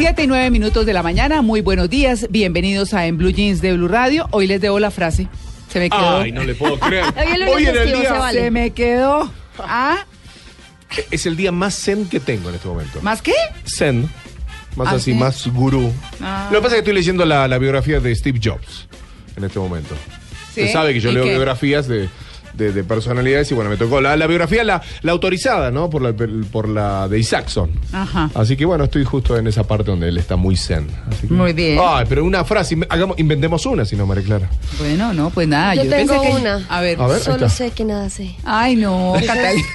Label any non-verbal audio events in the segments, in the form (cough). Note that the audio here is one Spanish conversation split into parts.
Siete y nueve minutos de la mañana, muy buenos días, bienvenidos a En Blue Jeans de Blue Radio. Hoy les debo la frase. Se me quedó. Ay, no le puedo creer. (laughs) Hoy en el día se vale. Se me quedó. ¿Ah? es el día más zen que tengo en este momento. ¿Más qué? Zen, más Ah, así, ¿sí? más gurú. Ah. Lo que pasa es que estoy leyendo la, la biografía de Steve Jobs en este momento. ¿Sí? Usted sabe que yo ¿Y leo qué? biografías de, de- de personalidades y bueno, me tocó la, la biografía, la, la autorizada, ¿no? Por la, por la de Isaacson. Ajá. Así que bueno, estoy justo en esa parte donde él está muy zen. Así que- Muy bien. Ay, pero una frase, hagamos, inventemos una, si no, María Clara. Bueno, no, pues nada. Yo Yo, tengo pensé que- una. A ver. A ver. Solo sé que nada sé. Ay, no, (laughs) Catalina.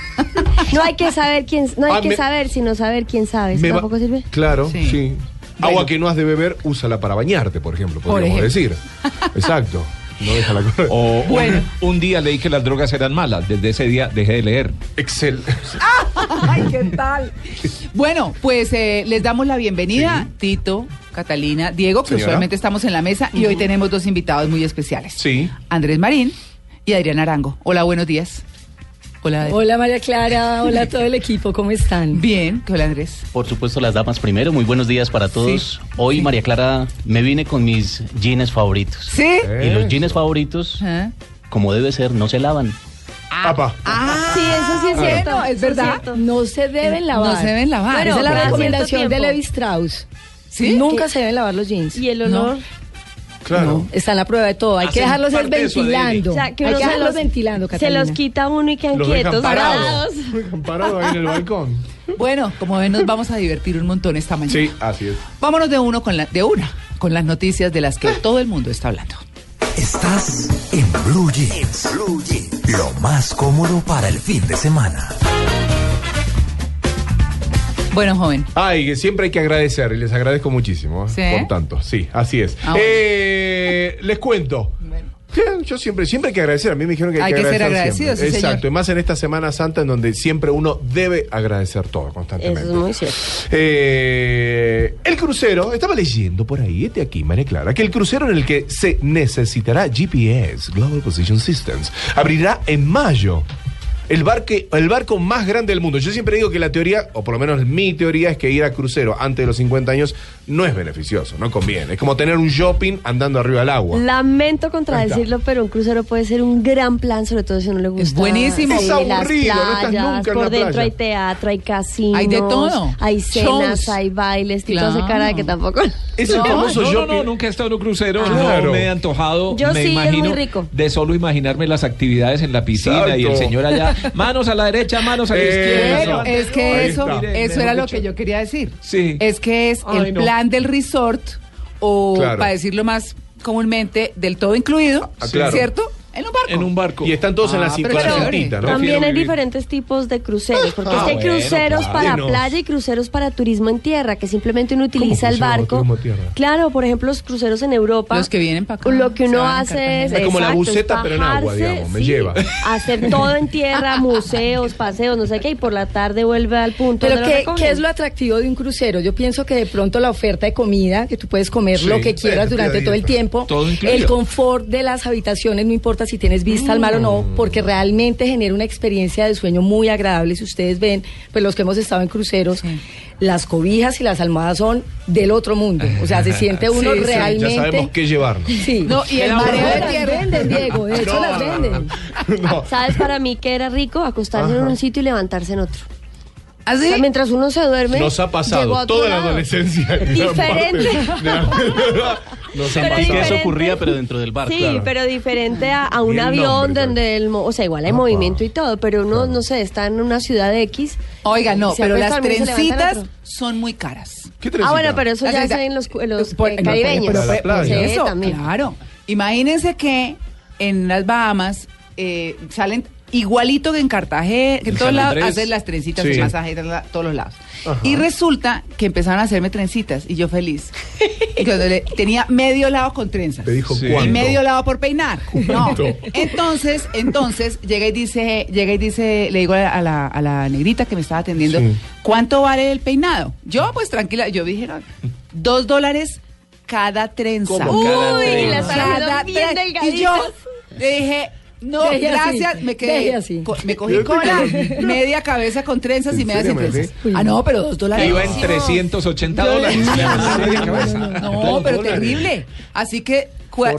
No hay que saber quién, no hay Ah, que me- saber, sino saber quién sabe. ¿Eso Me va- tampoco sirve? Claro, Sí. sí. Bueno. Agua que no has de beber, úsala para bañarte, por ejemplo, Por podríamos ejemplo. decir. (laughs) Exacto. No déjala correr. (laughs) O un- Bueno. un, día leí que las drogas eran malas. Desde ese día dejé de leer. Excel. (laughs) Ay, ¿qué tal? Bueno, pues eh, les damos la bienvenida, Tito, Catalina, Diego, que Señora. usualmente estamos en la mesa y hoy tenemos dos invitados muy especiales. Sí. Andrés Marín y Adrián Arango. Hola, buenos días. Hola, María Clara, hola a todo el equipo, ¿cómo están? Bien, hola Andrés. Por supuesto, las damas primero. Muy buenos días para todos. Sí. Hoy, María Clara, me vine con mis jeans favoritos. ¿Sí? Y los jeans favoritos, Ah. como debe ser, no se lavan. Apa. Ah, Sí, eso sí es cierto. bueno, es verdad. cierto. No se deben lavar. No se deben lavar. Bueno, Esa es la cierto recomendación de. Levi Strauss. ¿Sí? Nunca se deben lavar los jeans. Y el olor. Claro. No, está en la prueba de todo. Hay que dejarlos es ventilando. O sea, que Hay que se dejarlos los, ventilando, se Catalina. los quita uno y quedan Los dejan quietos, parados. parados. Parados ahí en el balcón. Bueno, como ven, nos vamos a divertir un montón esta mañana. Sí, así es. Vámonos de uno con la, de una con las noticias de las que todo el mundo está hablando. Estás en Blue Jeans. Blue Jeans. Lo más cómodo para el fin de semana. Bueno, joven. Ay, que siempre hay que agradecer y les agradezco muchísimo. ¿eh? ¿Sí? Por tanto, sí, así es. Ah, bueno. Eh, les cuento. Sí, Yo siempre, siempre hay que agradecer. A mí me dijeron que hay, Hay que ser agradecer agradecido, siempre. sí, Exacto. señor. Y más en esta Semana Santa en donde siempre uno debe agradecer todo constantemente. Eso es muy cierto. Eh, el crucero, estaba leyendo por ahí, este aquí, María Clara, que el crucero en el que se necesitará GPS, Global Position Systems, abrirá en mayo. El barco, el barco más grande del mundo. Yo siempre digo que la teoría, o por lo menos mi teoría, es que ir a crucero antes de los 50 años no es beneficioso, no conviene. Es como tener un shopping andando arriba del agua. Lamento contradecirlo, pero un crucero puede ser un gran plan, sobre todo si no le gusta. Es buenísimo. Es las aburrido, no estás nunca en por la dentro playa. hay teatro, hay casinos. Hay de todo. Hay cenas, Shows. hay bailes. Claro. hace cara de que tampoco. (laughs) Es el No, famoso no, no, shopping. no, nunca he estado en un crucero. Claro. No me he antojado. Yo me sí, es imagino muy rico. de solo imaginarme las actividades en la piscina y el señor allá. Manos a la derecha, manos a la izquierda. Es que eso, eso era lo que yo quería decir. Sí. Es que es Ay, el no. plan del resort o, Claro. para decirlo más comúnmente, del todo incluido, Ah, claro. ¿cierto? En un barco. En un barco. Y están todos en la Ah, pero cintura ¿no? También hay diferentes tipos de cruceros, porque Ah, es que hay bueno, cruceros claro. para playa y cruceros para turismo en tierra, que simplemente uno utiliza el barco. turismo en tierra? Claro, por ejemplo, los cruceros en Europa. Los que vienen para acá. Lo que uno hace es, Es como la exacto, buceta, pero en agua, digamos, me sí, lleva. Hacer todo en tierra, (laughs) museos, paseos, no sé qué, y por la tarde vuelve al punto. Pero ¿qué, qué es lo atractivo de un crucero? Yo pienso que de pronto la oferta de comida, que tú puedes comer Sí, lo que quieras te durante todo el tiempo, Todo incluido. el confort de las habitaciones, no importa si tienes vista al mar o no, Mm. porque realmente genera una experiencia de sueño muy agradable. Si ustedes ven, pues los que hemos estado en cruceros, Sí. las cobijas y las almohadas son del otro mundo. O sea, se siente (laughs) uno Sí, sí, ya realmente... Ya sabemos qué llevarnos. Sí. No, y el mareo de tierra. venden, Diego, de hecho No, las venden. No. ¿Sabes para mí que era rico? Acostarse en un sitio y levantarse en otro. ¿Ah, O sí? sea, mientras uno se duerme. Nos ha pasado toda la lado. adolescencia. gran Diferente. la- (laughs) Nos que eso ocurría, pero dentro del barco. Sí, claro. pero diferente a, a un avión nombre, claro. donde el, o sea, igual hay Ajá. movimiento y todo, pero uno, Claro. no sé, está en una ciudad X. Oiga, no, se pero las se trencitas son muy caras. ¿Qué Ah, trencita? bueno, pero eso La ya es trencita- en los, los Por- eh, no, caribeños. pero- la. Sí, Eso, también. claro. Imagínense que en las Bahamas eh, salen igualito que en Cartagena, que en todos San lados hacen las trencitas, Sí. el masaje, en la- todos los lados. Ajá. Y resulta que empezaron a hacerme trencitas y yo feliz. Y cuando le- tenía medio lado con trenzas. Te dijo Sí. cuánto. Y medio lado por peinar. (laughs) No. Entonces, entonces, llega y dice, llega y dice, le digo a la, a la negrita que me estaba atendiendo, Sí. ¿cuánto vale el peinado? Yo, pues tranquila, yo dije, no, dos dólares cada trenza. ¿Cómo cada Uy, trenza? las Cada amigas bien tre- Y yo le dije, No, Deje así, gracias, me quedé. así. co- Me cogí cola, (laughs) media cabeza con trenzas y ¿En medias sin trenzas. Ah, no, pero dos dólares. Iba en 380 dólares. (laughs) No, pero terrible. Así que.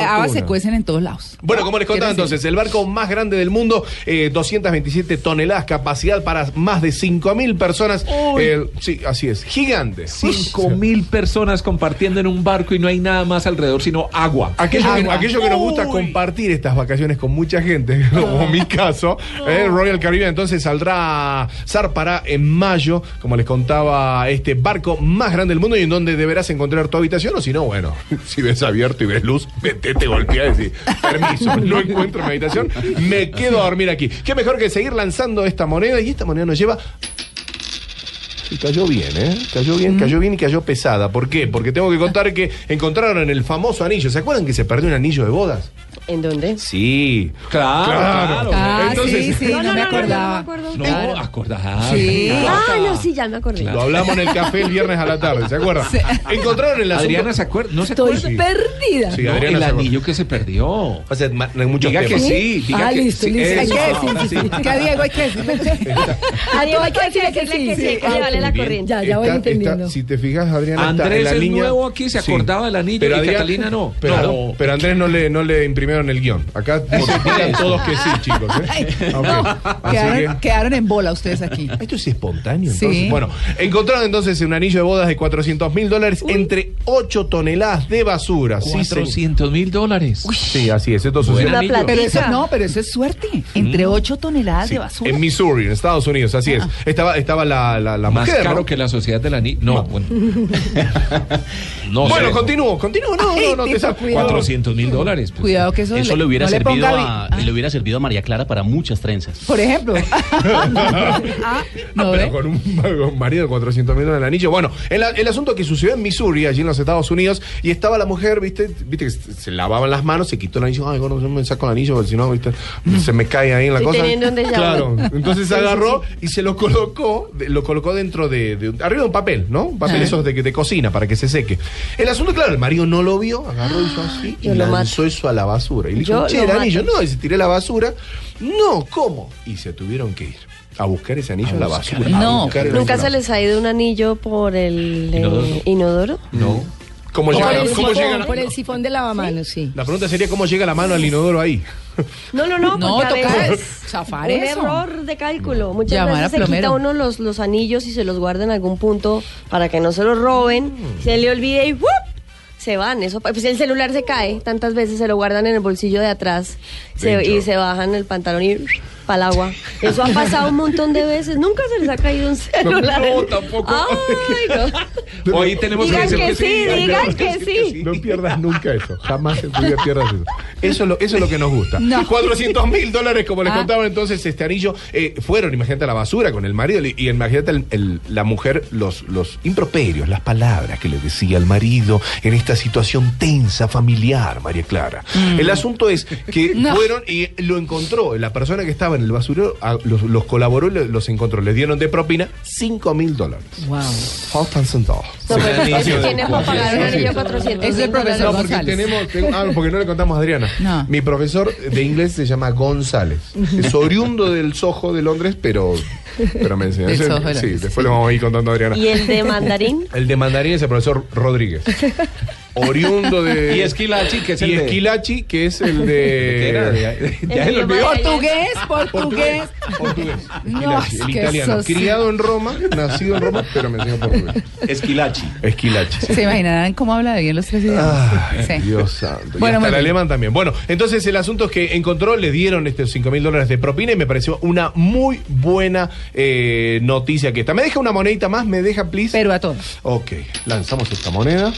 Habas se cuecen en todos lados. Bueno, como les contaba entonces, el barco más grande del mundo, eh, 227 toneladas, capacidad para más de 5.000 personas. Eh, sí, así es, gigante. Cinco mil personas compartiendo en un barco y no hay nada más alrededor sino agua. Aquello que, Agua. aquello que nos gusta Uy. compartir estas vacaciones con mucha gente, (laughs) como mi caso, eh, Royal Caribbean entonces saldrá, zarpará en mayo, como les contaba, este barco más grande del mundo y en donde deberás encontrar tu habitación, o si no, bueno, (laughs) si ves abierto y ves luz, metete, golpea y decís, permiso, (laughs) no encuentro mi habitación, me quedo a dormir aquí. Qué mejor que seguir lanzando esta moneda y esta moneda nos lleva y cayó bien, ¿eh? Cayó bien, cayó bien y cayó pesada. ¿Por qué? Porque tengo que contar que encontraron el famoso anillo. ¿Se acuerdan que se perdió un anillo de bodas? ¿En dónde? Sí. Claro, claro. Ah, Entonces- sí, sí, no, me acordaba. acuerdo. No, acordar. Sí. Ah, no, sí, ya me acordé. Lo hablamos en el café el viernes a la tarde, ¿se acuerdan? Encontraron el asunto. Adriana se acuerda, no se Estoy acuerda. perdida. Sí, No, Adriana el se anillo que se perdió. Hace ma- muchos Diga que sí, diga Ah, que listo, sí. listo. Hay que decir, sí. que a Diego hay que decirle. A Diego hay que Hay que decirle que sí, sí. la corriente. Ya, ya voy Está- entendiendo. está- si te fijas, Adriana está Andrés en la es línea. nuevo aquí, se acordaba del anillo y Adrián- Catalina no. Pero, No. pero Andrés no le, no le imprimieron el guion. Acá (laughs) digan todos que sí, chicos. ¿eh? Quedaron, que- quedaron en bola ustedes aquí. Esto es espontáneo, Sí. entonces. Bueno, encontraron entonces un anillo de bodas de 400 mil dólares entre 8 toneladas de basura. Sí, señor. 400 mil dólares. Sí, así es. Esto plata. Pero eso no, pero eso es suerte. Entre 8 toneladas sí, de basura. en Missouri, en Estados Unidos, así es. Estaba, estaba la, la, la Más mujer. caro ¿no? que la sociedad del anillo. No, bueno. (laughs) No Bueno, continúo, continúo. No, no, no te Tito, sa- cuidado. 400 mil dólares. pues. Cuidado que eso, Eso le hubiera no le servido ponga a, le hubiera servido a María Clara para muchas trenzas. Por ejemplo. (laughs) ah, no, pero con un, un (laughs) marido de 400 mil dólares en el anillo. Bueno, el, el asunto que sucedió en Missouri, allí en los Estados Unidos, y estaba la mujer, ¿viste? Viste que se se lavaban las manos, se quitó el anillo. Ay, bueno, no me saco el anillo, porque si no, ¿viste? Se me cae ahí en la Estoy cosa. Claro. Entonces agarró y se lo colocó, de- lo colocó dentro de, de un- arriba de un papel, ¿no? Un papel Ah. esos de, de cocina para que se seque. El asunto, claro, el marido no lo vio, agarró y hizo así y Yo lo lanzó eso a la basura. Y le dijo, Yo che, mato. anillo, no, y se tiré la basura. No, ¿cómo? Y se tuvieron que ir a buscar ese anillo a la basura. No. ¿Nunca se les ha ido un anillo por el eh, Inodoro. inodoro? No. ¿Cómo Por llega, el, cómo sifón, llega la- por el sifón de lavamanos, sí. La pregunta sería cómo llega la mano al inodoro ahí. No, no, no, No, porque toca zafar un eso. error de cálculo. Muchas Llamar veces se quita uno los, los anillos y se los guarda en algún punto para que no se los roben. Se le olvide y ¡wup! Se van. Eso, pues el celular se cae tantas veces, se lo guardan en el bolsillo de atrás se- y se bajan el pantalón y para el agua. Eso ha pasado un montón de veces. Nunca se les ha caído un celular. no, tampoco. Ay, no. (laughs) Hoy tenemos Digan decir que sí, digan que sí. No pierdas nunca eso. Jamás en tu vida pierdas eso. Eso es lo, eso es lo que nos gusta. No. 400 mil dólares, como les Ah. contaba entonces, este anillo. eh, fueron, imagínate, a la basura con el marido. Y, y imagínate el- el- la mujer, los, los improperios, las palabras que le decía al marido en esta situación tensa, familiar, María Clara. El asunto es que (laughs) No. fueron y lo encontró. La persona que estaba en el basurero a- los, los colaboró los encontró. Les dieron de propina 5 mil dólares. Wow. No, anillo de tiene para pagar un anillo 400 Ese es el profesor No, porque tenemos, tengo- ah, porque no le contamos a Adriana. No. Mi profesor de inglés se llama González. Es oriundo del Soho de Londres, pero, pero me enseñó. Soho sí, Londres. después le vamos a ir contando a Adriana. ¿Y el de (laughs) mandarín? El de mandarín es el profesor Rodríguez. (laughs) Oriundo de. (laughs) Y Esquilachi, que es el y de- Esquilachi, que es el ¿Qué era? de. Ya, ya El se lo idioma olvidó. Portugués, portugués. Portugués. No, el italiano. Criado en Roma, nacido en Roma, pero me enseñó portugués. Esquilachi. Esquilachi. ¿Se imaginarán cómo habla de bien los tres idiomas? Ay. Dios santo. Y Bueno, hasta muy el bien. alemán también. Bueno, entonces el asunto es que encontró, le dieron estos 5 mil dólares de propina y me pareció una muy buena eh, noticia que está. ¿Me deja una monedita más? ¿Me deja, please? Pero a todos. Ok, lanzamos esta moneda.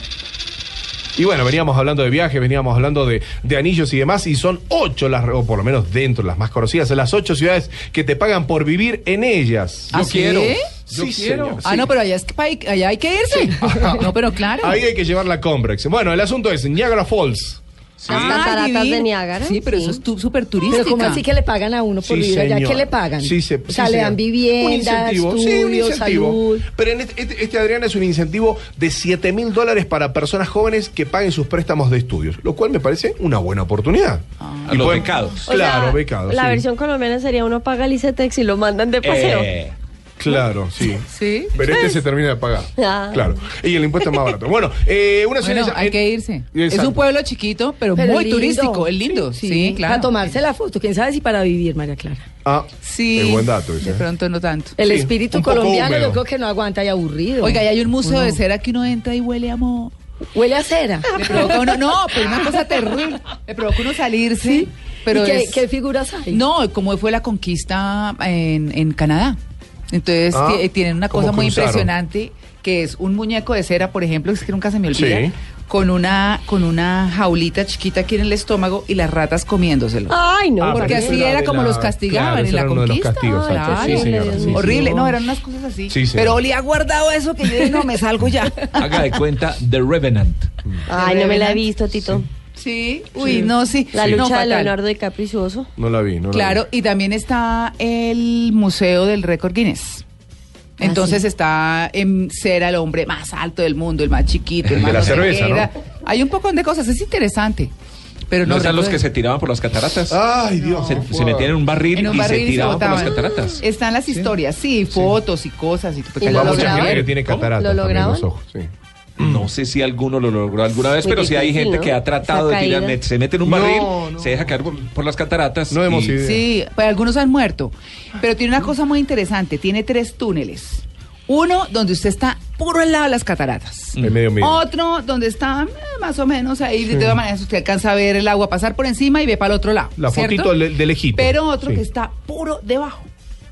Y bueno, veníamos hablando de viajes, veníamos hablando de, de anillos y demás, y son ocho las, o por lo menos dentro las más conocidas, las ocho ciudades que te pagan por vivir en ellas. ¿Ah, Yo sí? quiero. Yo Sí, quiero. señor. Ah, no, pero allá, es que allá hay que irse. (laughs) No, pero claro. Ahí hay que llevar la Combrex. Bueno, el asunto es Niagara Falls. Las Ah, cataratas divino. de Niágara. Sí, pero Sí. eso es tu- súper turística. Pero como así que le pagan a uno por Sí, vivir allá. ¿qué le pagan? Sí, se- o sea, sí, le dan vivienda, estudios, sí, un incentivo. salud. Pero en este, este- este, Adriana, es un incentivo de 7 mil dólares para personas jóvenes que paguen sus préstamos de estudios, lo cual me parece una buena oportunidad. A los becados. O Claro, sea, becados. La sí. versión colombiana sería uno paga el ICETEX y lo mandan de paseo. Eh, Claro, sí. Sí. Pero este se termina de pagar. Ah. Claro. Y el impuesto es más barato. Bueno, eh, una Bueno, hay que irse. Es un pueblo chiquito, pero, Pero muy lindo. turístico. Es lindo. Sí, claro. Para tomarse la foto, quién sabe si para vivir, María Clara. Ah, Sí. es buen dato ese. De pronto no tanto. El Sí, espíritu colombiano húmedo. yo creo que no aguanta y aburrido. Oiga, y hay un museo de cera que uno entra y huele a mo. Huele a cera. Le provoca uno, no, pero una cosa terrible. Le provoca uno salirse. Pero ¿Y qué, es- qué figuras hay? No, como fue la conquista en, en Canadá. Entonces Ah, ti- tienen una ¿cómo cosa muy cruzaron? impresionante que es un muñeco de cera, por ejemplo, es que nunca se me olvida, Sí. con una con una jaulita chiquita aquí en el estómago y las ratas comiéndoselo. Ay, no. Ah, porque así era como la- los castigaban claro, en la conquista. castigos, Sí, señora, horrible, sí, no, eran unas cosas así. Pero olía guardado eso que yo dije, no, me salgo ya. haga de cuenta The Revenant. Ay, no me la he visto, Tito. Sí, uy, no, sí. La Sí. No, lucha de fatal. Leonardo DiCaprio y su oso. No la vi, no la Claro, vi. y también está el Museo del Récord Guinness. Ah, Entonces está en cera el hombre más alto del mundo, el más chiquito, el El de más la no sé cerveza, qué ¿no? era. Hay un poco de cosas, es interesante. Pero ¿No no están los recuerdo. que se tiraban por las cataratas? Ay, Dios. se, se metían en un barril, en un y barril se y se tiraban por las botaban. cataratas. Están las historias, sí, fotos y cosas. Y, porque ¿Y Va lo lo mucha lograban? gente que tiene ¿Cómo? cataratas ¿Lo también en lograban? los ojos, sí. No sé si alguno lo logró alguna vez, Muy pero sí hay gente ¿no? que ha tratado de tirar, met- se mete en un No, barril, no. se deja caer por, por las cataratas. No hemos y- ido. Sí, pues algunos han muerto. Pero tiene una cosa muy interesante, tiene tres túneles. Uno donde usted está puro al lado de las cataratas. En medio medio. Otro donde está eh, más o menos ahí, de todas maneras usted alcanza a ver el agua pasar por encima y ve para el otro lado. La ¿cierto? fotito de, de lejito. Pero otro Sí. que está puro debajo.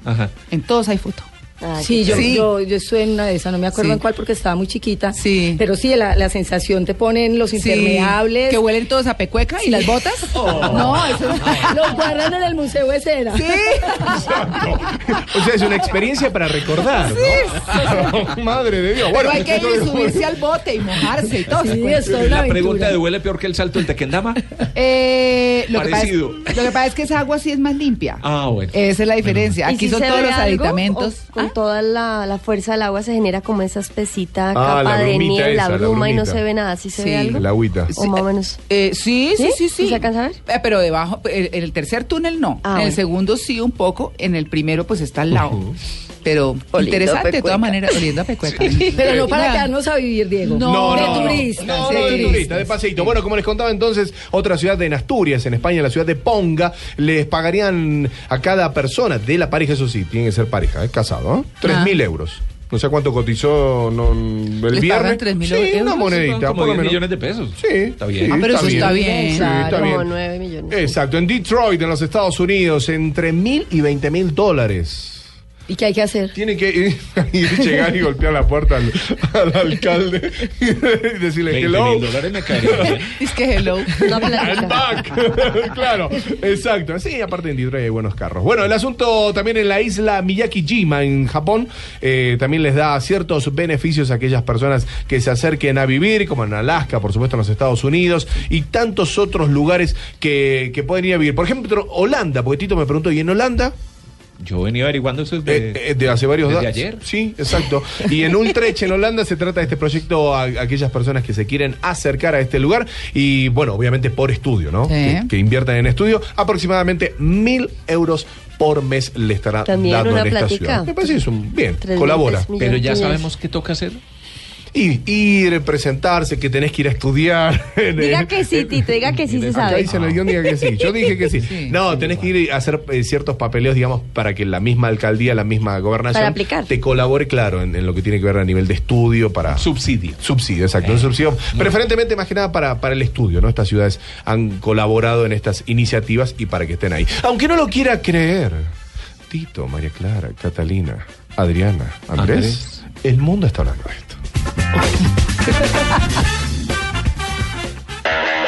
Ajá. En todos hay foto. Ay, Sí, yo, Sí. yo, yo estuve en una de esas, no me acuerdo Sí. en cuál porque estaba muy chiquita. Sí. Pero sí, la, la sensación te ponen los Sí, impermeables. Que huelen todos a pecueca y las botas. (laughs) No, eso Los guardan en el Museo de Cera. Sí. Exacto. (laughs) O sea, es una experiencia para recordar, ¿no? (laughs) Madre de Dios. Pero hay que ir y subirse al bote y mojarse y todo. Es La aventura. pregunta de ¿huele peor que el salto del tequendama? Eh, lo, que pasa es, Parecido. lo que pasa es que esa agua sí es más limpia. Ah, bueno. Esa es la diferencia. ¿Y Aquí si son todos los algo, aditamentos. o Con toda la, la fuerza del agua se genera como esa espesita Ah, capa la de nieve, la esa, la bruma y no se ve nada. ¿Sí se Sí. ve algo? El agüita. O más o menos. eh, sí, sí, ¿Sí? sí, sí. ¿Sí se alcanza a ver? Eh, pero debajo, en el tercer túnel no. Ah, en el bueno. segundo sí un poco. En el primero pues está al lado. Pero Oliendo interesante de todas maneras. Oliendo a pecueca. Pero no para quedarnos a vivir, Diego. No, de no, no. turistas. No, de no, de turista, de paseíto. Bueno, como les contaba entonces, otra ciudad en Asturias, en España, la ciudad de Ponga, les pagarían a cada persona de la pareja, eso sí, tiene que ser pareja, ¿eh? casado, ¿eh? Tres Ah. mil euros. No sé cuánto cotizó no, el ¿Les viernes. pagan 3.000 sí, euros? una monedita, como por lo 10 menos. millones de pesos. Sí, Está bien. sí, Ah, pero eso está bien. Sí, Claro. está Como bien. 9 millones. Exacto, en Detroit, en los Estados Unidos, entre mil y veinte mil dólares. ¿Y qué hay que hacer? Tiene que ir, (laughs) ir, llegar y golpear la puerta al, al alcalde y decirle 20 hello. mil dólares me caería bien. (laughs) Es que hello. I'm back. (laughs) claro, exacto. Sí, aparte en Detroit hay buenos carros. Bueno, el asunto también en la isla Miyakijima, en Japón, eh, también les da ciertos beneficios a aquellas personas que se acerquen a vivir, como en Alaska, por supuesto, en los Estados Unidos, y tantos otros lugares que, que pueden ir a vivir. Por ejemplo, Holanda, porque Tito me preguntó, ¿y en Holanda? Yo venía averiguando eso desde... Eh, eh, de hace varios desde datos. ayer. Sí, exacto. Y en Utrecht, en Holanda, se trata de este proyecto a, a aquellas personas que se quieren acercar a este lugar. Y bueno, obviamente por estudio, ¿no? Sí. Que, que inviertan en estudio. Aproximadamente mil euros por mes le estará También dando una en esta plática. ciudad. Me parece que es un bien, colabora. Pero ya sabemos qué toca hacer. Y ir, presentarse, que tenés que ir a estudiar. (laughs) Diga que sí, Tito, diga que sí se Acá sabe. dice en el guion, diga que sí. Yo dije que sí. (laughs) Sí. no, tenés que ir a hacer eh, ciertos papeleos, digamos, para que la misma alcaldía, la misma gobernación Para aplicar. te colabore, claro, en, en lo que tiene que ver a nivel de estudio para. Subsidio. Subsidio, exacto. un subsidio. Preferentemente, más que nada, para, para el estudio, ¿no? Estas ciudades han colaborado en estas iniciativas y para que estén ahí. Aunque no lo quiera creer, Tito, María Clara, Catalina, Adriana, Andrés, Andrés. El mundo está hablando de esto.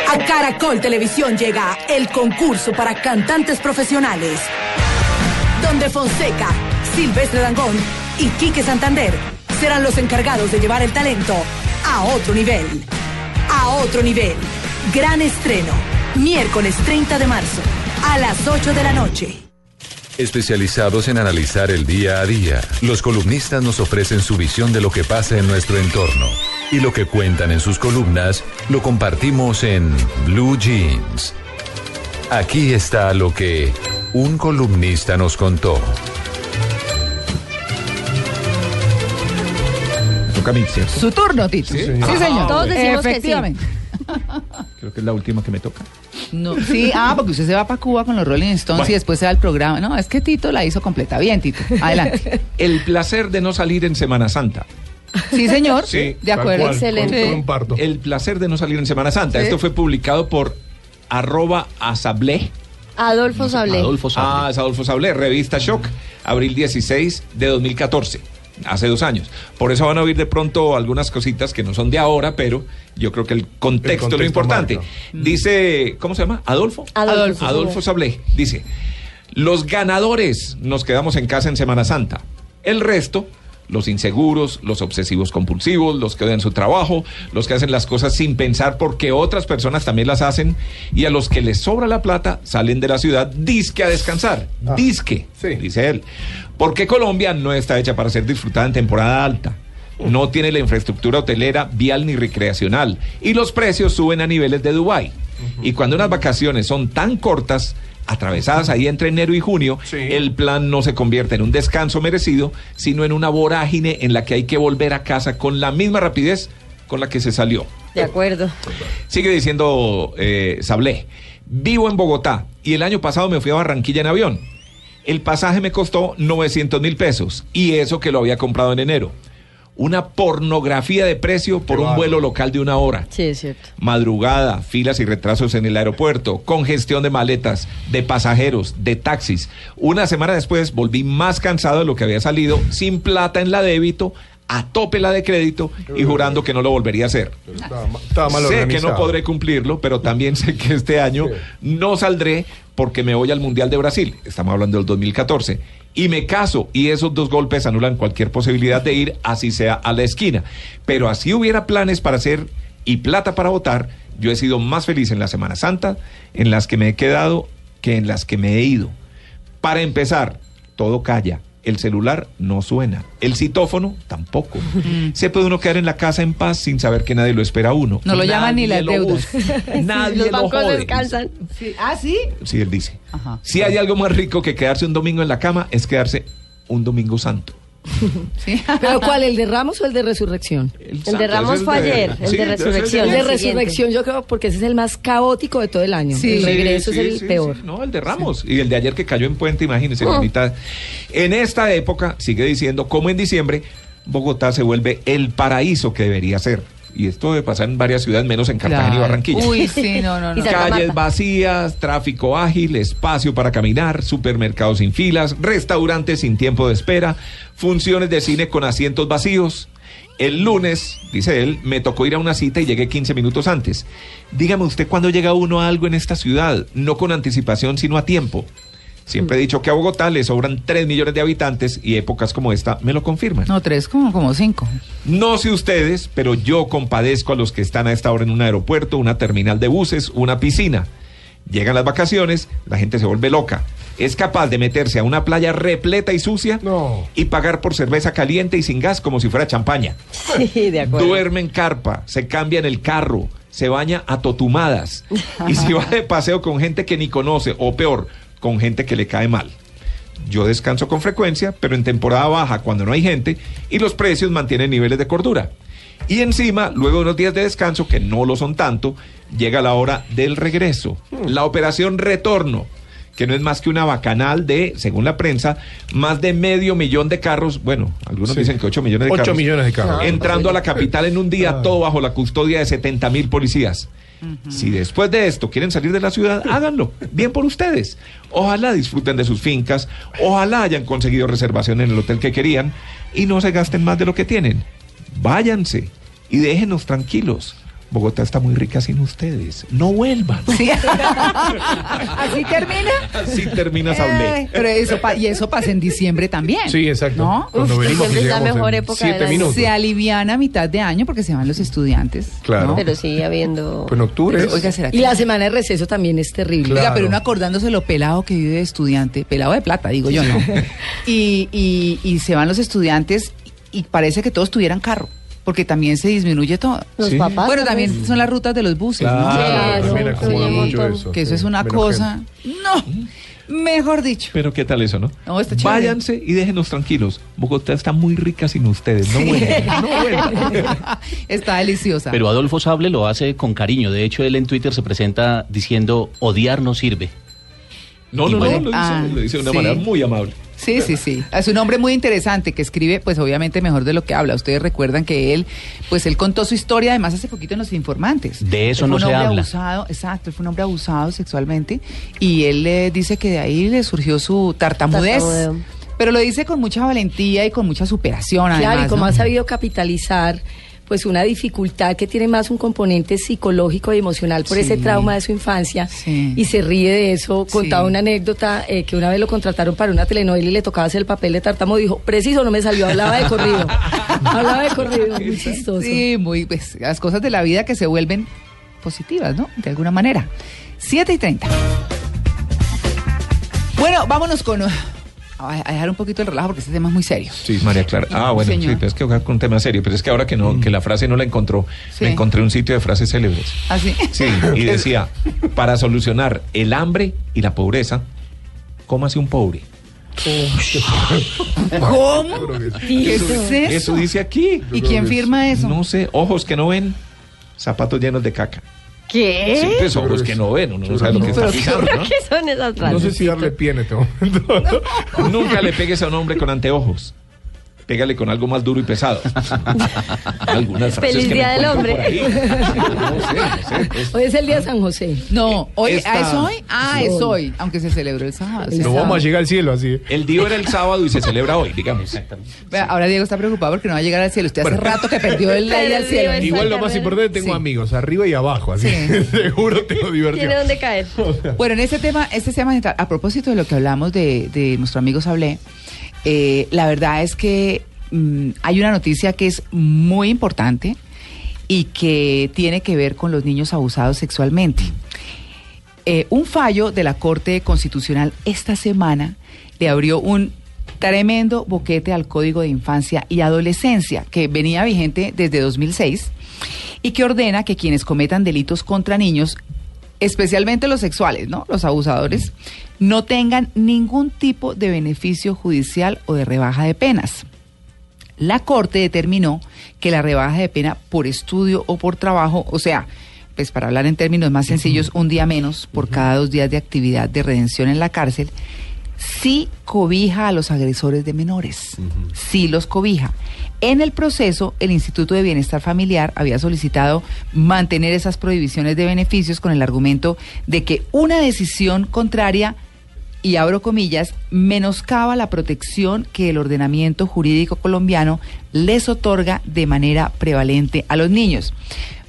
A Caracol Televisión llega el concurso para cantantes profesionales. Donde Fonseca, Silvestre Dangón y Quique Santander serán los encargados de llevar el talento a otro nivel. A otro nivel. Gran estreno. Miércoles 30 de marzo, a las 8 de la noche. Especializados en analizar el día a día, los columnistas nos ofrecen su visión de lo que pasa en nuestro entorno. Y lo que cuentan en sus columnas lo compartimos en Blue Jeans. Aquí está lo que un columnista nos contó. Toca a mí, ¿cierto? Su turno, Tito. Sí, señor. Todos decimos que sí. Efectivamente. Creo que es la última que me toca. No, (laughs) sí, ah, porque usted se va para Cuba con los Rolling Stones Bueno. y después se va al programa. No, es que Tito la hizo completa. Bien, Tito. Adelante. (laughs) El placer de no salir en Semana Santa. Sí, señor. Sí, de acuerdo. cual, Excelente. con-. El placer de no salir en Semana Santa. Sí. Esto fue publicado por arroba asablé. Adolfo Sablé. Adolfo Sablé. Ah, es Adolfo Sablé, revista Shock, abril 16 de 2014, hace dos años. Por eso van a oír de pronto algunas cositas que no son de ahora, pero yo creo que el contexto, El es lo importante. marca. Dice, ¿cómo se llama? Adolfo. Adolfo. Adolfo Sablé dice, los ganadores nos quedamos en casa en Semana Santa. El resto, los inseguros, los obsesivos compulsivos, los que odian su trabajo, los que hacen las cosas sin pensar porque otras personas también las hacen y a los que les sobra la plata salen de la ciudad disque a descansar. Ah, disque, sí. dice él. Porque Colombia no está hecha para ser disfrutada en temporada alta. No tiene la infraestructura hotelera, vial ni recreacional. Y los precios suben a niveles de Dubái. Y cuando unas vacaciones son tan cortas, atravesadas ahí entre enero y junio, Sí. el plan no se convierte en un descanso merecido, sino en una vorágine en la que hay que volver a casa con la misma rapidez con la que se salió. De acuerdo. Sigue diciendo eh, Sablé, vivo en Bogotá y el año pasado me fui a Barranquilla en avión. El pasaje me costó 900 mil pesos y eso que lo había comprado en enero. Una pornografía de precio por Qué un vuelo local de una hora. Sí, es cierto. Madrugada, filas y retrasos en el aeropuerto, congestión de maletas, de pasajeros, de taxis. Una semana después volví más cansado de lo que había salido, sin plata en la débito, a tope la de crédito y jurando que no lo volvería a hacer. Pero Estaba, ma- estaba mal sé que no podré cumplirlo, pero también sé que este año no saldré porque me voy al Mundial de Brasil. Estamos hablando del 2014. Y me caso y esos dos golpes anulan cualquier posibilidad de ir, así sea a la esquina. Pero así hubiera planes para hacer y plata para votar, yo he sido más feliz en la Semana Santa, en las que me he quedado, que en las que me he ido. Para empezar, todo calla. El celular no suena. El citófono tampoco. Se puede uno quedar en la casa en paz sin saber que nadie lo espera a uno. No lo llaman ni Nadie las lo deudas. (laughs) Nadie Los lo bancos jode. descansan. Sí. Ah, sí. Sí, él dice. Ajá. Si hay algo más rico que quedarse un domingo en la cama, es quedarse un domingo santo. (laughs) Sí. ¿Pero cuál? ¿El de Ramos o el de Resurrección? El de Ramos fue de- ayer, el sí, de Resurrección. El de. Resurrección yo creo porque ese es el más caótico de todo el año. Sí. el regreso Sí, es el sí, peor. sí. No, el de Ramos. Y el de ayer que cayó en puente, imagínense, Oh. la mitad. En esta época, sigue diciendo, como en diciembre, Bogotá se vuelve el paraíso que debería ser. Y esto debe pasar en varias ciudades, menos en Cartagena y. Barranquilla. Uy, (laughs) sí, no, no, no. Calles vacías, tráfico ágil, espacio para caminar, supermercados sin filas, restaurantes sin tiempo de espera, funciones de cine con asientos vacíos. El lunes, dice él, me tocó ir a una cita y llegué 15 minutos antes. Dígame usted cuándo llega uno a algo en esta ciudad, no con anticipación, sino a tiempo. Siempre he dicho que a Bogotá le sobran 3 millones de habitantes y épocas como esta me lo confirman. No, tres como, como cinco. No sé ustedes, pero yo compadezco a los que están a esta hora en un aeropuerto, una terminal de buses, una piscina. Llegan las vacaciones, la gente se vuelve loca. Es capaz de meterse a una playa repleta y sucia No. y pagar por cerveza caliente y sin gas como si fuera champaña. Sí, de acuerdo. Duerme en carpa, se cambia en el carro, se baña a totumadas (laughs) y se va de paseo con gente que ni conoce o peor, con gente que le cae mal. Yo descanso con frecuencia, pero en temporada baja cuando no hay gente y los precios mantienen niveles de cordura. Y encima, luego de unos días de descanso, que no lo son tanto, llega la hora del regreso, la operación retorno, que no es más que una bacanal de, según la prensa, más de medio millón de carros, bueno, algunos Sí. dicen que 8 millones de Ocho carros. millones de carros. Entrando a la capital en un día, todo bajo la custodia de 70 mil policías. Si después de esto quieren salir de la ciudad, (laughs) háganlo. Bien por ustedes. Ojalá disfruten de sus fincas, ojalá hayan conseguido reservación en el hotel que querían y no se gasten más de lo que tienen. Váyanse y déjenos tranquilos. Bogotá está muy rica sin ustedes. No vuelvan. Sí. (laughs) Así termina. Así termina Sablé. Eh, pero eso pa- y eso pasa en diciembre también. Sí, exacto. ¿No? Cuando Uf, diciembre es la mejor época del siete año. minutos. Se aliviana a mitad de año porque se van los estudiantes. Claro. ¿no? Pero sigue habiendo... Pues en octubre. Pero, oiga, ¿será que Y la semana de receso también es terrible. Claro. Oiga, pero uno acordándose lo pelado que vive de estudiante, pelado de plata, digo yo, ¿no? y, y, y se van los estudiantes y parece que todos tuvieran carro, porque también se disminuye todo. Los Sí. papás. bueno, también son las rutas de los buses, Claro, ¿no? Claro, un mucho eso. Que eso sí, es una menos cosa. No, mejor dicho. Pero qué tal eso, ¿no? No, está chévere. Váyanse y déjenos tranquilos. Bogotá está muy rica sin ustedes. No vuelvan. (laughs) No está deliciosa. Pero Adolfo Sable lo hace con cariño. De hecho, él en Twitter se presenta diciendo, odiar no sirve. No, Y no, no, bueno, lo dice, ah, lo dice de una sí. manera muy amable. Sí, sí, sí. Es un hombre muy interesante que escribe, pues obviamente mejor de lo que habla. Ustedes recuerdan que él, pues él contó su historia, además hace poquito en Los Informantes. De eso Él no fue un se hombre habla. Abusado, exacto, él fue un hombre abusado sexualmente y él le dice que de ahí le surgió su tartamudez. Tartamudeo. Pero lo dice con mucha valentía y con mucha superación. Claro, además, y como ¿no? ha sabido capitalizar pues una dificultad que tiene más un componente psicológico y emocional por Sí. ese trauma de su infancia Sí. y se ríe de eso. Contaba Sí. una anécdota eh, que una vez lo contrataron para una telenovela y le tocaba hacer el papel de tartamo. Dijo, preciso, no me salió, hablaba de corrido. (laughs) hablaba de corrido, muy chistoso. Sí, muy, pues, las cosas de la vida que se vuelven positivas, ¿no? De alguna manera. 7 y 30. Bueno, vámonos con... A dejar un poquito el relajo porque este tema es muy serio. Sí, María Clara. Ah, bueno, Señor. sí, pero es que jugar con un tema serio. Pero es que ahora que no, que la frase no la encontró, Sí. me encontré un sitio de frases célebres. Así. Sí, y (laughs) decía, para solucionar el hambre y la pobreza, cómase un pobre. (laughs) ¿Cómo? ¿Qué es eso? Eso dice aquí. ¿Y quién firma eso? No sé, ojos que no ven, zapatos llenos de caca. ¿Qué? Sí, pues ojos que no ven, uno no sabe lo que está fijando, ¿no? ¿Qué son esas frases? No sé si darle pie en este momento. (laughs) Nunca le pegues a un hombre con anteojos. Pégale con algo más duro y pesado. (laughs) Algunas frases Feliz que me Día del Hombre. por ahí. (laughs) No sé, no sé. es- Hoy es el día de San José. No, hoy, Esta- ¿ah, ¿es hoy? Ah, es hoy, aunque se celebró el sábado. No vamos a llegar al cielo así. El día era el sábado y se celebra hoy, digamos. Ahora Diego está preocupado porque no va a llegar al cielo. Usted hace rato que perdió el (laughs) ida al cielo. Igual lo más importante, tengo Sí. amigos arriba y abajo, así. Sí. Seguro tengo diversión. Tiene dónde caer. Bueno, en este tema, este tema a propósito de lo que hablamos de, de nuestro amigo Sablé, eh, la verdad es que mm, hay una noticia que es muy importante y que tiene que ver con los niños abusados sexualmente. Eh, un fallo de la Corte Constitucional esta semana le abrió un tremendo boquete al Código de Infancia y Adolescencia, que venía vigente desde 2006 y que ordena que quienes cometan delitos contra niños, especialmente los sexuales, ¿no? Los abusadores, no tengan ningún tipo de beneficio judicial o de rebaja de penas. La Corte determinó que la rebaja de pena por estudio o por trabajo, o sea, pues para hablar en términos más sencillos, un día menos por cada dos días de actividad de redención en la cárcel, sí cobija a los agresores de menores, sí los cobija. En el proceso, el Instituto de Bienestar Familiar había solicitado mantener esas prohibiciones de beneficios con el argumento de que una decisión contraria y abro comillas, menoscaba la protección que el ordenamiento jurídico colombiano les otorga de manera prevalente a los niños.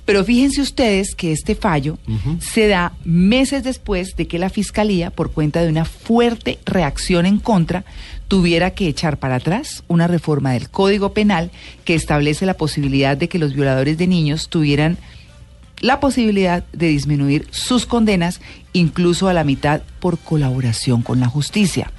Pero fíjense ustedes que este fallo se da meses después de que la Fiscalía, por cuenta de una fuerte reacción en contra, tuviera que echar para atrás una reforma del Código Penal que establece la posibilidad de que los violadores de niños tuvieran la posibilidad de disminuir sus condenas incluso a la mitad por colaboración con la justicia.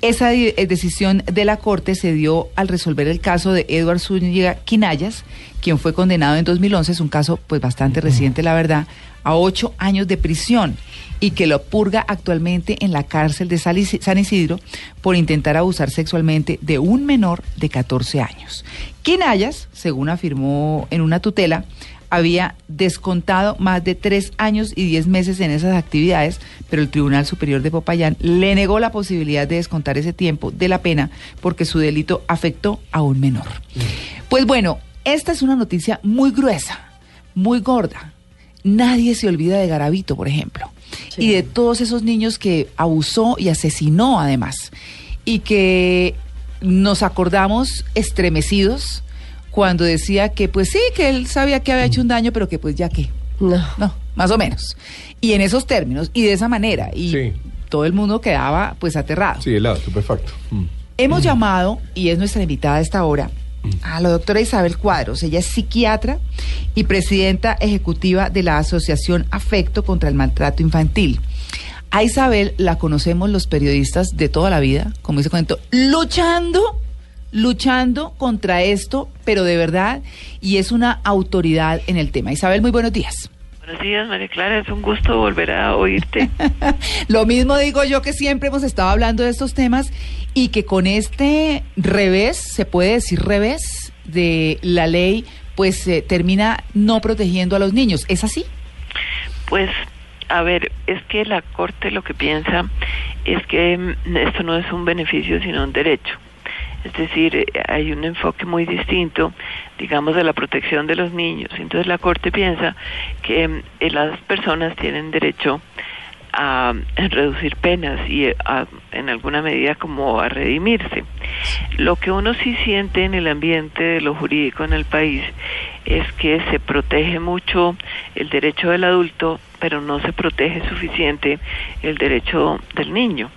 Esa eh, decisión de la Corte se dio al resolver el caso de Edward Zúñiga Quinayas, quien fue condenado en 2011, es un caso pues bastante reciente la verdad, a ocho años de prisión y que lo purga actualmente en la cárcel de San Isidro por intentar abusar sexualmente de un menor de 14 años. Quinayas, según afirmó en una tutela, había descontado más de tres años y diez meses en esas actividades, pero el Tribunal Superior de Popayán le negó la posibilidad de descontar ese tiempo de la pena porque su delito afectó a un menor. Pues bueno, esta es una noticia muy gruesa, muy gorda. Nadie se olvida de Garavito, por ejemplo, y de todos esos niños que abusó y asesinó además, y que nos acordamos estremecidos cuando decía que pues sí, que él sabía que había hecho un daño, pero que pues ya que. No. No, más o menos. Y en esos términos y de esa manera. Y Sí. todo el mundo quedaba pues aterrado. Sí, helado, estupefacto. Mm. Hemos llamado, y es nuestra invitada a esta hora, a la doctora Isabel Cuadros. Ella es psiquiatra y presidenta ejecutiva de la Asociación Afecto contra el Maltrato Infantil. A Isabel la conocemos los periodistas de toda la vida, como dice cuento, luchando, luchando contra esto, pero de verdad, y es una autoridad en el tema. Isabel, muy buenos días. Buenos días, María Clara. Es un gusto volver a oírte. (laughs) Lo mismo digo yo que siempre hemos estado hablando de estos temas y que con este revés, se puede decir revés, de la ley, pues eh, termina no protegiendo a los niños. ¿Es así? Pues, a ver, es que la Corte lo que piensa es que mm, esto no es un beneficio, sino un derecho. Es decir, hay un enfoque muy distinto, digamos, de la protección de los niños. Entonces la Corte piensa que eh, las personas tienen derecho a reducir penas y eh, a, en alguna medida como a redimirse. Lo que uno sí siente en el ambiente de lo jurídico en el país es que se protege mucho el derecho del adulto, pero no se protege suficiente el derecho del niño.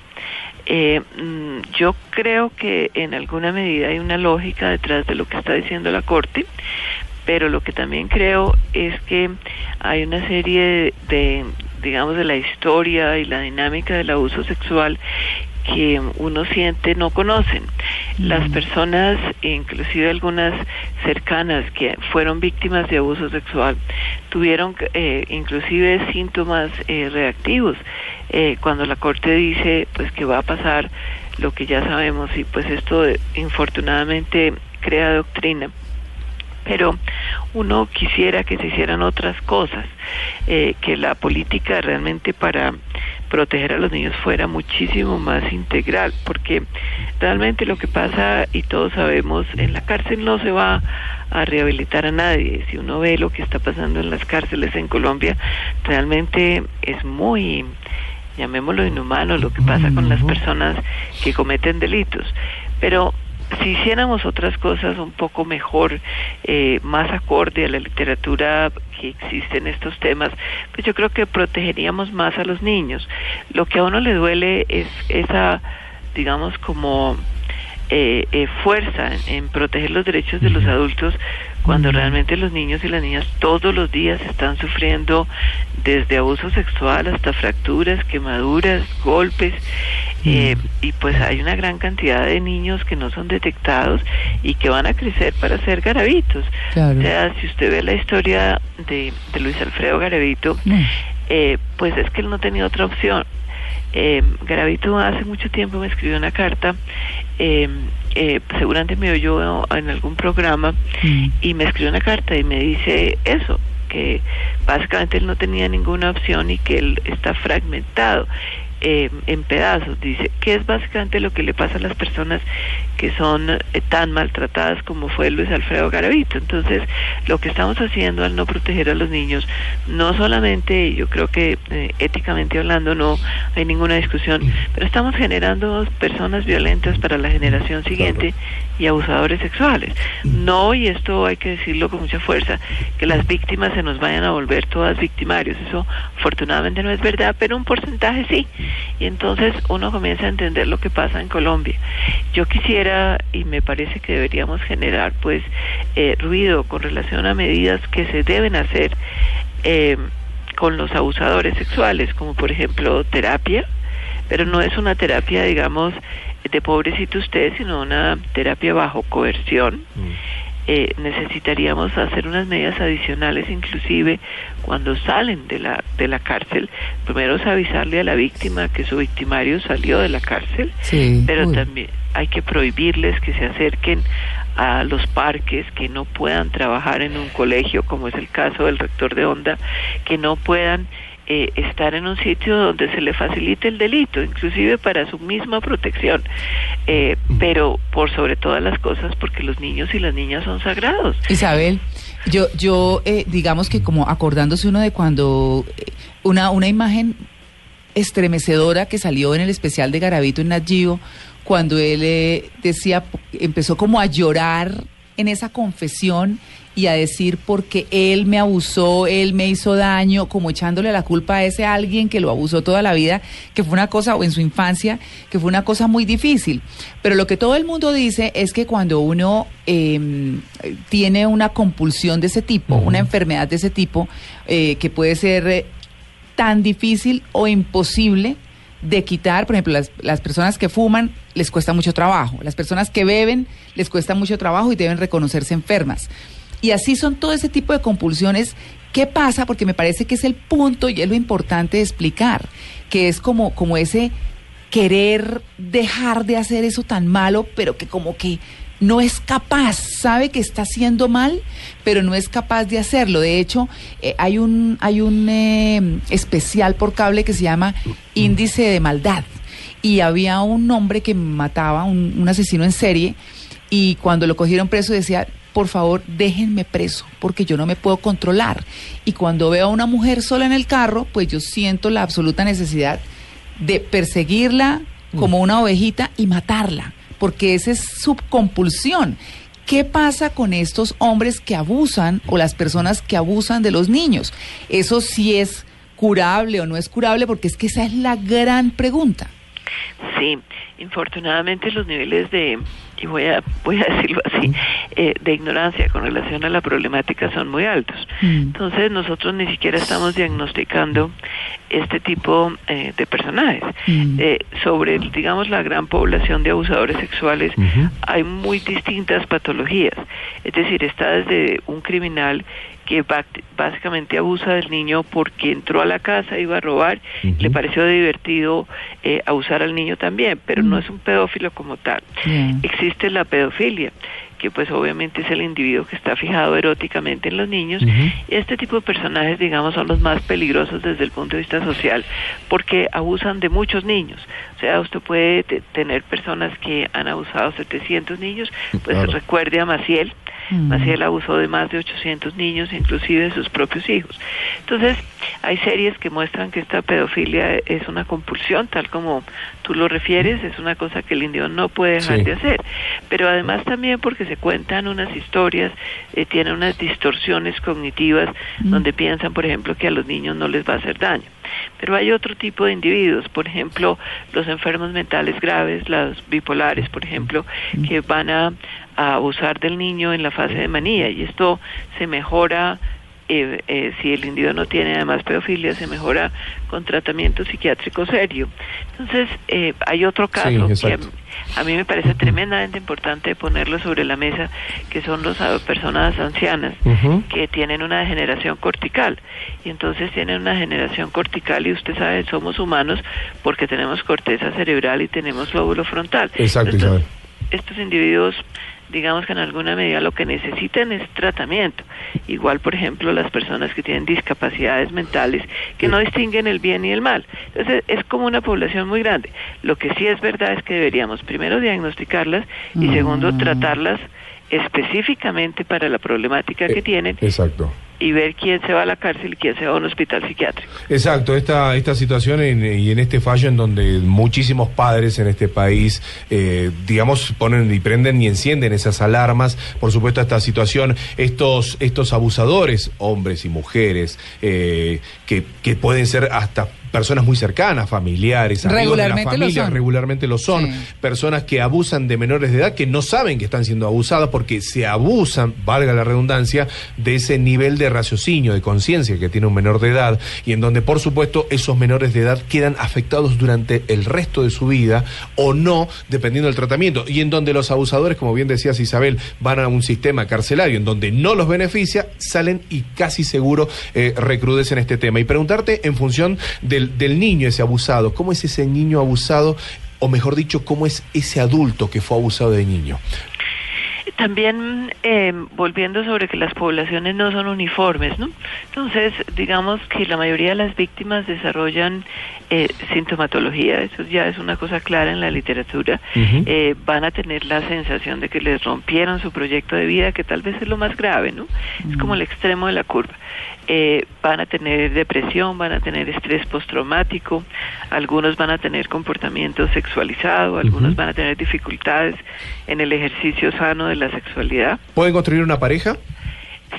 Eh, mm, yo creo que en alguna medida hay una lógica detrás de lo que está diciendo la Corte, pero lo que también creo es que hay una serie de, de, digamos, de la historia y la dinámica del abuso sexual que uno siente no conocen. Las personas, inclusive algunas cercanas que fueron víctimas de abuso sexual, tuvieron eh, inclusive síntomas eh, reactivos. Eh, cuando la Corte dice pues que va a pasar lo que ya sabemos y pues esto eh, infortunadamente crea doctrina pero uno quisiera que se hicieran otras cosas, eh, que la política realmente para proteger a los niños fuera muchísimo más integral, porque realmente lo que pasa, y todos sabemos, en la cárcel no se va a rehabilitar a nadie. Si uno ve lo que está pasando en las cárceles en Colombia, realmente es muy, llamémoslo inhumano, lo que pasa con las personas que cometen delitos. Pero si hiciéramos otras cosas un poco mejor, eh, más acorde a la literatura que existe en estos temas, pues yo creo que protegeríamos más a los niños. Lo que a uno le duele es esa, digamos, como eh, eh, fuerza en, en proteger los derechos de los adultos cuando realmente los niños y las niñas todos los días están sufriendo desde abuso sexual hasta fracturas, quemaduras, golpes, eh, y pues hay una gran cantidad de niños que no son detectados y que van a crecer para ser garabitos. Claro. O sea, si usted ve la historia de, de Luis Alfredo Garavito, eh, pues es que él no tenía otra opción. Eh, Garavito hace mucho tiempo me escribió una carta, eh, eh, seguramente me oyó en algún programa y me escribió una carta y me dice eso, que básicamente él no tenía ninguna opción y que él está fragmentado. eh, en pedazos, dice, que es básicamente lo que le pasa a las personas que son eh, tan maltratadas como fue Luis Alfredo Garavito. Entonces, lo que estamos haciendo al no proteger a los niños, no solamente, yo creo que eh, éticamente hablando no hay ninguna discusión, pero estamos generando personas violentas para la generación siguiente y abusadores sexuales. No, y esto hay que decirlo con mucha fuerza, que las víctimas se nos vayan a volver todas victimarios. Eso afortunadamente no es verdad, pero un porcentaje sí. Y entonces uno comienza a entender lo que pasa en Colombia. Yo quisiera, y me parece que deberíamos generar pues eh, ruido con relación a medidas que se deben hacer eh, con los abusadores sexuales, como por ejemplo terapia, pero no es una terapia, digamos, de pobrecito usted, sino una terapia bajo coerción. Eh, necesitaríamos hacer unas medidas adicionales, inclusive cuando salen de la de la cárcel. Primero es avisarle a la víctima que su victimario salió de la cárcel, Sí, pero uy. también hay que prohibirles que se acerquen a los parques, que no puedan trabajar en un colegio, como es el caso del rector de Onda, que no puedan eh, estar en un sitio donde se le facilite el delito, inclusive para su misma protección, eh, pero por sobre todas las cosas porque los niños y las niñas son sagrados. Isabel, yo, yo eh, digamos que como acordándose uno de cuando eh, una, una imagen estremecedora que salió en el especial de Garavito en Nat Geo, cuando él eh, decía, empezó como a llorar en esa confesión y a decir porque él me abusó, él me hizo daño, como echándole la culpa a ese alguien que lo abusó toda la vida, que fue una cosa, o en su infancia, que fue una cosa muy difícil. Pero lo que todo el mundo dice es que cuando uno eh, tiene una compulsión de ese tipo, una enfermedad de ese tipo, eh, que puede ser eh, tan difícil o imposible de quitar, por ejemplo, las, las personas que fuman les cuesta mucho trabajo, las personas que beben les cuesta mucho trabajo y deben reconocerse enfermas. Y así son todo ese tipo de compulsiones. ¿Qué pasa? Porque me parece que es el punto y es lo importante de explicar, que es como, como ese querer dejar de hacer eso tan malo, pero que como que no es capaz, sabe que está haciendo mal, pero no es capaz de hacerlo. De hecho, eh, hay un, hay un eh, especial por cable que se llama Índice de Maldad. Y había un hombre que mataba, un, un asesino en serie, y cuando lo cogieron preso decía, por favor, déjenme preso, porque yo no me puedo controlar. Y cuando veo a una mujer sola en el carro, pues yo siento la absoluta necesidad de perseguirla como una ovejita y matarla, porque esa es su compulsión. ¿Qué pasa con estos hombres que abusan o las personas que abusan de los niños? Eso sí es curable o no es curable, porque es que esa es la gran pregunta. Sí, infortunadamente los niveles de, y voy a, voy a (laughs) decirlo así, eh, de ignorancia con relación a la problemática son muy altos. Entonces nosotros ni siquiera estamos diagnosticando este tipo eh, de personajes. Eh, sobre, digamos, la gran población de abusadores sexuales hay muy distintas patologías. Es decir, está desde un criminal que básicamente abusa del niño porque entró a la casa, iba a robar, le pareció divertido eh, abusar al niño también, pero no es un pedófilo como tal. Existe la pedofilia, que pues obviamente es el individuo que está fijado eróticamente en los niños. Y este tipo de personajes, digamos, son los más peligrosos desde el punto de vista social, porque abusan de muchos niños. O sea, usted puede te- tener personas que han abusado 700 niños, pues Claro. recuerde a Maciel, Mm. Maciel abusó de más de 800 niños, inclusive de sus propios hijos. Entonces, hay series que muestran que esta pedofilia es una compulsión, tal como tú lo refieres, es una cosa que el indio no puede dejar Sí. de hacer. Pero además también porque se cuentan unas historias, eh, tienen unas distorsiones cognitivas donde piensan, por ejemplo, que a los niños no les va a hacer daño. Pero hay otro tipo de individuos, por ejemplo, los enfermos mentales graves, los bipolares, por ejemplo, que van a, a abusar del niño en la fase de manía y esto se mejora eh, eh, si el individuo no tiene además pedofilia, se mejora con tratamiento psiquiátrico serio. Entonces, eh, hay otro caso que a, a mí me parece tremendamente importante ponerlo sobre la mesa, que son las personas ancianas que tienen una degeneración cortical. Y entonces tienen una degeneración cortical y usted sabe, somos humanos porque tenemos corteza cerebral y tenemos lóbulo frontal. Exacto, Isabel. estos individuos, digamos que en alguna medida lo que necesitan es tratamiento. Igual, por ejemplo, las personas que tienen discapacidades mentales que no distinguen el bien y el mal. Entonces, es como una población muy grande. Lo que sí es verdad es que deberíamos primero diagnosticarlas y segundo tratarlas específicamente para la problemática que tienen Exacto. Y ver quién se va a la cárcel y quién se va a un hospital psiquiátrico. Exacto, esta, esta situación y en este fallo en donde muchísimos padres en este país, eh, digamos, ponen y prenden y encienden esas alarmas. Por supuesto, esta situación, estos, estos abusadores, hombres y mujeres, eh, que, que pueden ser hasta personas muy cercanas, familiares, amigos de la Regularmente lo familia, son. regularmente lo son, Sí. personas que abusan de menores de edad que no saben que están siendo abusadas porque se abusan, valga la redundancia, de ese nivel de raciocinio, de conciencia que tiene un menor de edad y en donde por supuesto esos menores de edad quedan afectados durante el resto de su vida o no, dependiendo del tratamiento y en donde los abusadores, como bien decías Isabel, van a un sistema carcelario en donde no los beneficia, salen y casi seguro eh, recrudecen este tema. Y preguntarte en función del, del niño ese abusado, ¿cómo es ese niño abusado? O mejor dicho, ¿cómo es ese adulto que fue abusado de niño? También eh, volviendo sobre que las poblaciones no son uniformes, ¿no? Entonces, digamos que la mayoría de las víctimas desarrollan eh, sintomatología, eso ya es una cosa clara en la literatura. Eh, van a tener la sensación de que les rompieron su proyecto de vida, que tal vez es lo más grave, ¿no? Es como el extremo de la curva. Eh, van a tener depresión, van a tener estrés postraumático, algunos van a tener comportamiento sexualizado, algunos van a tener dificultades en el ejercicio sano de la la sexualidad. ¿Pueden construir una pareja?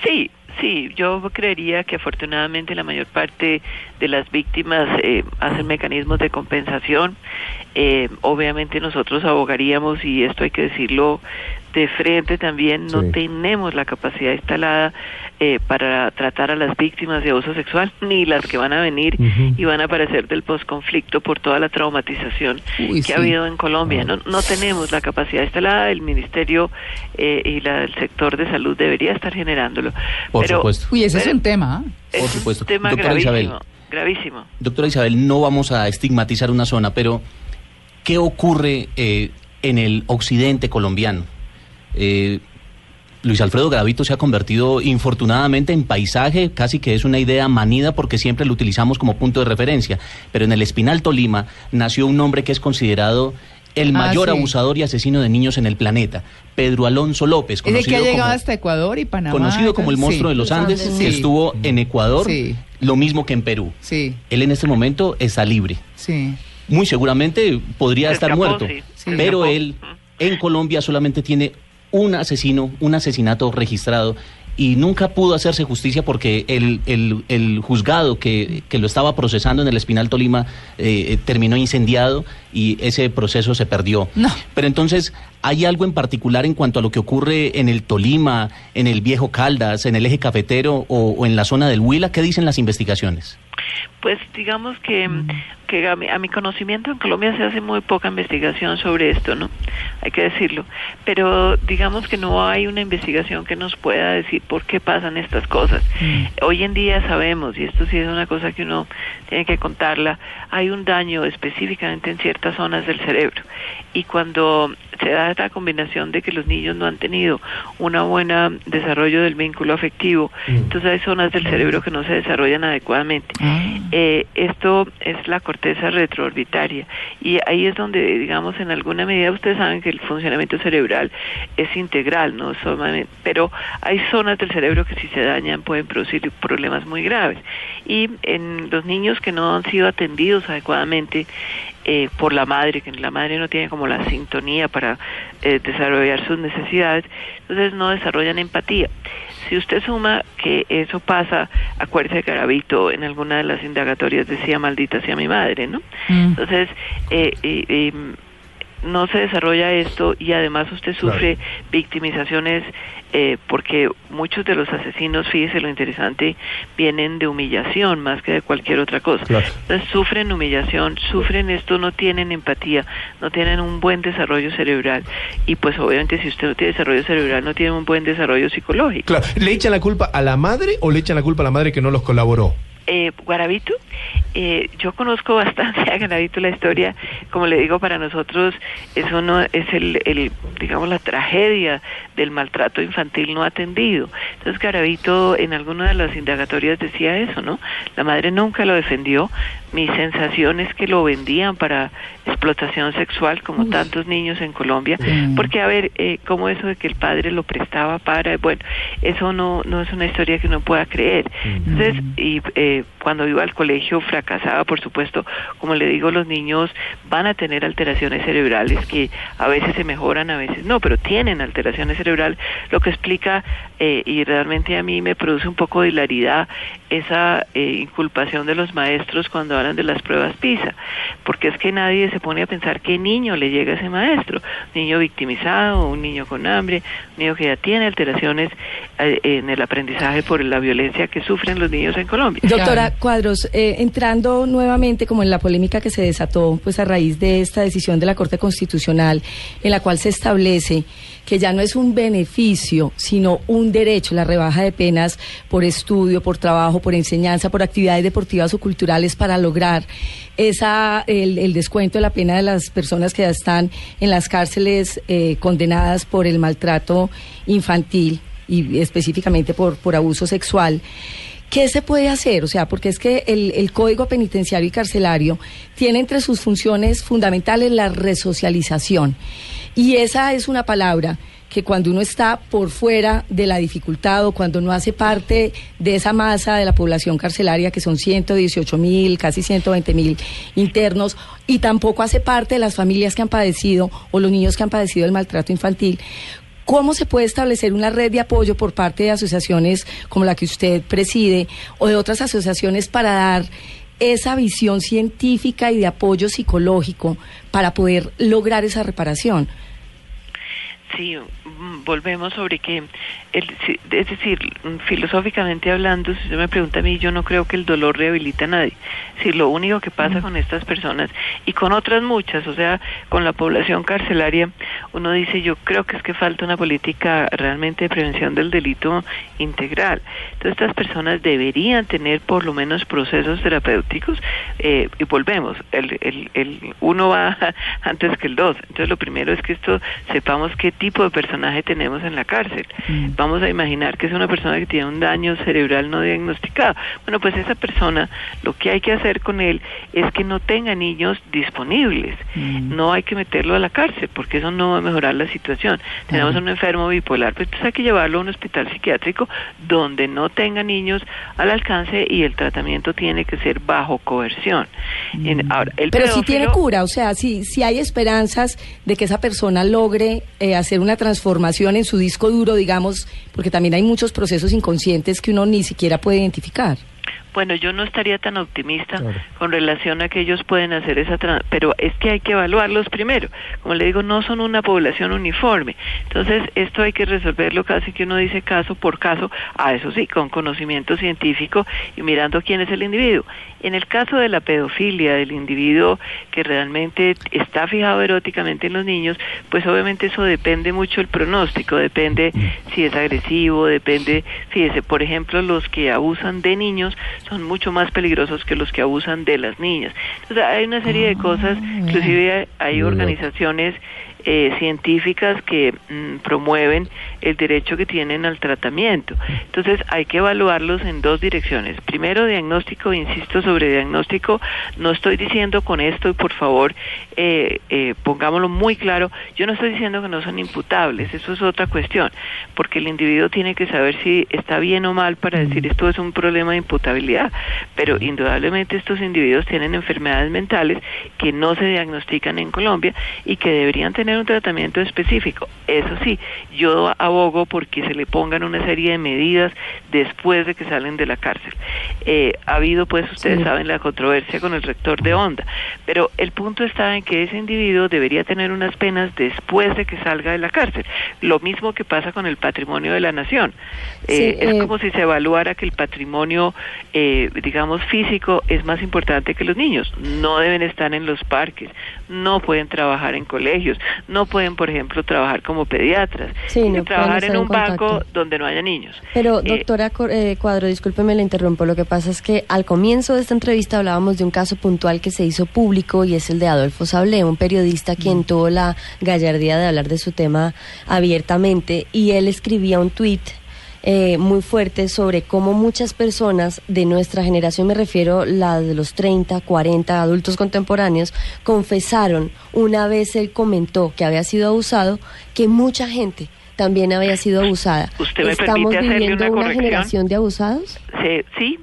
Sí, sí, yo creería que afortunadamente la mayor parte de las víctimas eh, hacen mecanismos de compensación. Eh, obviamente nosotros abogaríamos, y esto hay que decirlo de frente también, no Sí. tenemos la capacidad instalada eh, para tratar a las víctimas de abuso sexual, (laughs) ni las que van a venir y van a aparecer del posconflicto por toda la traumatización Uy, que sí. ha habido en Colombia. No, no tenemos la capacidad instalada, el Ministerio eh, y la- el sector de salud debería estar generándolo. Por Pero supuesto. Uy, ese es un tema. ¿ah? es Por un tema Doctora Isabel. gravísimo, gravísimo. Doctora Isabel, no vamos a estigmatizar una zona, pero ¿qué ocurre eh, en el occidente colombiano? Eh, Luis Alfredo Gravito se ha convertido infortunadamente en paisaje, casi que es una idea manida porque siempre lo utilizamos como punto de referencia. Pero en el Espinal Tolima nació un hombre que es considerado el Ah, mayor sí. abusador y asesino de niños en el planeta, Pedro Alonso López, Es el que conocido ha llegado como- hasta Ecuador y Panamá. conocido como el Sí. monstruo de los Los Andes, que estuvo en Ecuador, Sí. lo mismo que en Perú. Sí, Él en este momento está libre. sí. Muy seguramente podría Se estar escapó, muerto, pero él en Colombia solamente tiene un asesino, un asesinato registrado y nunca pudo hacerse justicia porque el, el- el juzgado que, que lo estaba procesando en el Espinal Tolima eh, eh, terminó incendiado y ese proceso se perdió. No. Pero entonces, ¿hay algo en particular en cuanto a lo que ocurre en el Tolima, en el Viejo Caldas, en el eje cafetero o, o en la zona del Huila? ¿Qué dicen las investigaciones? Pues digamos que, que a, mi, a mi conocimiento en Colombia se hace muy poca investigación sobre esto, ¿no? Hay que decirlo. Pero digamos que no hay una investigación que nos pueda decir por qué pasan estas cosas. Hoy en día sabemos, y esto sí es una cosa que uno tiene que contarla, hay un daño específicamente en ciertas zonas del cerebro. Y cuando se da esta combinación de que los niños no han tenido un buen desarrollo del vínculo afectivo, entonces hay zonas del cerebro que no se desarrollan adecuadamente. Ah. Eh, esto es la corteza retroorbitaria y ahí es donde, digamos, en alguna medida ustedes saben que el funcionamiento cerebral es integral, no solamente, pero hay zonas del cerebro que si se dañan pueden producir problemas muy graves. Y en los niños que no han sido atendidos adecuadamente eh, por la madre, que la madre no tiene como la sintonía para eh, desarrollar sus necesidades, entonces no desarrollan empatía. Si usted suma que eso pasa, acuérdese que Garavito en alguna de las indagatorias decía maldita sea mi madre, ¿no? Mm. Entonces, eh, eh, eh, no se desarrolla esto y además usted sufre victimizaciones eh, porque muchos de los asesinos, fíjese lo interesante, vienen de humillación más que de cualquier otra cosa. Claro. Entonces sufren humillación, sufren esto, no tienen empatía, no tienen un buen desarrollo cerebral y pues obviamente si usted no tiene desarrollo cerebral no tiene un buen desarrollo psicológico. Claro. ¿Le echan la culpa a la madre o le echan la culpa a la madre que no los colaboró? Eh, Guarabito, eh, yo conozco (laughs) bastante a Garavito la historia, como le digo, para nosotros eso no es el, el, digamos, la tragedia del maltrato infantil no atendido. Entonces Garavito en alguna de las indagatorias decía eso, ¿no? La madre nunca lo defendió, mi sensación es que lo vendían para explotación sexual, como tantos niños en Colombia, Sí. porque a ver, eh, como eso de que el padre lo prestaba para, bueno, eso no, no es una historia que uno pueda creer. Entonces, y eh, cuando iba al colegio fracasaba, por supuesto, como le digo, los niños van a tener alteraciones cerebrales que a veces se mejoran, a veces no, pero tienen alteraciones cerebrales, lo que explica, eh, y realmente a mí me produce un poco de hilaridad esa eh, inculpación de los maestros cuando hablan de las pruebas PISA, porque es que nadie se pone a pensar qué niño le llega a ese maestro, un niño victimizado, un niño con hambre, un niño que ya tiene alteraciones eh, en el aprendizaje por la violencia que sufren los niños en Colombia. Doctora. Cuadros, eh, entrando nuevamente como en la polémica que se desató pues a raíz de esta decisión de la Corte Constitucional en la cual se establece que ya no es un beneficio, sino un derecho la rebaja de penas por estudio, por trabajo, por enseñanza, por actividades deportivas o culturales para lograr esa el, descuento de la pena de las personas que ya están en las cárceles eh, condenadas por el maltrato infantil y específicamente por, por abuso sexual. ¿Qué se puede hacer? O sea, porque es que el, el Código Penitenciario y Carcelario tiene entre sus funciones fundamentales la resocialización. Y esa es una palabra que cuando uno está por fuera de la dificultad o cuando no hace parte de esa masa de la población carcelaria, que son 118 mil, casi 120 mil internos, y tampoco hace parte de las familias que han padecido o los niños que han padecido el maltrato infantil, ¿Cómo se puede establecer una red de apoyo por parte de asociaciones como la que usted preside o de otras asociaciones para dar esa visión científica y de apoyo psicológico para poder lograr esa reparación? Sí, mm, volvemos sobre que, el, es decir, filosóficamente hablando, si usted me pregunta a mí, yo no creo que el dolor rehabilita a nadie. Si lo único que pasa con estas personas y con otras muchas, o sea, con la población carcelaria, uno dice, yo creo que es que falta una política realmente de prevención del delito integral. Entonces, estas personas deberían tener por lo menos procesos terapéuticos eh, y volvemos, el, el, el uno va (laughs) antes que el dos. Entonces, lo primero es que esto sepamos qué tipo de personaje tenemos en la cárcel. Vamos a imaginar que es una persona que tiene un daño cerebral no diagnosticado. Bueno, pues esa persona, lo que hay que hacer con él es que no tenga niños disponibles. No hay que meterlo a la cárcel porque eso no va a mejorar la situación. Tenemos un enfermo bipolar, pues entonces hay que llevarlo a un hospital psiquiátrico donde no tenga niños al alcance y el tratamiento tiene que ser bajo coerción. En- ahora, el Pero si tiene cura, o sea, si, si hay esperanzas de que esa persona logre eh, hacer una transformación en su disco duro, digamos, porque también hay muchos procesos inconscientes que uno ni siquiera puede identificar. Bueno, yo no estaría tan optimista con relación a que ellos pueden hacer esa, pero es que hay que evaluarlos primero. Como le digo, no son una población uniforme. Entonces, esto hay que resolverlo casi que uno dice caso por caso, a eso sí, con conocimiento científico y mirando quién es el individuo. En el caso de la pedofilia, del individuo que realmente está fijado eróticamente en los niños, pues obviamente eso depende mucho el pronóstico, depende si es agresivo, depende, fíjese, por ejemplo, los que abusan de niños son mucho más peligrosos que los que abusan de las niñas. Entonces hay una serie de cosas, inclusive hay organizaciones eh, científicas que mm, promueven el derecho que tienen al tratamiento. Entonces hay que evaluarlos en dos direcciones. Primero, diagnóstico, insisto sobre diagnóstico, no estoy diciendo con esto, y por favor, eh, eh, pongámoslo muy claro, yo no estoy diciendo que no son imputables, eso es otra cuestión, porque el individuo tiene que saber si está bien o mal para decir esto es un problema de imputabilidad, pero indudablemente estos individuos tienen enfermedades mentales que no se diagnostican en Colombia y que deberían tener un tratamiento específico. Eso sí, yo abogo porque se le pongan una serie de medidas después de que salen de la cárcel. Eh, ha habido, pues, ustedes Sí. saben, la controversia con el rector de Onda, pero el punto está en que ese individuo debería tener unas penas después de que salga de la cárcel. Lo mismo que pasa con el patrimonio de la nación. Eh, Sí, es eh, como si se evaluara que el patrimonio, eh, digamos, físico es más importante que los niños. No deben estar en los parques, no pueden trabajar en colegios, no pueden, por ejemplo, trabajar como pediatras, Sí, no trabajar en un banco donde no haya niños. Pero, Eh, doctora eh, Cuadro, discúlpeme, le interrumpo. Lo que pasa es que al comienzo de esta entrevista hablábamos de un caso puntual que se hizo público y es el de Adolfo Sablé, un periodista quien tuvo la gallardía de hablar de su tema abiertamente y él escribía un tuit eh, muy fuerte sobre cómo muchas personas de nuestra generación, me refiero la de los 30, 40 adultos contemporáneos, confesaron una vez él comentó que había sido abusado, que mucha gente también había sido abusada. ¿Usted me ¿Estamos permite viviendo una una, generación de abusados? se- sí,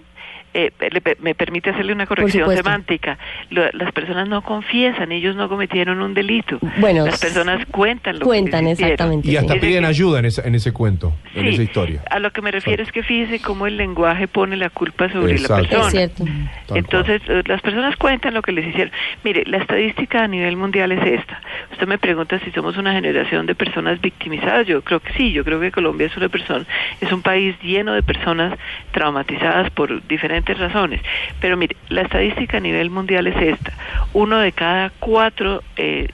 eh, le pe- me permite hacerle una corrección semántica. Lo- las personas no confiesan, ellos no cometieron un delito. Bueno, las personas cuentan lo cuentan, que les hicieron. exactamente. Y hasta piden ayuda en, esa- en ese cuento, en esa historia. a lo que me refiero es que fíjese cómo el lenguaje pone la culpa sobre Exacto. la persona. Es cierto. Entonces, las personas cuentan lo que les hicieron. Mire, la estadística a nivel mundial es esta. Usted me pregunta si somos una generación de personas victimizadas. Yo creo que sí. Yo creo que Colombia es una persona, es un país lleno de personas traumatizadas por diferentes razones. Pero mire, la estadística a nivel mundial es esta. Uno de cada cuatro eh,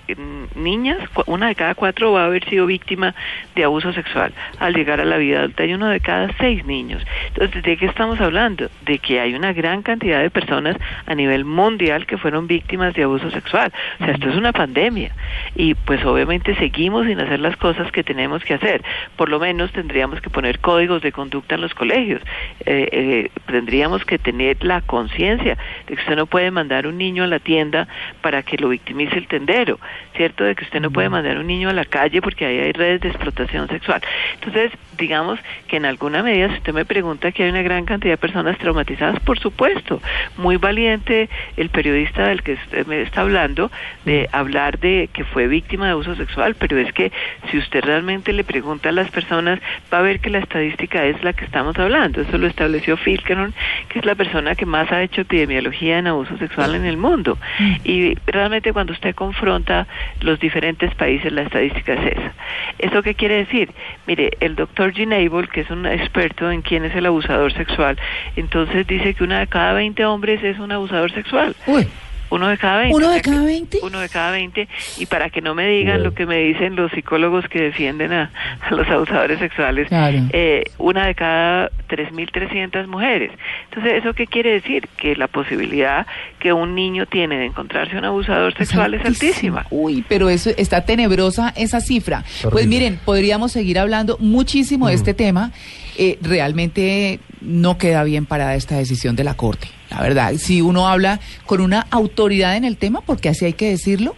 niñas, una de cada cuatro va a haber sido víctima de abuso sexual al llegar a la vida adulta y uno de cada seis niños. Entonces, ¿de qué estamos hablando? De que hay una gran cantidad de personas a nivel mundial que fueron víctimas de abuso sexual. O sea, esto es una pandemia. Y pues obviamente seguimos sin hacer las cosas que tenemos que hacer. Por lo menos tendríamos que poner códigos de conducta en los colegios. Eh, eh, tendríamos que que tener la conciencia de que usted no puede mandar un niño a la tienda para que lo victimice el tendero, ¿cierto? De que usted no puede mandar un niño a la calle porque ahí hay redes de explotación sexual. Entonces, digamos que en alguna medida, si usted me pregunta que hay una gran cantidad de personas traumatizadas, por supuesto, muy valiente el periodista del que usted me está hablando de hablar de que fue víctima de abuso sexual, pero es que si usted realmente le pregunta a las personas, va a ver que la estadística es la que estamos hablando. Eso lo estableció Filkeron, que es la persona que más ha hecho epidemiología en abuso sexual en el mundo. Y realmente cuando usted confronta los diferentes países, la estadística es esa. ¿Eso qué quiere decir? Mire, el doctor Ginable, que es un experto en quién es el abusador sexual, entonces dice que una de cada 20 hombres es un abusador sexual. Uy. Uno de cada 20. ¿Uno de cada 20? Uno de cada 20. Y para que no me digan lo que me dicen los psicólogos que defienden a, a los abusadores sexuales, Claro. eh, una de cada 3.300 mujeres. Entonces, ¿eso qué quiere decir? Que la posibilidad que un niño tiene de encontrarse un abusador sexual es altísima. Uy, pero eso está tenebrosa esa cifra. Pues miren, podríamos seguir hablando muchísimo de este tema. Eh, realmente no queda bien para esta decisión de la Corte. La verdad, si uno habla con una autoridad en el tema, porque así hay que decirlo,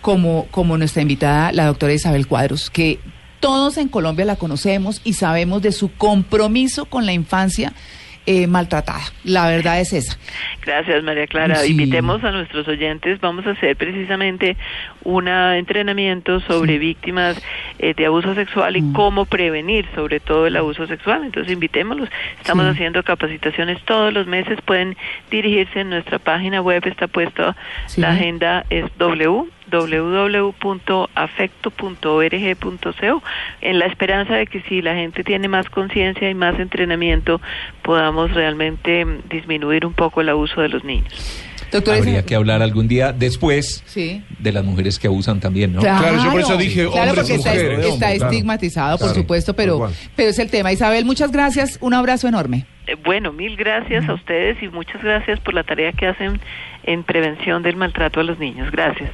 como, como nuestra invitada, la doctora Isabel Cuadros, que todos en Colombia la conocemos y sabemos de su compromiso con la infancia eh, maltratada. La verdad es esa. Gracias, María Clara. Sí. Invitemos a nuestros oyentes. Vamos a hacer precisamente un entrenamiento sobre víctimas eh, de abuso sexual y cómo prevenir sobre todo el abuso sexual. Entonces, invitémoslos. Estamos Sí. haciendo capacitaciones todos los meses. Pueden dirigirse en nuestra página web. Está puesta la agenda es w www.afecto.org.co en la esperanza de que si la gente tiene más conciencia y más entrenamiento podamos realmente mm, disminuir un poco el abuso de los niños. Habría que hablar algún día después Sí. de las mujeres que abusan también, ¿no? Claro, yo por eso dije Claro, hombres porque y está, mujeres. está Hombre, claro. estigmatizado, por Claro, supuesto, pero, pero es el tema. Isabel, muchas gracias. Un abrazo enorme. Eh, Bueno, mil gracias a ustedes y muchas gracias por la tarea que hacen en prevención del maltrato a los niños. Gracias.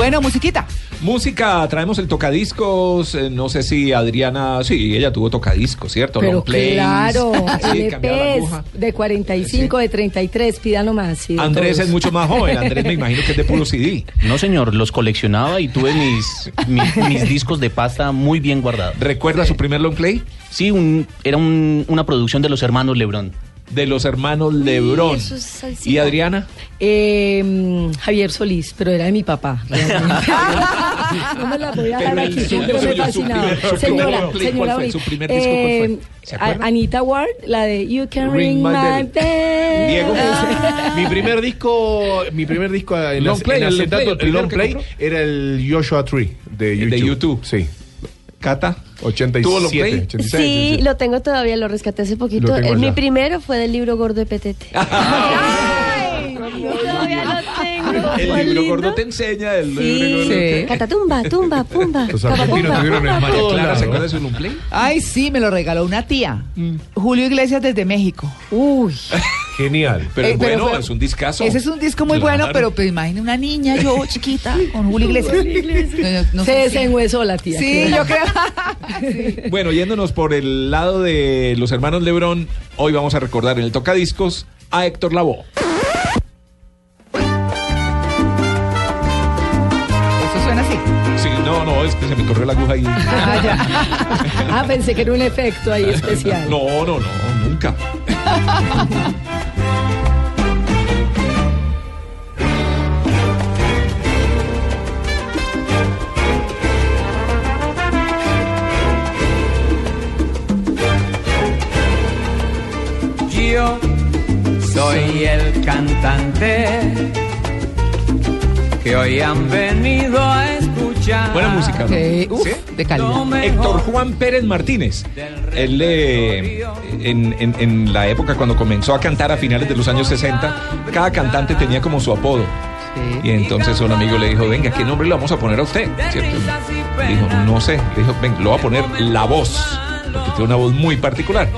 Bueno, musiquita. Música, traemos el tocadiscos. eh, no sé si Adriana, sí, ella tuvo tocadiscos, ¿cierto? Pero plays. claro, (laughs) Sí, cambiaba la aguja. LPs de 45, de 33, pídalo más. sí, Andrés todos. es mucho más joven. Andrés me imagino que es de puro CD. (laughs) No, señor, los coleccionaba y tuve mis, mis, mis discos de pasta muy bien guardados. ¿Recuerda su primer long play? Sí, un, era un- una producción de los hermanos Lebrón. De los hermanos Lebrón. eso es. ¿Y Adriana? Eh, Javier Solís, pero era de mi papá. realmente. (laughs) no me la voy a Pero dar aquí, pero me fascinaba. Señora, ¿Su primer disco cuál fue? eh, Anita Ward, la de You Can Ring Ring, My My Bell. Diego. (laughs) mi primer disco, mi primer disco en, Long play, en el long acetato, play, el el long play era el Joshua Tree de YouTube. de YouTube. Sí. Cata. 87, ¿Tuvo play? 86. Sí, lo tengo todavía, lo rescaté hace poquito. Lo Eh, mi primero fue del libro gordo de Petete. (laughs) Todavía lo tengo. El ¿Fue libro gordo te enseña. El libro Sí. gordo Catatumba, tumba, pumba. Los argentinos tuvieron el pumba. María Clara, ¿se acuerda de su? Ay, sí, me lo regaló una tía. Julio Iglesias desde México. Uy, Genial. Pero Eh, es pero bueno, fue- es un discazo. Ese es un disco muy Claro. bueno, pero pues imagine una niña, yo (laughs) chiquita, con Julio Iglesias. No, no, no se desenhuesó la tía. Sí, creo. yo creo. (laughs) Bueno, yéndonos por el lado de los hermanos Lebrón, hoy vamos a recordar en el tocadiscos a Héctor Lavoe. No, es que se me corrió la aguja ahí. (laughs) Ah, ya. Ah, pensé que era un efecto ahí (laughs) especial. No, no, no, nunca. Yo soy el cantante que hoy han venido a escuchar. Buena música. ¿no? Uf, ¿Sí? de calidad. Héctor Juan Pérez Martínez. Él eh, en, en- en la época cuando comenzó a cantar a finales de los años 60, cada cantante tenía como su apodo. Sí. Y entonces un amigo le dijo, venga, ¿qué nombre le vamos a poner a usted? ¿Cierto? Dijo, no sé. Dijo, ven, lo voy a poner La Voz, porque tiene una voz muy particular.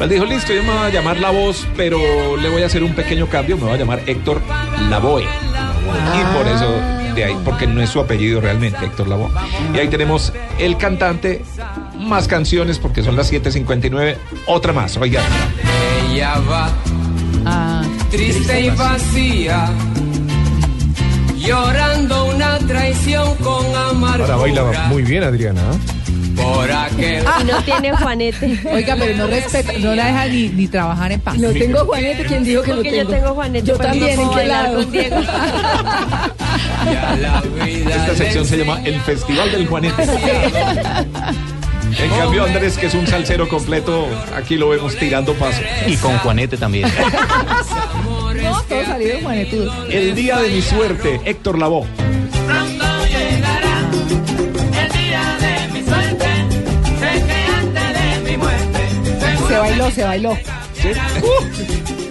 Él dijo, listo, yo me voy a llamar La Voz, pero le voy a hacer un pequeño cambio, me voy a llamar Héctor Lavoe. Y por eso, de ahí, porque no es su apellido realmente, Héctor Lavoe. Y ahí tenemos el cantante, más canciones, porque son las 7.59, otra más, oiga. ella va Ah, triste y vacía, llorando una traición con Ahora baila amargura muy bien, Adriana. ¿ah? Por aquel Y no tiene Juanete. Oiga, pero no respeta, no la deja ni, ni trabajar en paz. No tengo Juanete, ¿quién dijo que Porque tengo? yo tengo Juanete. Yo pero no también, ¿en puedo qué bailar lado? con Diego. ya la vida Esta sección se llama El Festival del Juanete. En cambio, Andrés, que es un salsero completo, aquí lo vemos tirando paso. Y con Juanete también. (laughs) No, todo salido en Juanetudo. El día de mi suerte, Héctor Lavoe. Se bailó, se bailó.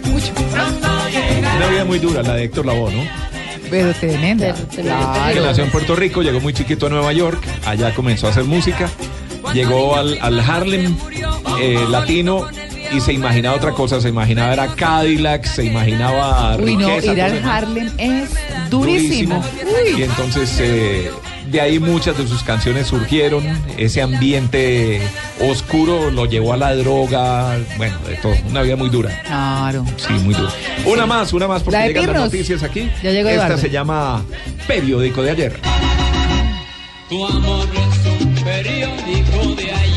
mucho. Una vida muy dura, la de Héctor Lavoe, ¿no? Pero tremenda. Que nació en Puerto Rico, llegó muy chiquito a Nueva York, allá comenzó a hacer música, llegó al, al Harlem eh, latino y se imaginaba otra cosa, se imaginaba era Cadillac, se imaginaba Uy, no, ir al Harlem es durísimo. Y Uy. entonces eh, de ahí muchas de sus canciones surgieron, ese ambiente oscuro lo llevó a la droga, bueno, de todo, una vida muy dura. Claro. Sí, muy duro. Una más, una más, porque La llegan las noticias aquí. Ya llegó Esta Eduardo. se llama Periódico de ayer. Tu amor es un periódico de ayer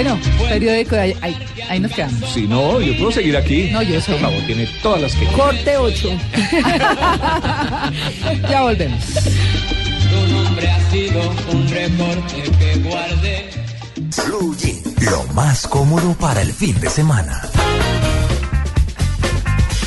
Bueno, periódico de ahí, ahí, ahí nos quedamos. Si no, yo puedo seguir aquí. No, yo sé. Por favor, tiene todas las que. Corte 8. (laughs) Ya volvemos. Tu nombre ha sido un reporte que guardé. Jeans, lo más cómodo para el fin de semana.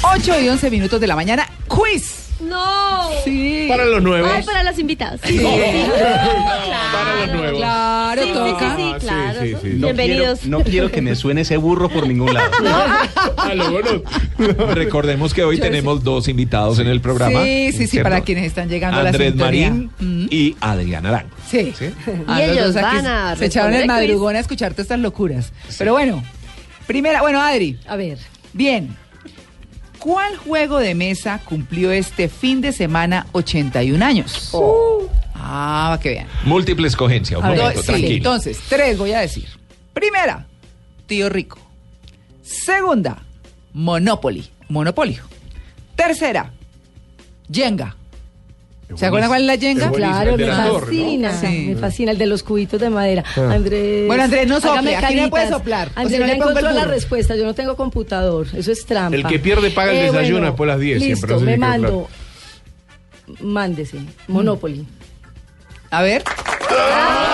8 y 11 minutos de la mañana. Quiz. No. Sí. Para los nuevos. Ay, para los invitados. Sí, Para los nuevos. Claro, sí, toca. sí, Ah, sí, claro. sí, sí. No Bienvenidos. quiero, no quiero que me suene ese burro por ningún lado. (laughs) A lo bueno. (laughs) Recordemos que hoy tenemos dos invitados en el programa. Sí, sí, sí, para quienes están llegando a la Andrés. Marín Mm. y Adrián Arango. Sí. ¿Sí? Ah, Y los ellos van a Se echaron el madrugón a escuchar todas estas locuras. Pero bueno, primera, bueno, Adri, A ver. bien. ¿Cuál juego de mesa cumplió este fin de semana 81 años? Ah, para que vean. Múltiple escogencia, un A ver, momento, sí, tranquilo. entonces, tres voy a decir. Primera, Tío Rico. Segunda, Monopoly. Monopolio. Tercera, Jenga. ¿Se acuerdan cuál es la buenísimo, Claro, me la torre, ¿no? fascina. Sí. Me fascina el de los cubitos de madera. Ah. Andrés. Bueno, Andrés, no sople, aquí no puede soplar, o Andrés no le encontró la respuesta. Yo no tengo computador. Eso es trampa. El que pierde paga el desayuno después de las 10 Listo, siempre, no sé me si mando. Mándese. Monopoly. A ver. Muy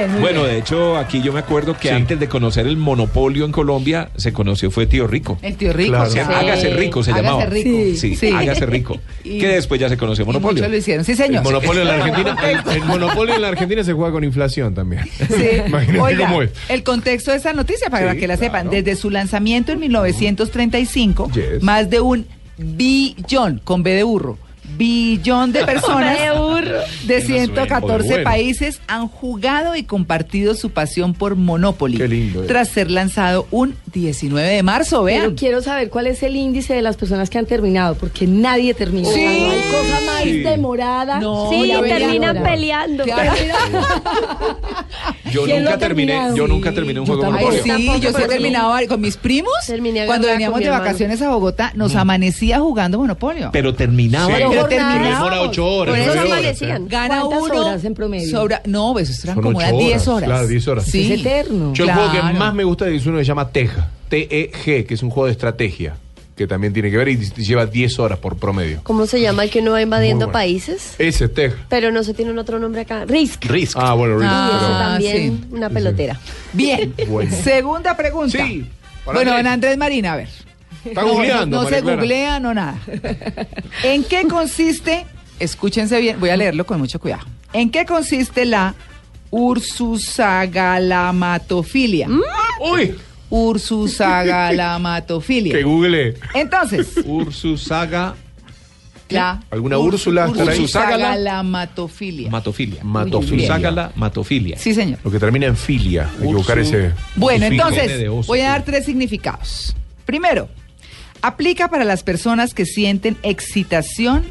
bien. muy Bueno, de hecho, aquí yo me acuerdo que Sí. antes de conocer el monopolio en Colombia, se conoció fue Tío Rico. El Tío Rico. Claro. O sea, sí. Hágase rico se Hágase llamaba. rico. Sí, Sí. hágase rico. (laughs) Y- que después ya se conoció monopolio. lo hicieron. Sí, El señor. monopolio en la Argentina, (laughs) el, el monopolio en la Argentina se juega con inflación también. Sí. (laughs) Oiga, cómo es. el contexto de esa noticia, para Sí, que la sepan, desde su lanzamiento en 1935, Yes. más de un billón, con B de burro, billón de (laughs) personas de burro. de 114 bueno. países han jugado y compartido su pasión por Monopoly. Qué lindo, eh. Tras ser lanzado un 19 de marzo, Pero vean. quiero saber cuál es el índice de las personas que han terminado, porque nadie termina. Sí. No hay cosa más Sí. demorada. No, Sí, terminan peleando. (laughs) Yo ¿Quién lo nunca terminé, yo nunca terminé un yo juego de tampoco. Ay, monopolio. sí, Tampoco, yo sí he pero terminado con mis primos. Terminé Cuando veníamos de hermano. vacaciones a Bogotá, nos amanecía jugando Monopolio. Pero terminaba. Sí. Pero terminamos. Demora ocho horas. Por eso amanecían. Gana ¿Cuántas uno. horas en promedio? sobra- no, pues eso eran como unas 10 horas, claro, 10 horas. Sí. Es eterno. Yo el juego que más me gusta es uno que se llama Teja. T-E-G, que es un juego de estrategia. Que también tiene que ver y lleva 10 horas por promedio. ¿Cómo se llama el que uno va invadiendo bueno. países? Ese es Teja. Pero no se tiene un otro nombre acá. Risk. Risk. Ah, bueno, Risk, Ah, pero- también, sí. una pelotera. Bien. Bueno. Segunda pregunta. Sí, Bueno, Andrés. don Andrés Marina, a ver. Está No, googleando, No, no se googlea, no nada. ¿En qué consiste, escúchense bien, voy a leerlo con mucho cuidado. ¿En qué consiste la ursusagalamatofilia? Uy, Ursusagalmatofilia. Que google. Entonces, Ursusaga la ¿Alguna Úrsula? Ursusagalmatofilia. matofilia. Matofilia. Sí, señor. Lo que termina en filia. Hay que buscar ese. Bueno, entonces voy a dar tres significados. Primero, aplica para las personas que sienten excitación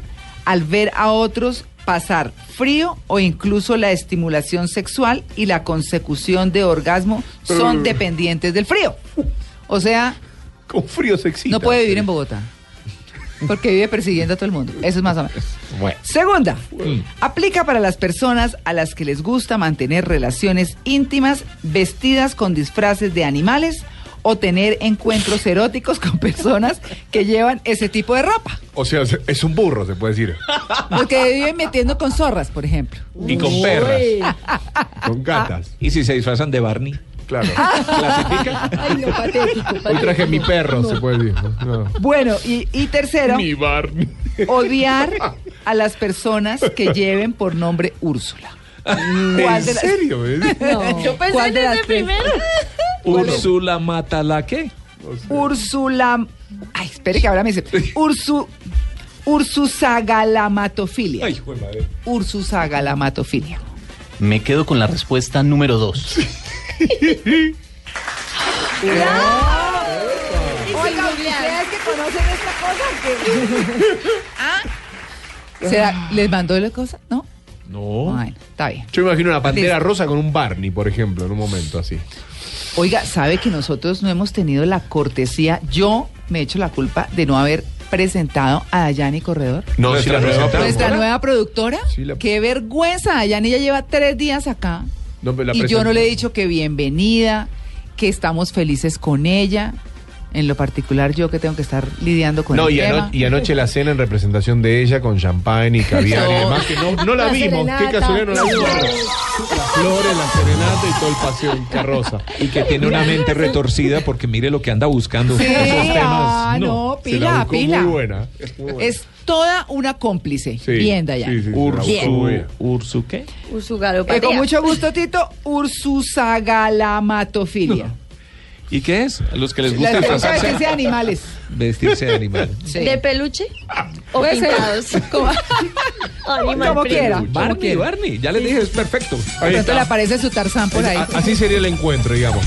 al ver a otros pasar frío o incluso la estimulación sexual y la consecución de orgasmo son dependientes del frío. O sea, Con frío se excita. no puede vivir en Bogotá. Porque vive persiguiendo a todo el mundo. Eso es más o menos. Bueno. Segunda, aplica para las personas a las que les gusta mantener relaciones íntimas vestidas con disfraces de animales o tener encuentros eróticos con personas que llevan ese tipo de ropa. O sea, es un burro, se puede decir. Los que viven metiendo con zorras, por ejemplo. Y con perras. Con gatas. ¿Y si se disfrazan de Barney? Claro. ¿Clasifica? Ay, no, patético. Hoy traje mi perro, No. se puede decir. No. Bueno, y, y tercero, Mi Barney. odiar a las personas que (laughs) lleven por nombre Úrsula. ¿Cuál ¿En de las- serio? eh? No, Yo pensé ¿Cuál en de las ese tres? primero. Úrsula mata la qué? Úrsula. Ay, espere que ahora me dice. Ursu. Ursusagalmatofilia. Ay, hijo de madre. Ursusagalmatofilia. Me quedo con la respuesta número dos. (laughs) Oiga, ¿ustedes que conocen esta cosa? (laughs) ¿Ah? ¿Será, ¿Les mandó la cosa? ¿No? No. Bueno, está bien. Yo me imagino una pantera rosa con un Barney, por ejemplo, en un momento así. Oiga, ¿sabe que nosotros no hemos tenido la cortesía? Yo me he hecho la culpa de no haber presentado a Dayani Corredor. No, Nuestra si la nueva Nuestra productora- nueva productora. Sí, la- Qué vergüenza. Dayani ya lleva tres días acá. No, pero la y yo no le he dicho que bienvenida, que estamos felices con ella. En lo particular, yo que tengo que estar lidiando con No, el y, ano- tema. y anoche la cena en representación de ella con champán y caviar y No. demás, que no, no la, La vimos. Qué casualidad no la vimos. Las flores, la serenata y todo el paseo en carroza. Y que tiene una mente retorcida porque mire lo que anda buscando. Sí, Esos temas. ah, no, Se la pila, buscó pila. Muy buena. es muy buena. Es toda una cómplice. Sí, Bien, Dayani. sí, sí, muy Ursu, bien. ¿Ursu qué? Eh, con mucho gusto, Tito. Ursusagalmatofilia. (laughs) ¿Y qué es? A los que les gusta disfrazarse. vestirse de animales. Vestirse de animal. Sí. ¿De peluche? ¿O Puede ser. pintados? (laughs) Como, Animal como quiera. Barney. Barney. Ya les dije, es perfecto. De Ahí pronto está. le aparece su Tarzán por ahí. A- Así sería el encuentro, digamos.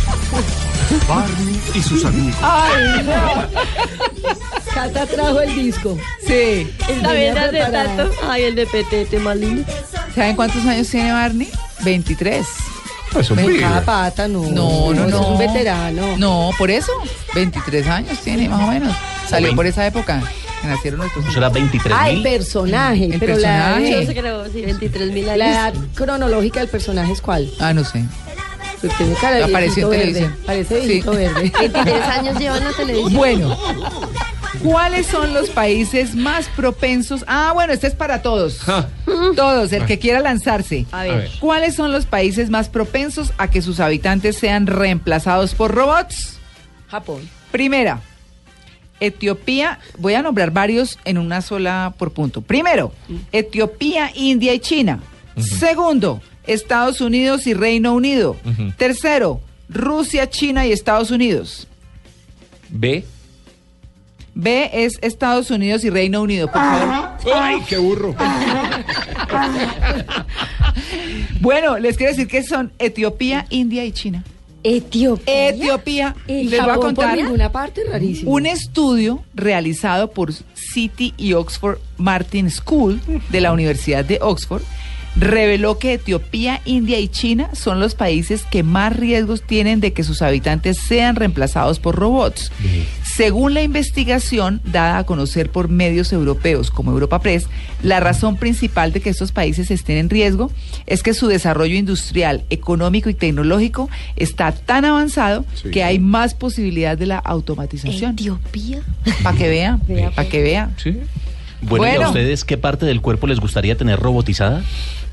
Barney y sus amigos. Ay, no. Cata trajo el disco. Sí. Está bien hace tanto. Ay, el de Petete, más lindo. ¿Saben cuántos años tiene Barney? 23. Es un pibe. pata, no. No, no, no. Es un veterano. No, por eso. 23 años tiene, más o menos. Salió por esa época que nacieron nuestros Eso era 23 Ah, el personaje. El pero personaje. Yo La, se creo, sí, 23 mil la años. edad cronológica del personaje es cuál? Ah, no sé. Pues tiene cara de Apareció en verde. televisión. Parece Sí. viejito verde. (laughs) 23 años lleva en la televisión. Bueno. ¿Cuáles son los países más propensos? Ah, bueno, este es para todos. Todos, el que quiera lanzarse. A ver. ¿Cuáles son los países más propensos a que sus habitantes sean reemplazados por robots? Japón. Primera, Etiopía, voy a nombrar varios en una sola por punto. Primero, Etiopía, India y China. Segundo, Estados Unidos y Reino Unido. Tercero, Rusia, China y Estados Unidos. B. B es Estados Unidos y Reino Unido, por favor. ¡Ay, qué burro! (laughs) Bueno, les quiero decir que son Etiopía, India y China. Etiopía. Etiopía, Y les voy a Japón por contar ninguna parte, rarísimo. un estudio realizado por City y Oxford Martin School de la Universidad de Oxford reveló que Etiopía, India y China son los países que más riesgos tienen de que sus habitantes sean reemplazados por robots. Según la investigación dada a conocer por medios europeos como Europa Press, la razón principal de que estos países estén en riesgo es que su desarrollo industrial, económico y tecnológico está tan avanzado Sí. que hay más posibilidad de la automatización. Etiopía. Para que vean, (laughs) Vea, para que vean. Sí. Bueno, ¿y a ustedes qué parte del cuerpo les gustaría tener robotizada?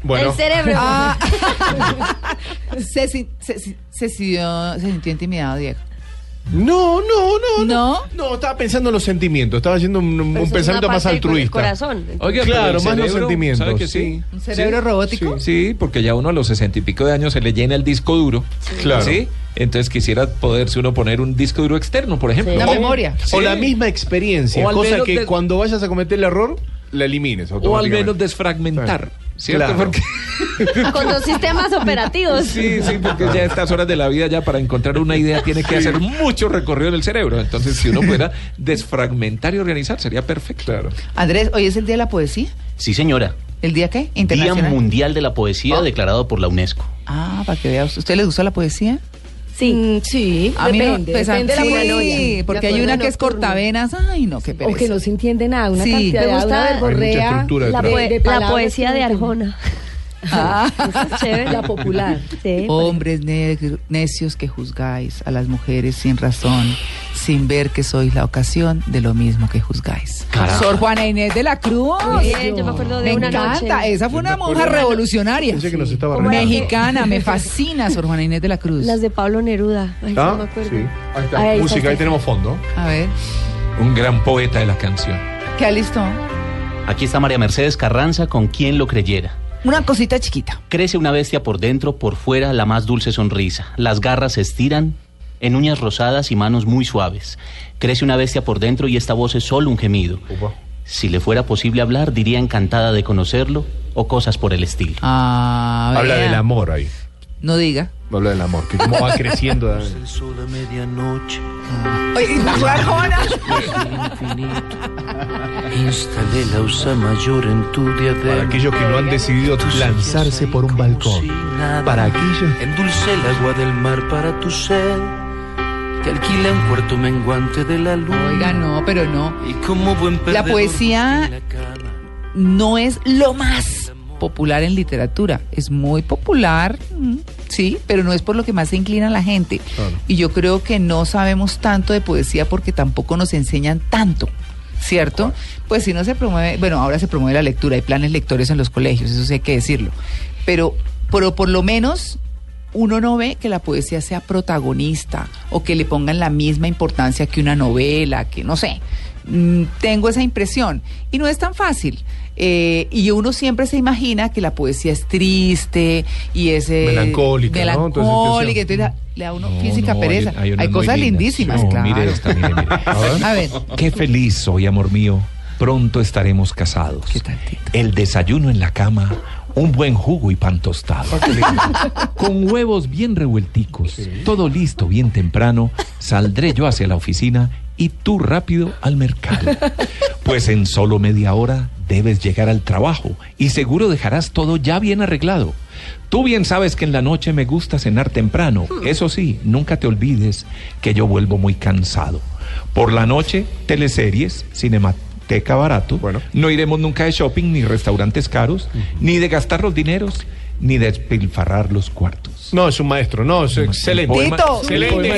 Bueno, El cerebro. Ah, (laughs) (laughs) se, se, si- se sintió, se sintió intimidado, Diego. No, no, no, ¿No? No, estaba pensando en los sentimientos. Estaba haciendo un, es pensamiento más altruista. corazón. Oiga, Claro, el más los sentimientos, ¿sabe que sí. ¿Un cerebro robótico? Sí, porque ya uno a los sesenta y pico de años se le llena el disco duro. Claro. ¿Sí? Entonces quisiera poderse uno poner un disco duro externo, por ejemplo. O- memoria. O Sí. la misma experiencia, cosa que de- cuando vayas a cometer el error, la elimines O al menos desfragmentar, ¿cierto? Claro. Porque (laughs) Con dos sistemas operativos. Sí, sí, porque ya a estas horas de la vida, ya para encontrar una idea, tiene que hacer mucho recorrido en el cerebro. Entonces, si uno pudiera (laughs) desfragmentar y organizar, sería perfecto. Claro. Andrés, hoy es el Día de la Poesía. Sí, señora. ¿El día qué? Día Internacional. Mundial de la Poesía Oh. declarado por la UNESCO. Ah, para que veas. ¿Usted les gusta la poesía? Sí, Mm, sí, A mí no, depende, pues, a- depende de la sí, porque De hay una que es cortavenas. Ay, no, qué O pereza. que no se entiende nada, una Sí. cantidad Me de gusta estructura La, poe- de la poesía de no Arjona. Ah. Esa es chévere. La popular. Sí, Hombres necios que juzgáis a las mujeres sin razón, sin ver que sois la ocasión de lo mismo que juzgáis. Carajo. Sor Juana Inés de la Cruz. Bien, yo me acuerdo de Me una encanta, noche. esa fue una monja revolucionaria. Mexicana, me (laughs) fascina Sor Juana Inés de la Cruz. Las de Pablo Neruda. Ay, ¿Ah? no me acuerdo. Sí. Ahí está. Ahí Música, ahí tenemos fondo. A ver, Un gran poeta de la canción. ¿qué alistó? Aquí está María Mercedes Carranza con quien lo creyera. Una cosita chiquita. Crece una bestia por dentro, por fuera la más dulce sonrisa. Las garras se estiran en uñas rosadas y manos muy suaves. Crece una bestia por dentro y esta voz es solo un gemido. Upa. Si le fuera posible hablar, diría encantada de conocerlo o cosas por el estilo. Ah, Habla del amor ahí. No diga. Habla del amor, que cómo va creciendo. (laughs) El sol a medianoche, Oye, ¿Fue Arjona? infinito. Instalé la usa mayor en tu diadema. Para aquellos que no han decidido lanzarse por un balcón. Para aquellos. Endulcé el agua del mar para tu sed. Te alquilé un cuarto menguante de la luna. Oiga, no, pero no. Y como buen La poesía no es lo más popular en literatura. Es muy popular, mm, sí, pero no es por lo que más se inclina la gente. Claro. Y yo creo que no sabemos tanto de poesía porque tampoco nos enseñan tanto. ¿Cierto? Pues si no se promueve, bueno, ahora se promueve la lectura, hay planes lectores en los colegios, eso sí hay que decirlo. Pero, pero por lo menos uno no ve que la poesía sea protagonista o que le pongan la misma importancia que una novela, que no sé. Mm, tengo esa impresión. Y no es tan fácil. Eh, y uno siempre se imagina que la poesía es triste y es eh, Melancólica, ¿no? Entonces, melancólica, entonces le da uno No, física no, pereza. hay- cosas lindísimas, claro. mire esta, mire, mire. (laughs) A ver, Qué feliz soy, amor mío. Pronto estaremos casados. ¿Qué tal, Tito? El desayuno en la cama, un buen jugo y pan tostado. (laughs) Con huevos bien revuelticos, todo listo bien temprano, saldré yo hacia la oficina y tú rápido al mercado. Pues en solo media hora debes llegar al trabajo y seguro dejarás todo ya bien arreglado. Tú bien sabes que en la noche me gusta cenar temprano. Eso sí, nunca te olvides que yo vuelvo muy cansado. Por la noche, teleseries, cinemateca barato. Bueno. No iremos nunca de shopping, ni restaurantes caros, ni de gastar los dineros, ni de despilfarrar los cuartos. No, es un maestro. No, es excelente. poema- Tito, Excelente.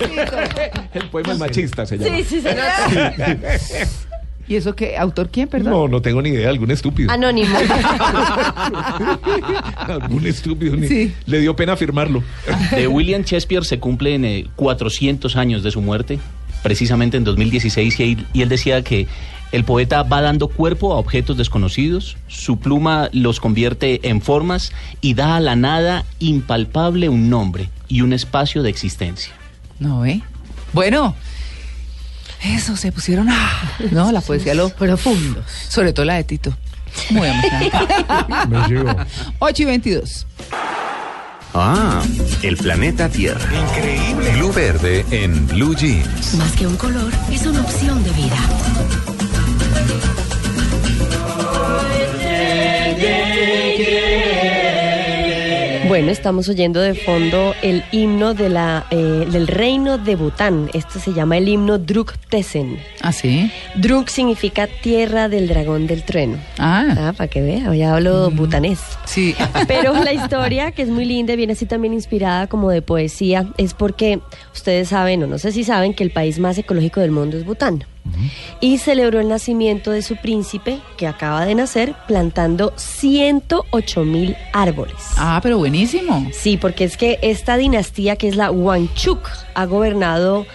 El. El poema es machista se llama. Sí, sí, se nota. (laughs) ¿Y eso qué? ¿Autor quién, perdón? No, no tengo ni idea, algún estúpido. Anónimo. (laughs) algún estúpido. ni- Sí. Le dio pena firmarlo. De William Shakespeare se cumplen eh, 400 años de su muerte, precisamente en 2016, y él, y él decía que el poeta va dando cuerpo a objetos desconocidos, su pluma los convierte en formas y da a la nada impalpable un nombre y un espacio de existencia. No, ¿eh? Bueno, eso se pusieron a... No, la poesía lo profundo. Sobre todo la de Tito. Muy emocionante. (laughs) Me llegó. 8 y 22. Ah, el planeta Tierra. Increíble. Blue Verde en Blue Jeans. Más que un color, es una opción de vida. Bueno, estamos oyendo de fondo el himno de la, eh, del reino de Bután. Este se llama el himno Druk Tesen. ¿Ah, sí? Druk significa tierra del dragón del trueno. Ah, Ah, para que vea, ya hablo butanés. sí. (laughs) Pero la historia, que es muy linda, y viene así también inspirada como de poesía, es porque ustedes saben, o no sé si saben, que el país más ecológico del mundo es Bután. Y celebró el nacimiento de su príncipe, que acaba de nacer, plantando 108 mil árboles. Ah, pero buenísimo. Sí, porque es que esta dinastía que es la Wanchuk ha gobernado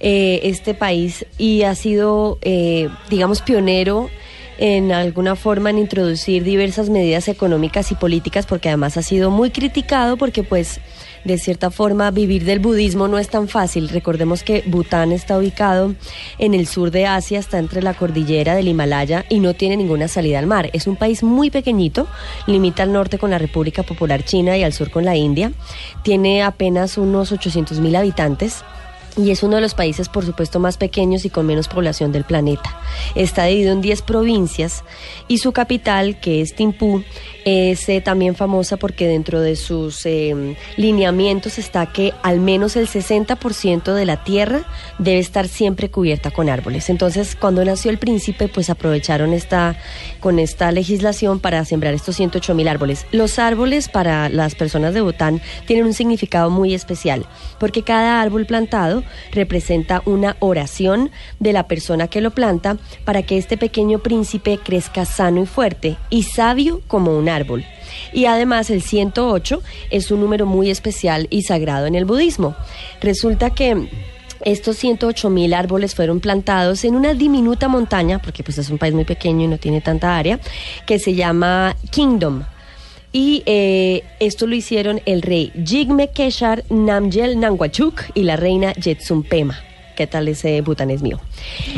eh, este país y ha sido, eh, digamos, pionero en alguna forma en introducir diversas medidas económicas y políticas porque además ha sido muy criticado porque pues de cierta forma vivir del budismo no es tan fácil. Recordemos que Bután está ubicado en el sur de Asia, está entre la cordillera del Himalaya y no tiene ninguna salida al mar. Es un país muy pequeñito, limita al norte con la República Popular China y al sur con la India. Tiene apenas unos 800 mil habitantes. Y es uno de los países, por supuesto, más pequeños y con menos población del planeta. Está dividido en 10 provincias y su capital, que es Timpú, es eh, también famosa porque dentro de sus eh, lineamientos está que al menos el 60% de la tierra debe estar siempre cubierta con árboles. Entonces, cuando nació el príncipe, pues aprovecharon esta, con esta legislación para sembrar estos 108 mil árboles. Los árboles para las personas de Bután tienen un significado muy especial, porque cada árbol plantado representa una oración de la persona que lo planta para que este pequeño príncipe crezca sano y fuerte y sabio como un árbol. Y además el 108 es un número muy especial y sagrado en el budismo. Resulta que estos 108 mil árboles fueron plantados en una diminuta montaña, porque pues es un país muy pequeño y no tiene tanta área, que se llama Kingdom. Y eh, esto lo hicieron el rey Jigme Keshar Namgyel Nangwachuk y la reina Jetsumpema. ¿Qué tal ese Bután es mío?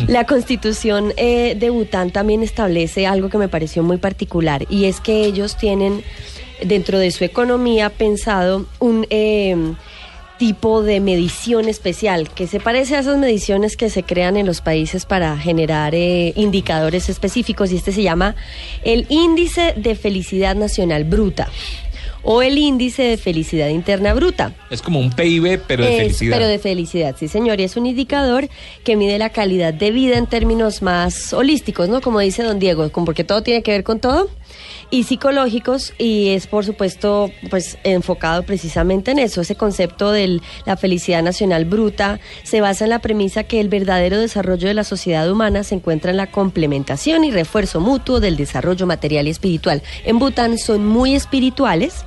La constitución eh, de Bután también establece algo que me pareció muy particular y es que ellos tienen dentro de su economía pensado un eh, tipo de medición especial que se parece a esas mediciones que se crean en los países para generar eh, indicadores específicos y este se llama el índice de felicidad nacional bruta o el índice de felicidad interna bruta. Es como un PIB, pero de Es- felicidad. Pero de felicidad, sí señor. Y es un indicador que mide la calidad de vida en términos más holísticos, ¿no? Como dice don Diego, como porque todo tiene que ver con todo. Y psicológicos, y es por supuesto pues enfocado precisamente en eso. Ese concepto de la felicidad nacional bruta se basa en la premisa que el verdadero desarrollo de la sociedad humana se encuentra en la complementación y refuerzo mutuo del desarrollo material y espiritual. En Bután son muy espirituales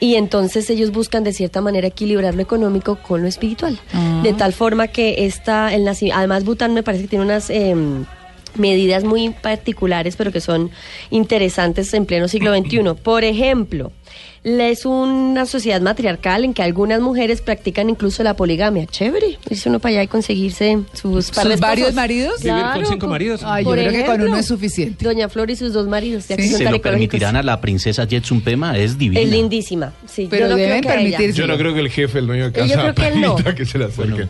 y entonces ellos buscan de cierta manera equilibrar lo económico con lo espiritual. De tal forma que esta, el además Bután me parece que tiene unas em, medidas muy particulares, pero que son interesantes en pleno siglo (coughs) XXI. Por ejemplo, la- es una sociedad matriarcal en que algunas mujeres practican incluso la poligamia. Chévere, irse uno para allá y conseguirse sus, de ¿Sus varios maridos? Vivir con Claro, cinco maridos. Ay, yo Por creo que con ejemplo, uno es suficiente. Doña Flor y sus dos maridos. ya que son Se lo permitirán a la princesa Jetsumpema, es divina. Es lindísima, sí. Pero yo no deben creo que permitirse. Yo no creo que el jefe, el dueño de Yo casa, creo que él no. permita que se le acerquen. Bueno,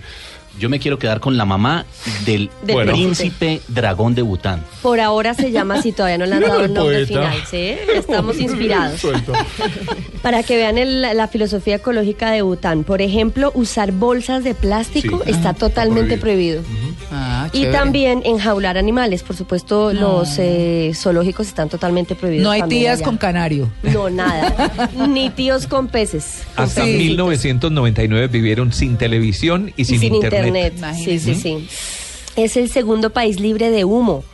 yo me quiero quedar con la mamá del Del Bueno. príncipe dragón de Bután. Por ahora se llama así, todavía no le han dado el nombre poeta. final, ¿sí? Estamos (laughs) inspirados. (laughs) Para que vean el- la filosofía ecológica de Bután. Por ejemplo, usar bolsas de plástico Sí. está Ah, totalmente prohibido. prohibido. Ah, Y también enjaular animales. Por supuesto, los eh, zoológicos están totalmente prohibidos. No hay tías allá. con canario. No, nada. Ni tíos con peces. con Hasta pececitos. 1999 vivieron sin televisión y Y sin, internet. Sí, sí, sí. Es el segundo país libre de humo.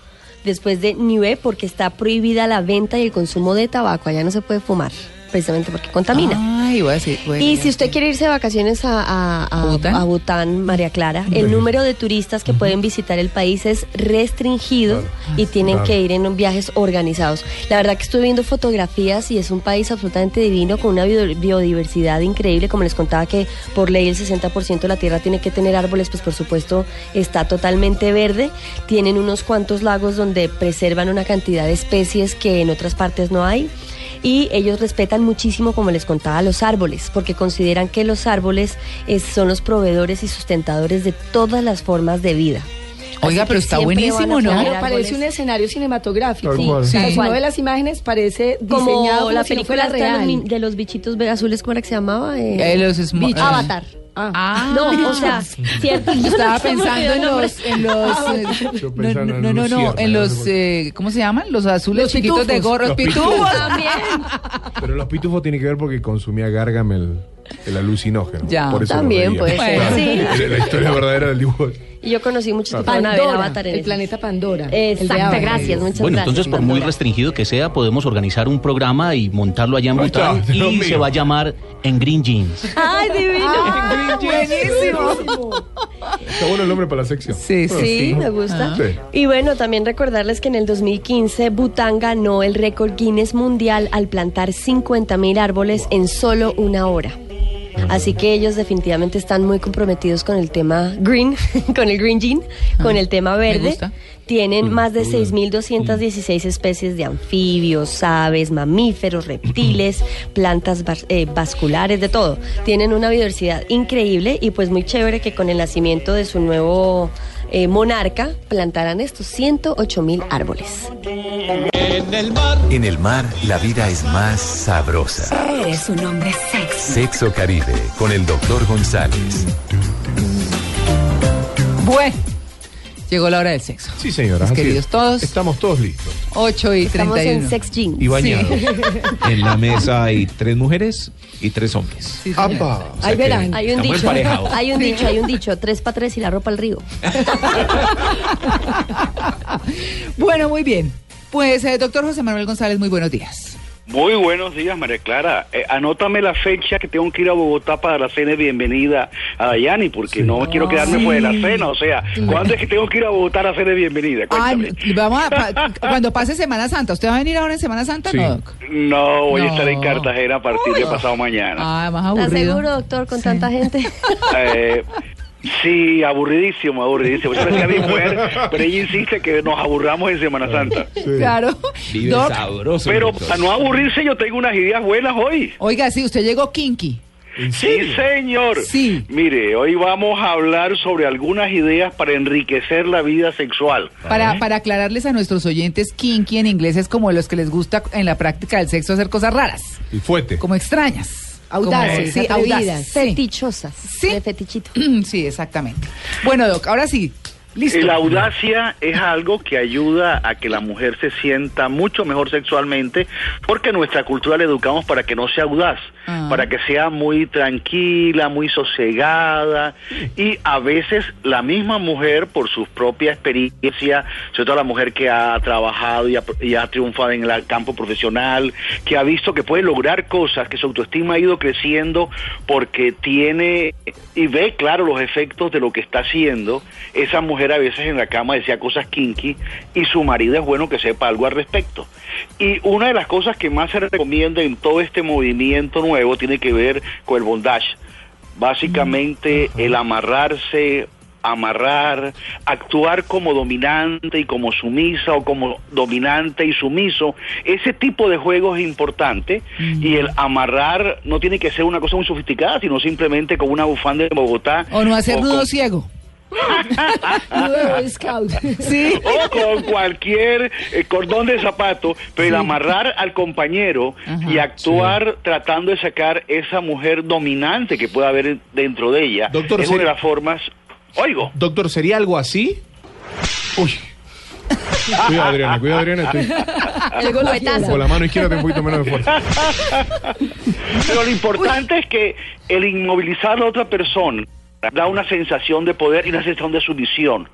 Después de Niue, porque está prohibida la venta y el consumo de tabaco. Allá no se puede fumar, precisamente porque contamina. Ay, voy a decir. bueno, Y si usted quiere irse de vacaciones a, a- a- ¿Bután? a Bután, María Clara, el número de turistas que pueden visitar el país es restringido y tienen Claro. que ir en viajes organizados. La verdad que estoy viendo fotografías y es un país absolutamente divino con una bio- biodiversidad increíble. Como les contaba que por ley el 60% de la tierra tiene que tener árboles, pues por supuesto está totalmente verde. Tienen unos cuantos lagos donde preservan una cantidad de especies que en otras partes no hay y ellos respetan muchísimo, como les contaba, los árboles, porque consideran que los árboles es- son los proveedores y sustentadores de todas las formas de vida. Oiga, pero está buenísimo, ¿no? parece un escenario cinematográfico. Sea, Sí. si uno ve las imágenes, parece diseñado como la si no película de real. de los bichitos azules, ¿cómo era que se llamaba? Eh, Eh, los Bichos. Ah. Avatar. Ah, No, o sea, (laughs) cierto. yo no Estaba pensando en los, en los, eh, Yo no, no, no, no, luciérnagas, en los, no eh, ¿cómo se llaman? Los azules Los chiquitos de pitufos. gorros, Los pitufos. pitufos. También. Pero los pitufos tienen que ver porque consumía Gargamel, el alucinógeno. Ya. Por eso También ser, Claro. sí. La historia verdadera del dibujo. Y yo conocí muchos que fueron a ver Pandora, Avatar en el planeta Pandora. Exacto, gracias, muchas Bueno, gracias. entonces por muy restringido que sea, podemos organizar un programa y montarlo allá en Bután y mío. se va a llamar En Green Jeans. ¡Ay, divino! (laughs) buenísimo. Está bueno el nombre para la sección. Sí, sí, Sí, sí. me gusta. Ah. Sí. Y bueno, también recordarles que en el 2015 Bután ganó el récord Guinness Mundial al plantar 50 mil árboles en solo una hora. Así que ellos definitivamente están muy comprometidos con el tema green, (laughs) con el green jean, con el tema verde. gusta. Tienen más de 6.216 especies de anfibios, aves, mamíferos, reptiles, plantas eh, vasculares, de todo. Tienen una biodiversidad increíble y pues muy chévere que con el nacimiento de su nuevo eh, monarca plantaran estos 108 mil árboles. En el mar, la vida es más sabrosa. Eres un hombre sexy. Sexo Caribe, con el doctor González. Bueno, llegó la hora del sexo. Sí, señora. Mis queridos es. todos. Estamos todos listos. 8 y Estamos 31. en sex jeans. Y bañados. (laughs) En la mesa hay tres mujeres y tres hombres. Sí. O sea Ahí que verán. Hay un dicho, emparejados. hay un dicho, hay un dicho, tres para tres y la ropa al río. (laughs) Bueno, muy bien. Pues, eh, doctor José Manuel González, muy buenos días. Muy buenos días, María Clara. Eh, anótame la fecha que tengo que ir a Bogotá para la cena de bienvenida a Dayani, porque no quiero quedarme sí. fuera de la cena. O sea, ¿cuándo es que tengo que ir a Bogotá a la cena de bienvenida? Cuéntame. Ay, vamos a, pa- (laughs) cuando pase Semana Santa, ¿usted va a venir ahora en Semana Santa? Sí. No, doc? no, voy a estar en Cartagena a partir de pasado mañana. Ah, más ¿Estás aburrido. seguro, doctor, con tanta gente? (laughs) Eh, sí, aburridísimo, aburridísimo. Yo decía a mi mujer, pero ella insiste que nos aburramos en Semana Santa. Claro. Vive Doc, sabroso. Pero para no aburrirse, yo tengo unas ideas buenas hoy. oiga, sí, usted llegó kinky. Sí, señor. Sí. Mire, hoy vamos a hablar sobre algunas ideas para enriquecer la vida sexual. Para, para aclararles a nuestros oyentes, kinky en inglés es como los que les gusta en la práctica del sexo hacer cosas raras, Y fuete. como extrañas. Audaces, sí, atrevidas. audaces. Fetichosas. Sí. De fetichito. (clears throat) Sí, exactamente. Bueno, Doc, ahora sí. Listo. La audacia es algo que ayuda a que la mujer se sienta mucho mejor sexualmente, porque en nuestra cultura le educamos para que no sea audaz, Ah. para que sea muy tranquila, muy sosegada, y a veces la misma mujer, por su propia experiencia, sobre todo la mujer que ha trabajado y ha, y ha triunfado en el campo profesional, que ha visto que puede lograr cosas, que su autoestima ha ido creciendo porque tiene y ve claro los efectos de lo que está haciendo, esa mujer a veces en la cama decía cosas kinky y su marido es bueno que sepa algo al respecto. Y una de las cosas que más se recomienda en todo este movimiento nuevo tiene que ver con el bondage. Básicamente el amarrarse, amarrar, actuar como dominante y como sumisa o como dominante y sumiso, ese tipo de juego es importante y el amarrar no tiene que ser una cosa muy sofisticada, sino simplemente con una bufanda de Bogotá. O no hacer nudo con- ciego. (laughs) Scout. Sí. o con cualquier eh, cordón de zapato, pero el amarrar al compañero Ajá. y actuar tratando de sacar esa mujer dominante que pueda haber dentro de ella Doctor, es una de ¿sería- las formas. Oigo. Doctor, ¿sería algo así? Uy. Cuidado, Adriana, cuidado, Adriana. Estoy El con la mano izquierda tengo un poquito menos de fuerza. Pero lo importante es que el inmovilizar a la otra persona da una sensación de poder y una sensación de sumisión.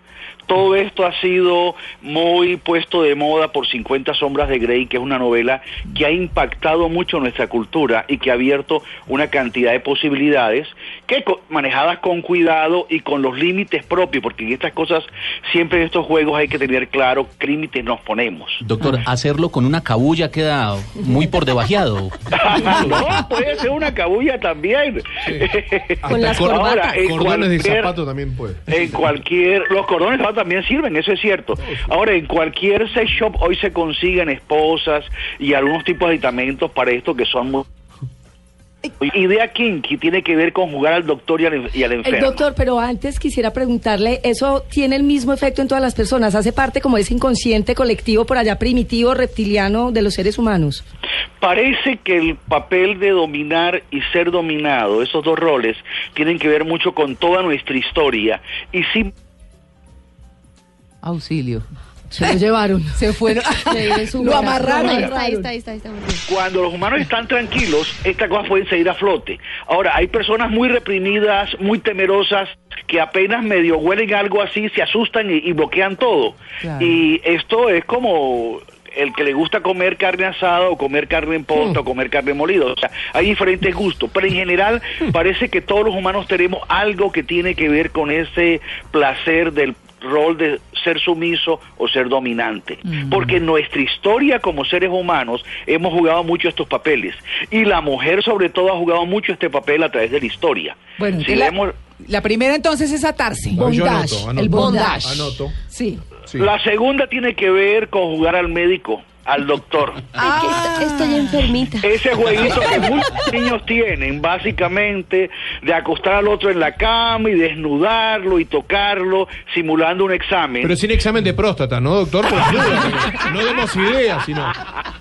Todo esto ha sido muy puesto de moda por 50 sombras de Grey, que es una novela que ha impactado mucho nuestra cultura y que ha abierto una cantidad de posibilidades que manejadas con cuidado y con los límites propios, porque en estas cosas siempre en estos juegos hay que tener claro qué límites nos ponemos. Doctor, hacerlo con una cabulla queda muy por debajeado. (laughs) no, puede ser una cabulla también. (laughs) Con las cor- corbatas. en Cordones de zapato también puede. En cualquier, los cordones de zapato también sirven, eso es cierto. Ahora, en cualquier sex shop hoy se consiguen esposas y algunos tipos de aditamentos para esto que son muy... Idea kinky tiene que ver con jugar al doctor y al, y al El enfermo. doctor, pero antes quisiera preguntarle, ¿eso tiene el mismo efecto en todas las personas? ¿Hace parte como ese inconsciente colectivo por allá primitivo, reptiliano de los seres humanos? Parece que el papel de dominar y ser dominado, esos dos roles, tienen que ver mucho con toda nuestra historia. Y sí Auxilio. Se lo llevaron. (laughs) Se fueron. (laughs) Lo amarraron. Ahí está, ahí está, ahí está, ahí está. cuando los humanos están tranquilos, estas cosas pueden seguir a flote. Ahora, hay personas muy reprimidas, muy temerosas, que apenas medio huelen algo así, se asustan y, y bloquean todo. Claro. Y esto es como el que le gusta comer carne asada o comer carne en posta o comer carne molida. O sea, hay diferentes gustos, pero en general parece que todos los humanos tenemos algo que tiene que ver con ese placer del rol de ser sumiso o ser dominante. Porque en nuestra historia como seres humanos hemos jugado mucho estos papeles. Y la mujer sobre todo ha jugado mucho este papel a través de la historia. Bueno, Si la, primera entonces es atarse. Bondage. anoto, anoto. El bondage. Anoto. Sí. Sí. La segunda tiene que ver con jugar al médico, al doctor. Ay, que est- estoy enfermita. Ese jueguito que muchos niños tienen, básicamente, de acostar al otro en la cama y desnudarlo y tocarlo, simulando un examen. Pero sin examen de próstata, ¿no, doctor? Por duda, no demos ideas, sino.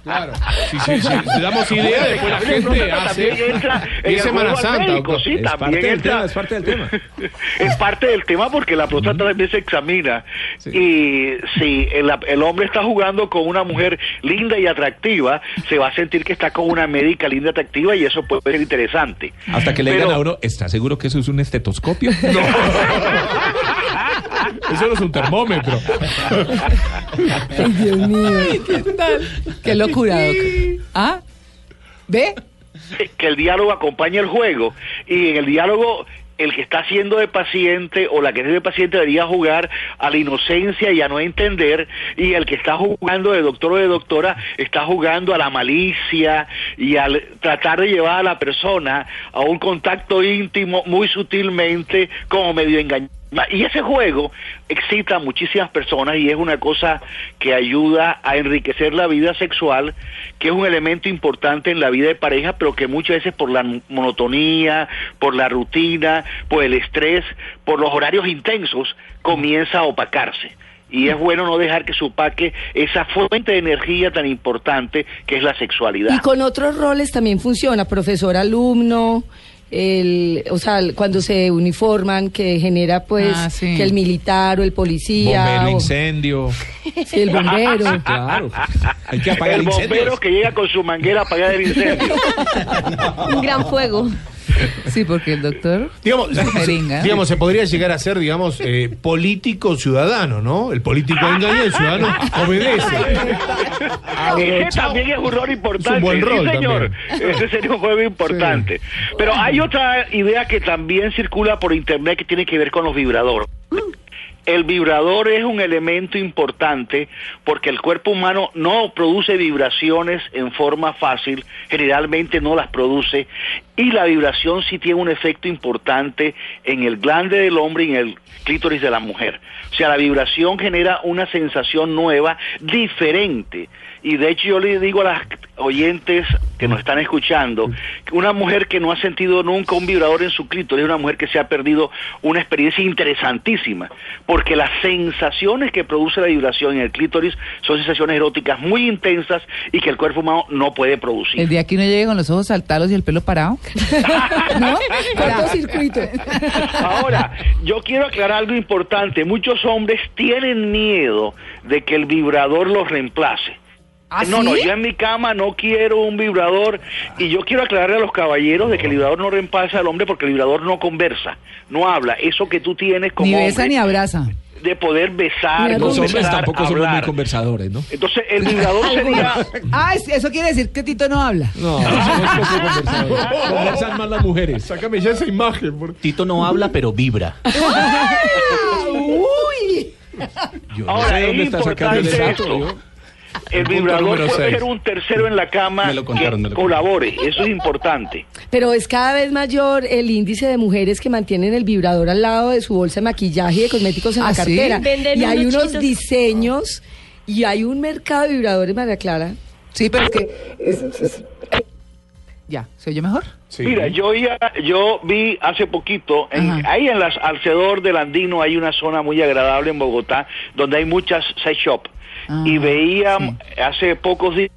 Claro. Si, si- si- si damos ideas, después la gente hace. También entra en Y el Semana juego al Santa, médico, doctor. sí, Es también parte del entra- tema, es parte del tema. es parte del tema porque la próstata también se examina. Y si el, el hombre está jugando con una mujer linda y atractiva, se va a sentir que está con una médica linda y atractiva y eso puede ser interesante. Hasta que le Pero- digan a uno, ¿está seguro que eso es un estetoscopio? (laughs) (laughs) Eso no es un termómetro. Ay, Dios mío. (laughs) ¿Qué tal? Qué locura, Doc. ¿Ah? ¿Ve? que el diálogo acompañe el juego y en el diálogo el que está haciendo de paciente o la que es de paciente debería jugar a la inocencia y a no entender y el que está jugando de doctor o de doctora está jugando a la malicia y al tratar de llevar a la persona a un contacto íntimo muy sutilmente como medio engañado. Y ese juego excita a muchísimas personas y es una cosa que ayuda a enriquecer la vida sexual, que es un elemento importante en la vida de pareja, pero que muchas veces por la monotonía, por la rutina, por el estrés, por los horarios intensos, comienza a opacarse. Y es bueno no dejar que se opaque esa fuente de energía tan importante que es la sexualidad. Y con otros roles también funciona, profesor, alumno, el, o sea, cuando se uniforman, que genera pues Ah, sí. que el militar o el policía. Bombero, o- incendio. Sí, el bombero. (laughs) Claro. Hay que apagar el incendios. bombero que llega con su manguera a apagar el incendio. (laughs) Un gran fuego. (laughs) Sí, porque el doctor. Digamos, jeringa. digamos, se podría llegar a ser, digamos, eh, político ciudadano, ¿no? El político engaña y el ciudadano (laughs) obedece. Ese también es un rol importante. Es un buen rol sí, señor. Ese sería un juego importante. Pero hay otra idea que también circula por internet que tiene que ver con los vibradores. El vibrador es un elemento importante porque el cuerpo humano no produce vibraciones en forma fácil, generalmente no las produce, y la vibración sí tiene un efecto importante en el glande del hombre y en el clítoris de la mujer. O sea, la vibración genera una sensación nueva, diferente. Y de hecho yo le digo a las oyentes que nos están escuchando, que una mujer que no ha sentido nunca un vibrador en su clítoris es una mujer que se ha perdido una experiencia interesantísima, porque las sensaciones que produce la vibración en el clítoris son sensaciones eróticas muy intensas y que el cuerpo humano no puede producir. El día que uno llegue con los ojos saltados y el pelo parado. (laughs) ¿No? Cortocircuito. Ahora, yo quiero aclarar algo importante. Muchos hombres tienen miedo de que el vibrador los reemplace. ¿Ah, no, no, yo en mi cama no quiero un vibrador y yo quiero aclararle a los caballeros de que el vibrador no reemplaza al hombre porque el vibrador no conversa, no habla. Eso que tú tienes como Ni besa hombre ni abraza. de poder besar, Los hombres tampoco somos muy hablar. conversadores, ¿no? Entonces, el vibrador sería Ah, es- eso quiere decir que Tito no habla. No, somos poco conversadores. Conversan más las mujeres. Sácame ya esa imagen. por- Tito no habla, pero vibra. Uy. Yo no Ahora, sé es dónde está sacando el dato. El vibrador puede ser un tercero en la cama Me lo contaron, que me lo contaron. colabore, eso es importante. Pero es cada vez mayor el índice de mujeres que mantienen el vibrador al lado de su bolsa de maquillaje y de cosméticos en ¿Ah, la sí? cartera. Venden y hay unos chitos. diseños y hay un mercado de vibradores, María Clara. Sí, pero es que. es- es- Ya, ¿se oye mejor? Sí. Mira, yo ya, yo vi hace poquito, en- ahí en las alrededor del Andino hay una zona muy agradable en Bogotá, donde hay muchas sex shop. Ah, y veía hace pocos días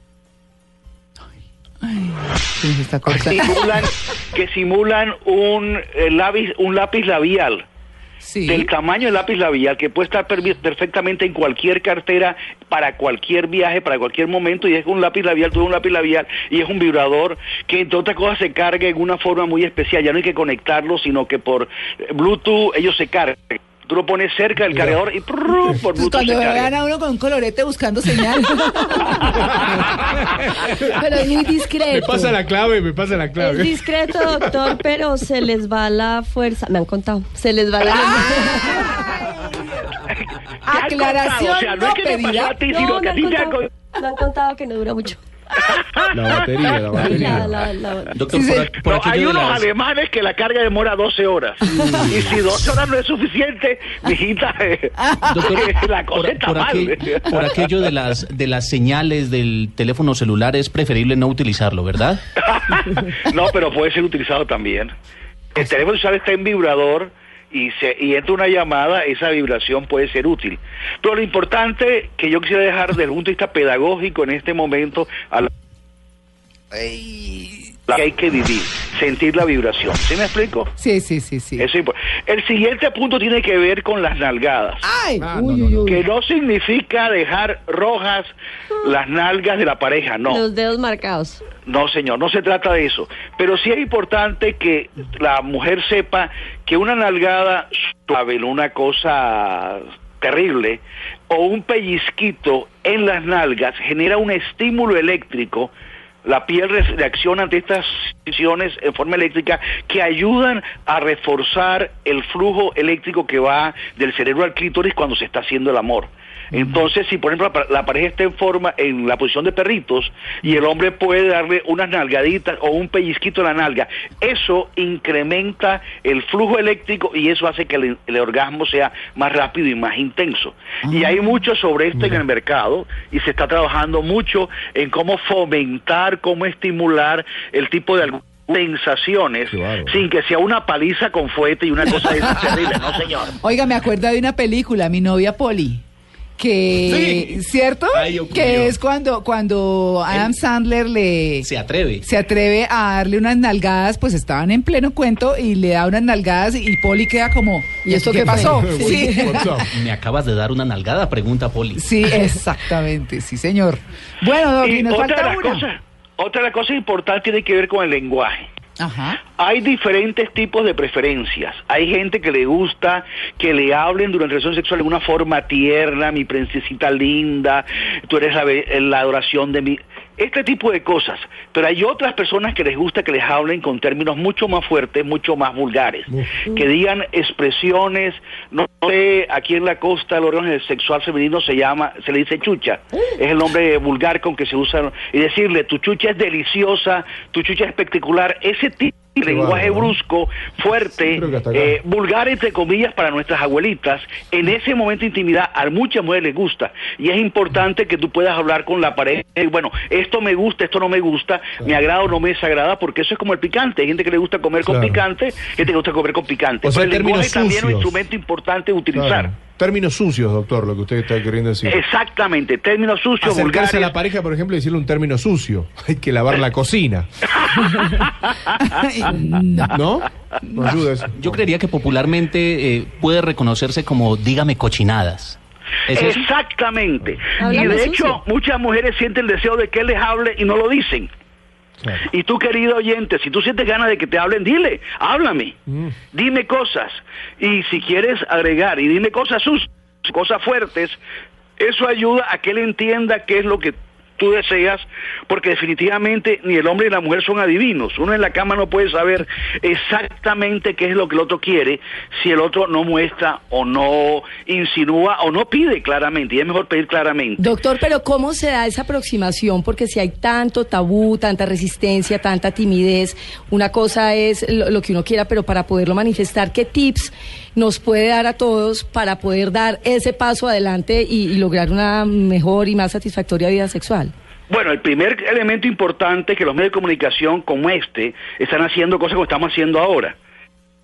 está simulan, que simulan un eh, lápiz, un lápiz labial. Sí. del tamaño del lápiz labial que puede estar perfectamente en cualquier cartera para cualquier viaje, para cualquier momento y es un lápiz labial, tú un lápiz labial y es un vibrador que entre otras cosas se carga en una forma muy especial, ya no hay que conectarlo, sino que por Bluetooth ellos se cargan. Tú lo pones cerca del cargador y prrr, por Pues Bluetooth cuando se vean a uno con un colorete buscando señal. (laughs) Pero es muy discreto. Me pasa la clave, me pasa la Es clave. discreto, doctor, pero se les va la fuerza. Me han contado. Se les va la (laughs) Aclaración contado, o sea, no, no es que te pasó pedirá. a ti, No, sino me que a han ti te han contado, co- me han contado que no dura mucho. La batería, la batería. La- la- la- Doctor, Sí, por, sí. por No, aquello hay unos las- alemanes que la carga demora 12 horas. y si 12 horas no es suficiente, mijita, eh, Doctor, la cosa por, está por mal. aquel- por aquello de las de las señales del teléfono celular es preferible no utilizarlo, ¿verdad? (laughs) no, pero puede ser utilizado también. El teléfono celular está en vibrador y, se, y entra una llamada, esa vibración puede ser útil. Pero lo importante que yo quisiera dejar desde el punto de vista pedagógico en este momento a la que hay que vivir, sentir la vibración. ¿Sí me explico? Sí, sí, sí, sí. Eso es El siguiente punto tiene que ver con las nalgadas. Ay, Ah, uy, no, no, uy, no. uy. Que no significa dejar rojas las nalgas de la pareja, no. Los dedos marcados. No, señor, no se trata de eso. Pero sí es importante que la mujer sepa que una nalgada suave, una cosa terrible, o un pellizquito en las nalgas genera un estímulo eléctrico. La piel re- reacciona ante estas situaciones en forma eléctrica que ayudan a reforzar el flujo eléctrico que va del cerebro al clítoris cuando se está haciendo el amor. Entonces, si por ejemplo la, pa- la pareja está en forma, en la posición de perritos, y el hombre puede darle unas nalgaditas o un pellizquito en la nalga, eso incrementa el flujo eléctrico y eso hace que el, el orgasmo sea más rápido y más intenso. Y hay mucho sobre esto en el mercado y se está trabajando mucho en cómo fomentar, cómo estimular el tipo de algún- sensaciones sin que sea una paliza con fuete y una cosa de esas (laughs) terrible, no señor. Oiga, me acuerdo de una película, Mi novia Polly. Que, Sí. ¿cierto? Que es cuando, cuando Adam Sandler le Se atreve. se atreve a darle unas nalgadas, pues estaban en pleno cuento y le da unas nalgadas y Polly queda como, ¿y esto qué pasó? Sí? (laughs) Me acabas de dar una nalgada, pregunta Poli. sí, exactamente, sí, señor. Bueno, Doc, y nos falta una. cosas, otra cosas importantes tiene que ver con el lenguaje. Ajá. Hay diferentes tipos de preferencias. Hay gente que le gusta que le hablen durante la relación sexual de una forma tierna, mi princesita linda, tú eres la, la adoración de mi... Este tipo de cosas. Pero hay otras personas que les gusta que les hablen con términos mucho más fuertes, mucho más vulgares. Que digan expresiones, no sé, aquí en la costa el órgano sexual femenino se llama, se le dice chucha. Es el nombre vulgar con que se usa. Y decirle, tu chucha es deliciosa, tu chucha es espectacular. Ese tipo lenguaje brusco, fuerte, eh, vulgar entre comillas para nuestras abuelitas, en ese momento de intimidad a muchas mujeres les gusta. Y es importante que tú puedas hablar con la pareja y bueno, esto me gusta, esto no me gusta, me agrada o no me desagrada, porque eso es como el picante, hay gente que le gusta comer con picante, gente que le gusta comer con picante, O sea, Pero el lenguaje también es un instrumento importante de utilizar. Claro. Términos sucios, doctor, lo que usted está queriendo decir. Exactamente, términos sucios, Acercarse vulgares. a la pareja, por ejemplo, y decirle un término sucio. (laughs) Hay que lavar la cocina. No. (laughs) ¿No? ¿No ayuda eso? Yo creería que popularmente eh, puede reconocerse como dígame cochinadas. Exactamente. Y de sucio. hecho, muchas mujeres sienten el deseo de que él les hable y no lo dicen. Claro. Y tú, querido oyente, si tú sientes ganas de que te hablen, dile, háblame, Mm. dime cosas. Y si quieres agregar y dime cosas sus, cosas fuertes, eso ayuda a que él entienda qué es lo que tú deseas, porque definitivamente ni el hombre ni la mujer son adivinos. Uno en la cama no puede saber exactamente qué es lo que el otro quiere si el otro no muestra o no insinúa o no pide claramente. Y es mejor pedir claramente. Doctor, pero ¿cómo se da esa aproximación? Porque si hay tanto tabú, tanta resistencia, tanta timidez, una cosa es lo, lo que uno quiera, pero para poderlo manifestar, ¿qué tips nos puede dar a todos para poder dar ese paso adelante y, lograr una mejor y más satisfactoria vida sexual? Bueno, el primer elemento importante que los medios de comunicación como este están haciendo cosas como estamos haciendo ahora.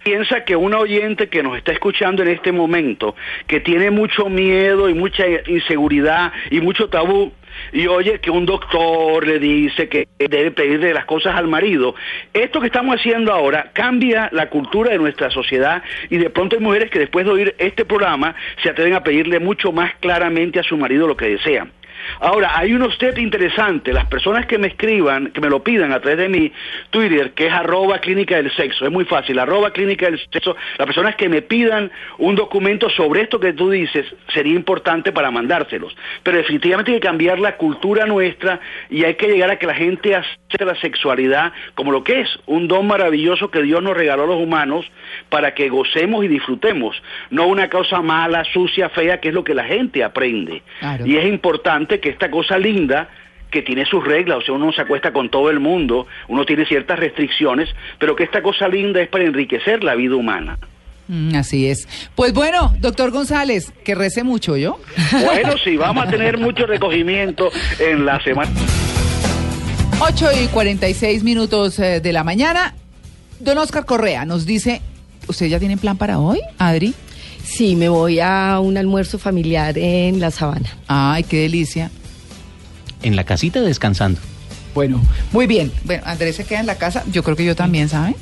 Piensa que un oyente que nos está escuchando en este momento, que tiene mucho miedo y mucha inseguridad y mucho tabú, y oye que un doctor le dice que debe pedirle las cosas al marido, esto que estamos haciendo ahora cambia la cultura de nuestra sociedad y de pronto hay mujeres que después de oír este programa se atreven a pedirle mucho más claramente a su marido lo que desean. Ahora, hay unos tips interesantes. Las personas que me escriban, que me lo pidan a través de mi Twitter, que es arroba clínica del sexo, es muy fácil, arroba clínica del sexo, las personas que me pidan un documento sobre esto que tú dices, sería importante para mandárselos. Pero definitivamente hay que cambiar la cultura nuestra y hay que llegar a que la gente acepte la sexualidad como lo que es, un don maravilloso que Dios nos regaló a los humanos para que gocemos y disfrutemos, no una cosa mala, sucia, fea, que es lo que la gente aprende. Claro. Y es importante que esta cosa linda que tiene sus reglas, o sea, uno no se acuesta con todo el mundo, uno tiene ciertas restricciones, pero que esta cosa linda es para enriquecer la vida humana. Mm, así es. Pues bueno, doctor González, que rece mucho, ¿yo? Bueno, sí, (laughs) vamos a tener mucho recogimiento en la semana. 8 y 46 minutos eh, de la mañana. Don Oscar Correa nos dice, ¿usted ya tiene plan para hoy, Adri? Sí, me voy a un almuerzo familiar en la sabana. Ay, qué delicia. En la casita descansando. Bueno, muy bien. Bueno, Andrés se queda en la casa. Yo creo que yo también, ¿sabe?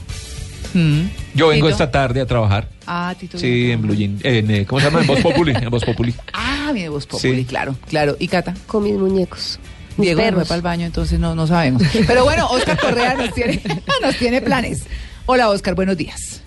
Mm. Yo vengo Tito. esta tarde a trabajar. Ah, Tito. Sí, en Blue Jean. En, eh, ¿Cómo se llama? En Voz Populi. En Voz Populi. Ah, viene Voz Populi, Sí. claro, claro. ¿Y Cata? Con mis muñecos. Mis Diego perros. para el baño, entonces no, no sabemos. Pero bueno, Oscar Correa nos tiene, (laughs) nos tiene planes. Hola, Oscar, buenos días.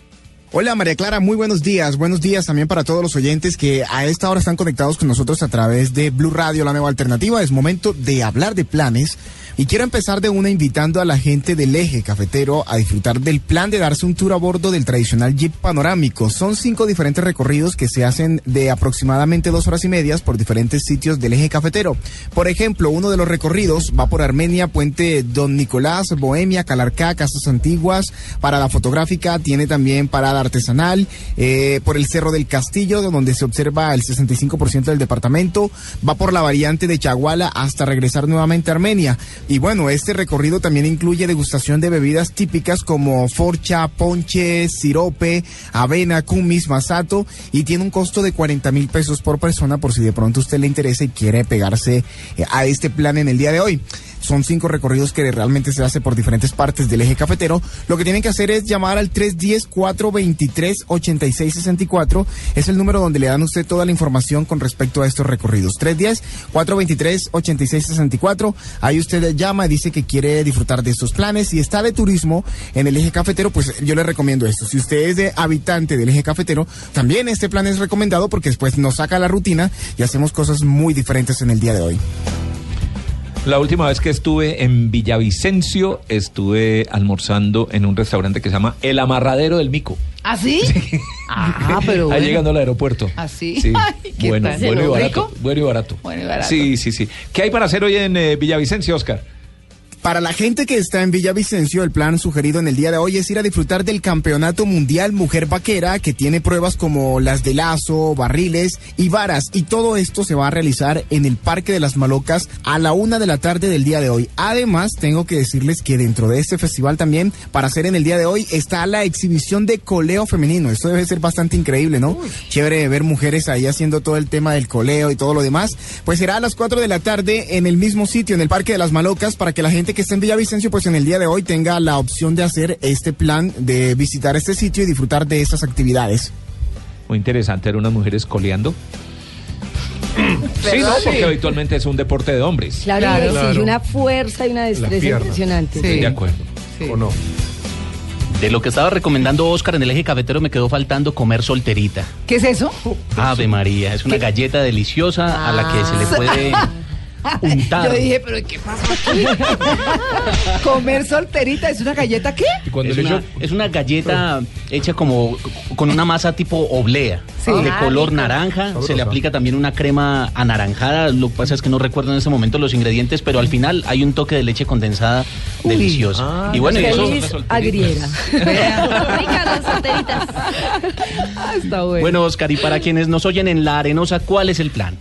Hola María Clara, muy buenos días. Buenos días también para todos los oyentes que a esta hora están conectados con nosotros a través de Blue Radio, la nueva alternativa. Es momento de hablar de planes. Y quiero empezar de una invitando a la gente del eje cafetero a disfrutar del plan de darse un tour a bordo del tradicional Jeep panorámico. Son cinco diferentes recorridos que se hacen de aproximadamente dos horas y medias por diferentes sitios del eje cafetero. Por ejemplo, uno de los recorridos va por Armenia, Puente Don Nicolás, Bohemia, Calarcá, Casas Antiguas. Parada fotográfica, tiene también parada artesanal, eh, por el Cerro del Castillo, donde se observa el 65% del departamento. Va por la variante de Chaguala hasta regresar nuevamente a Armenia. Y bueno, este recorrido también incluye degustación de bebidas típicas como forcha, ponche, sirope, avena, kumis, masato y tiene un costo de 40 mil pesos por persona por si de pronto usted le interesa y quiere pegarse eh, a este plan en el día de hoy. Son cinco recorridos que realmente se hace por diferentes partes del eje cafetero. Lo que tienen que hacer es llamar al 310-423-8664. Es el número donde le dan a usted toda la información con respecto a estos recorridos. 310-423-8664. Ahí usted llama y dice que quiere disfrutar de estos planes. Si está de turismo en el eje cafetero, pues yo le recomiendo esto. Si usted es de habitante del eje cafetero, también este plan es recomendado porque después nos saca la rutina y hacemos cosas muy diferentes en el día de hoy. La última vez que estuve en Villavicencio, estuve almorzando en un restaurante que se llama El Amarradero del Mico. ¿Ah, sí? (laughs) Ah, pero Ahí bueno. llegando al aeropuerto. ¿Ah, sí? Sí. (laughs) Ay, ¿qué bueno, bueno y barato. Bueno y barato. Bueno y barato. Sí, sí, sí. ¿Qué hay para hacer hoy en eh, Villavicencio, Oscar? Para la gente que está en Villavicencio, el plan sugerido en el día de hoy es ir a disfrutar del Campeonato Mundial Mujer Vaquera, que tiene pruebas como las de lazo, barriles y varas. Y todo esto se va a realizar en el Parque de las Malocas a la una de la tarde del día de hoy. Además, tengo que decirles que dentro de este festival también, para hacer en el día de hoy, está la exhibición de coleo femenino. Esto debe ser bastante increíble, ¿no? Chévere ver mujeres ahí haciendo todo el tema del coleo y todo lo demás. Pues será a las 4 de la tarde en el mismo sitio, en el Parque de las Malocas, para que la gente que está en Villavicencio, pues en el día de hoy tenga la opción de hacer este plan de visitar este sitio y disfrutar de estas actividades. Muy interesante, eran unas mujeres coleando. sí, no, porque habitualmente es un deporte de hombres. Claro, Claro. y exige Claro. una fuerza y una destreza impresionante. Estoy de acuerdo. ¿O no? De lo que estaba recomendando Oscar en el eje cafetero me quedó faltando comer solterita. ¿Qué es eso? Ave María, es una galleta deliciosa a la que se le puede untar. Yo dije, pero ¿qué pasa aquí? (laughs) Comer solterita es una galleta, ¿qué? es, una, es una galleta hecha como con una masa tipo oblea, Sí. de Ah, color rico. naranja. Se le aplica también una crema anaranjada. Lo que pasa es que no recuerdo en ese momento los ingredientes, pero al final hay un toque de leche condensada deliciosa. y bueno, y eso. Feliz agriera. (laughs) Las solteritas. Está bueno. Bueno, Oscar, y para quienes nos oyen en La Arenosa, ¿cuál es el plan?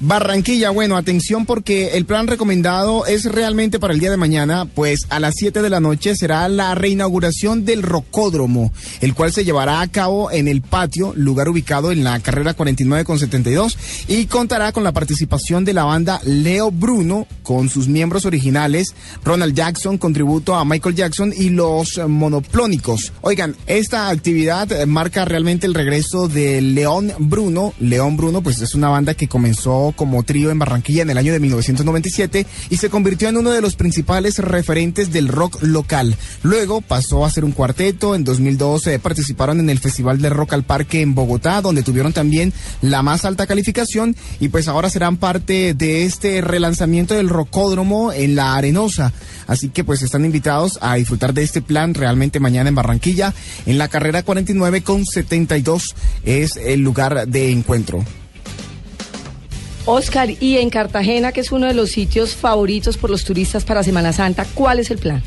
Barranquilla, bueno, atención porque el plan recomendado es realmente para el día de mañana, pues a las 7 de la noche será la reinauguración del Rocódromo, el cual se llevará a cabo en el patio, lugar ubicado en la carrera 49 con 72 y contará con la participación de la banda Leo Bruno con sus miembros originales, Ronald Jackson, contributo a Michael Jackson y los monoplónicos. Oigan, esta actividad eh, marca realmente el regreso de León Bruno. León Bruno, pues es una banda que comenzó como trío en Barranquilla en el año de 1997 y se convirtió en uno de los principales referentes del rock local. Luego pasó a ser un cuarteto. En 2012 participaron en el Festival de Rock al Parque en Bogotá, donde tuvieron también la más alta calificación y pues ahora serán parte de este relanzamiento del Rocódromo en la Arenosa. Así que pues están invitados a disfrutar de este plan realmente mañana en Barranquilla. En la carrera 49 con 72 es el lugar de encuentro. Oscar, y en Cartagena, que es uno de los sitios favoritos por los turistas para Semana Santa, ¿cuál es el plan?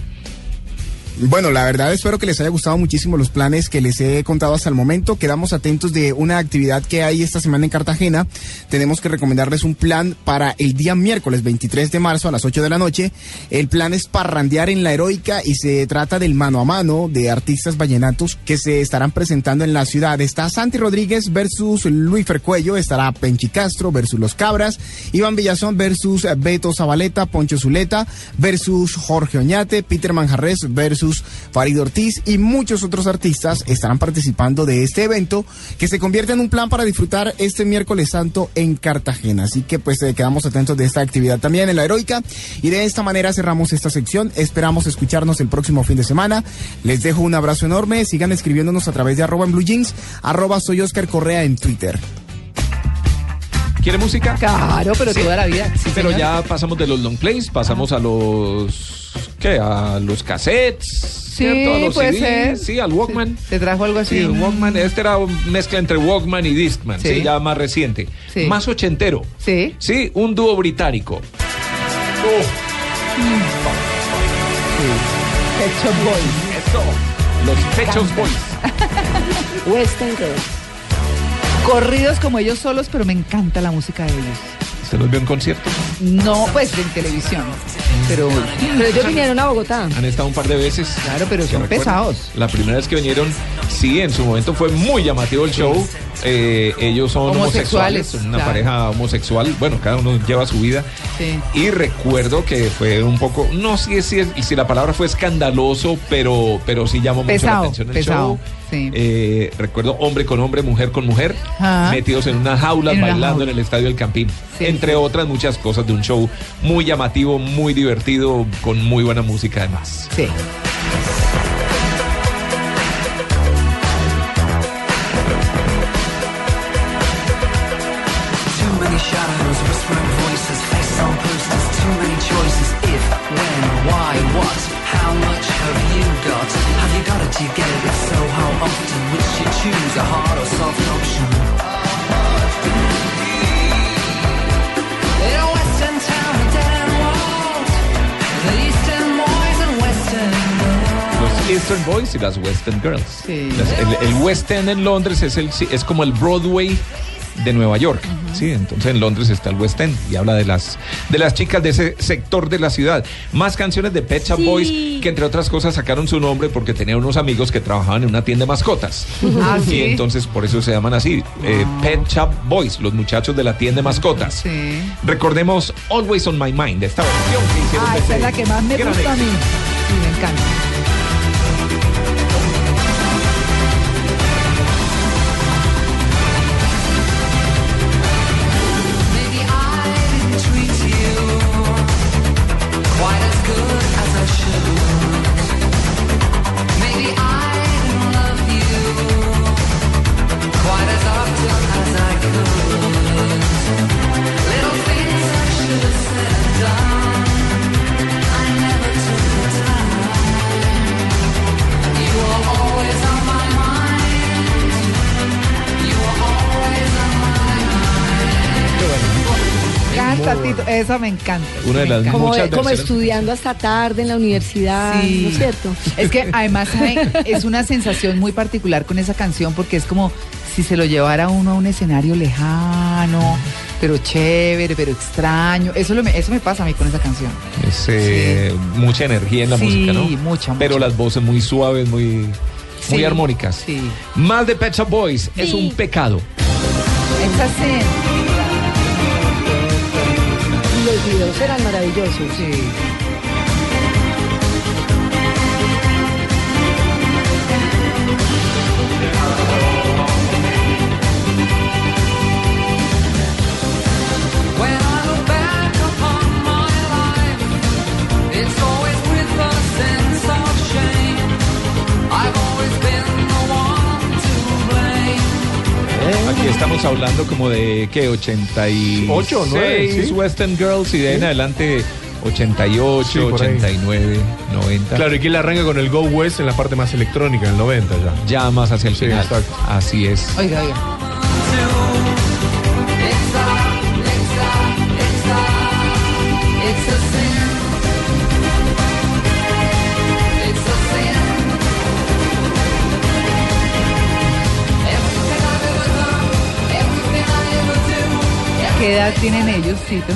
Bueno, la verdad espero que les haya gustado muchísimo los planes que les he contado hasta el momento. Quedamos atentos de una actividad que hay esta semana en Cartagena. Tenemos que recomendarles un plan para el día miércoles 23 de marzo a las 8 de la noche. El plan es parrandear en la heroica y se trata del mano a mano de artistas vallenatos que se estarán presentando en la ciudad. Está Santi Rodríguez versus Luis Fercuello, estará Penchi Castro versus Los Cabras, Iván Villazón versus Beto Zabaleta, Poncho Zuleta versus Jorge Oñate, Peter Manjarres versus Farid Ortiz y muchos otros artistas estarán participando de este evento que se convierte en un plan para disfrutar este miércoles santo en Cartagena. Así que pues eh, quedamos atentos de esta actividad también en la heroica y de esta manera cerramos esta sección. Esperamos escucharnos el próximo fin de semana. Les dejo un abrazo enorme. Sigan escribiéndonos a través de arroba en blue jeans, arroba soy Oscar Correa en Twitter. ¿Quiere música? Claro, pero toda la vida. Sí, pero señor. ya pasamos de los long plays, pasamos a los. ¿Qué? A los cassettes. Sí, ¿cierto? A los puede CDs, ser. Sí, al Walkman. ¿Te trajo algo así? Sí, el Walkman. Este era una mezcla entre Walkman y Discman, sí, Sí. ya más reciente. Sí. Más ochentero. Sí. Sí, un dúo británico. Pet Shop Boys. Eso. Los Pechos Boys. Western Girls. Corridos como ellos solos, pero me encanta la música de ellos. ¿Usted los vio en concierto? No, pues en televisión. Pero, Pero ellos vinieron a Bogotá. Han estado un par de veces. Claro, pero ¿Se son pesados. La primera vez que vinieron, sí, en su momento fue muy llamativo el show. Eh, ellos son homosexuales, Homosexuales, son una claro. pareja homosexual. Bueno, cada uno lleva su vida. Sí. Y recuerdo que fue un poco, no sé si, es- si la palabra fue escandaloso, pero, pero sí llamó mucho la Pesado, atención el pesado, show. Sí. Eh, recuerdo hombre con hombre, mujer con mujer, Ajá. metidos en unas jaulas En una bailando jaula. en el estadio del Campín. Sí, Entre sí. otras muchas cosas de un show muy llamativo, muy divertido, con muy buena música además. Sí. You get it? If so, how often? Which you choose, a hard or soft option? In a western town with dead end walls, the eastern boys and western Los Eastern Boys y las Western Girls. Sí. Las- el, el West End en Londres es, el, es como el Broadway de Nueva York. Sí, entonces en Londres está el West End y habla de las de las chicas de ese sector de la ciudad. Más canciones de Pet Shop Sí. Boys que entre otras cosas sacaron su nombre porque tenían unos amigos que trabajaban en una tienda de mascotas. Ah, Y sí. entonces por eso se llaman así, eh, Pet Shop Boys, los muchachos de la tienda de mascotas. Sí. Recordemos Always on My Mind, esta versión que hicieron Ah, esa es la que más me gusta a mí. Sí, me encanta. Esa me encanta. Una de las. Como, Muchas como estudiando hasta tarde en la universidad, Sí. ¿no es cierto? Es que (laughs) además es una sensación muy particular con esa canción porque es como si se lo llevara uno a un escenario lejano, pero chévere, pero extraño. Eso, lo me, eso me pasa a mí con esa canción. Es eh, mucha energía en la Sí, música, ¿no? mucha, Pero mucha. las voces muy suaves, muy, muy Sí, armónicas. sí. Más de Pet Shop Boys es Sí. un pecado. Esa sí. Eran maravillosos. Sí. Estamos hablando como de, ¿qué? 86 Ocho, nueve, sí. Western Girls y de ahí en adelante 88, Sí, por ahí. 89, 90. Claro, y que él arranca con el Go West en la parte más electrónica, en el 90 ya. Ya más hacia el Sí, final. exacto. Así es. Oiga, oiga. ¿Qué edad tienen ellos, Tito?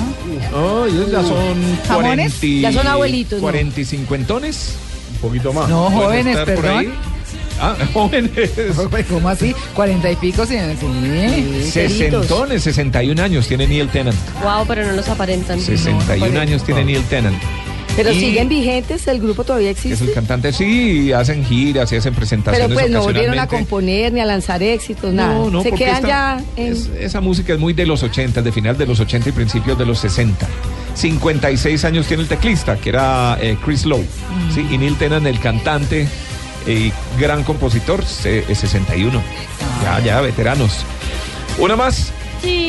Oh, ellos ya son ¿Jamones? 40 y- Ya son abuelitos, ¿no? 40 y cincuentones. Un poquito más. No, Pueden jóvenes, estar por perdón. ahí. Ah, (laughs) jóvenes. ¿Cómo así? ¿Cuarenta y pico? Sí, sí. Sesentones, 61 años tiene Neil Tennant. Wow, pero no los aparentan. 61 años tiene Neil Tennant. Pero Y siguen vigentes, el grupo todavía Es existe. el cantante, sí, hacen giras y hacen presentaciones Pero pues no volvieron a componer ni a lanzar éxitos, nada. No, no, Se porque quedan esta- ya en... es- esa música es muy de los 80, de final de los 80 y principios de los 60. 56 años tiene el teclista, que era eh, Chris Lowe. ¿sí? Y Neil Tennant, el cantante y gran compositor, se- es 61. Ya, ya, veteranos. Una más.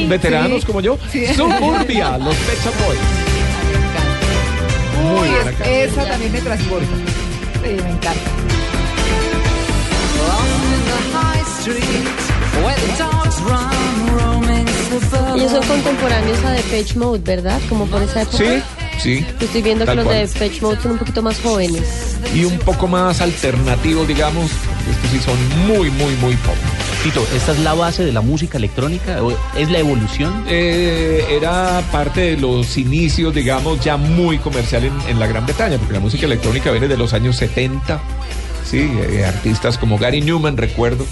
veteranos sí. como yo. Sí. Suburbia, los Pet Boys. Uy, Muy buena es- canción. esa también me transporta. Sí, me encanta. suburbia. Ellos son contemporáneos a Depeche Mode, ¿verdad? Como por esa época. Sí, sí. Yo estoy viendo que los cual. de Depeche Mode son un poquito más jóvenes. Y un poco más alternativos, digamos. Estos sí son muy, muy, muy pop. Tito, ¿esta es la base de la música electrónica? ¿O ¿Es la evolución? Eh, era parte de los inicios, digamos, ya muy comercial en, en la Gran Bretaña, porque la música electrónica viene de los años 70. Sí, eh, artistas como Gary Newman, recuerdo.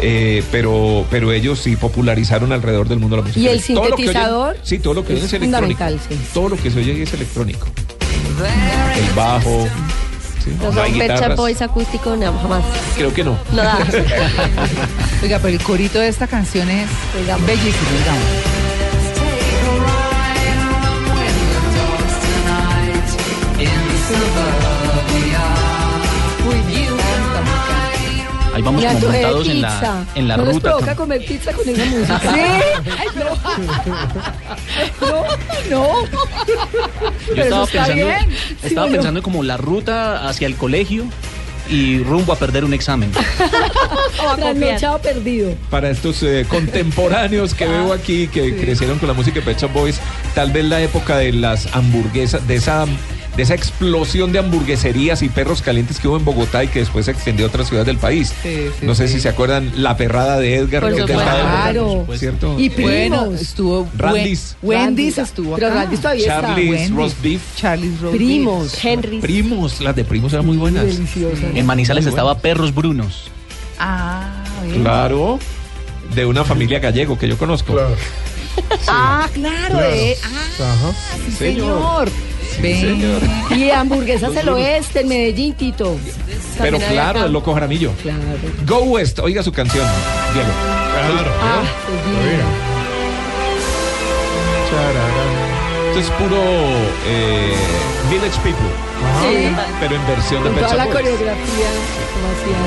Eh, pero, pero ellos sí popularizaron alrededor del mundo la música. ¿Y el Todo oyen- sintetizador? sí, todo lo que Es es electrónico. fundamental, sí. Todo lo que se oye es electrónico. El bajo. Sí, Los no hay Pet Shop. Boys acústico, no, jamás. Creo que no. No da. (laughs) Oiga, pero el corito de esta canción es bellísimo, digamos. Ahí vamos Me como de montados en la, en la ¿No les ruta. provoca comer pizza con esa música? ¿Sí? (laughs) Ay, no. No, no. Yo estaba pensando, bien. ¿sí estaba pensando como la ruta hacia el colegio y rumbo a perder un examen. (laughs) O a Trasnochado perdido. para estos eh, contemporáneos que (laughs) veo aquí que crecieron con la música de Pet Shop Boys, tal vez la época de las hamburguesas, de esa de esa explosión de hamburgueserías y perros calientes que hubo en Bogotá y que después se extendió a otras ciudades del país. Sí, sí, no sé sí. si se acuerdan la perrada de Edgar, Por supuesto. Claro. ¿cierto? Y Bueno, primos. estuvo Randy's. Wen- Wendy's estuvo Pero acá. Randy's todavía está. Charlie's Wendy's. Roast Beef. Charlie's Roast Primos. Beef. Henry. Primos, las de primos eran muy buenas. Deliciosa. En Manizales Muy estaba Perros Brunos. Ah, bien. Claro, de una familia gallego que yo conozco. Claro. Ah, claro, Claro. eh. Ah, Ajá. sí, señor. señor. Sí. Y hamburguesas del oeste en Medellín, Tito. Pero claro, el loco Jaramillo. Claro. Go West, oiga su canción, Diego. Claro. Ah, Oiga. Esto es puro eh, Village People, sí. pero en versión de Con Pet toda la coreografía como hacían.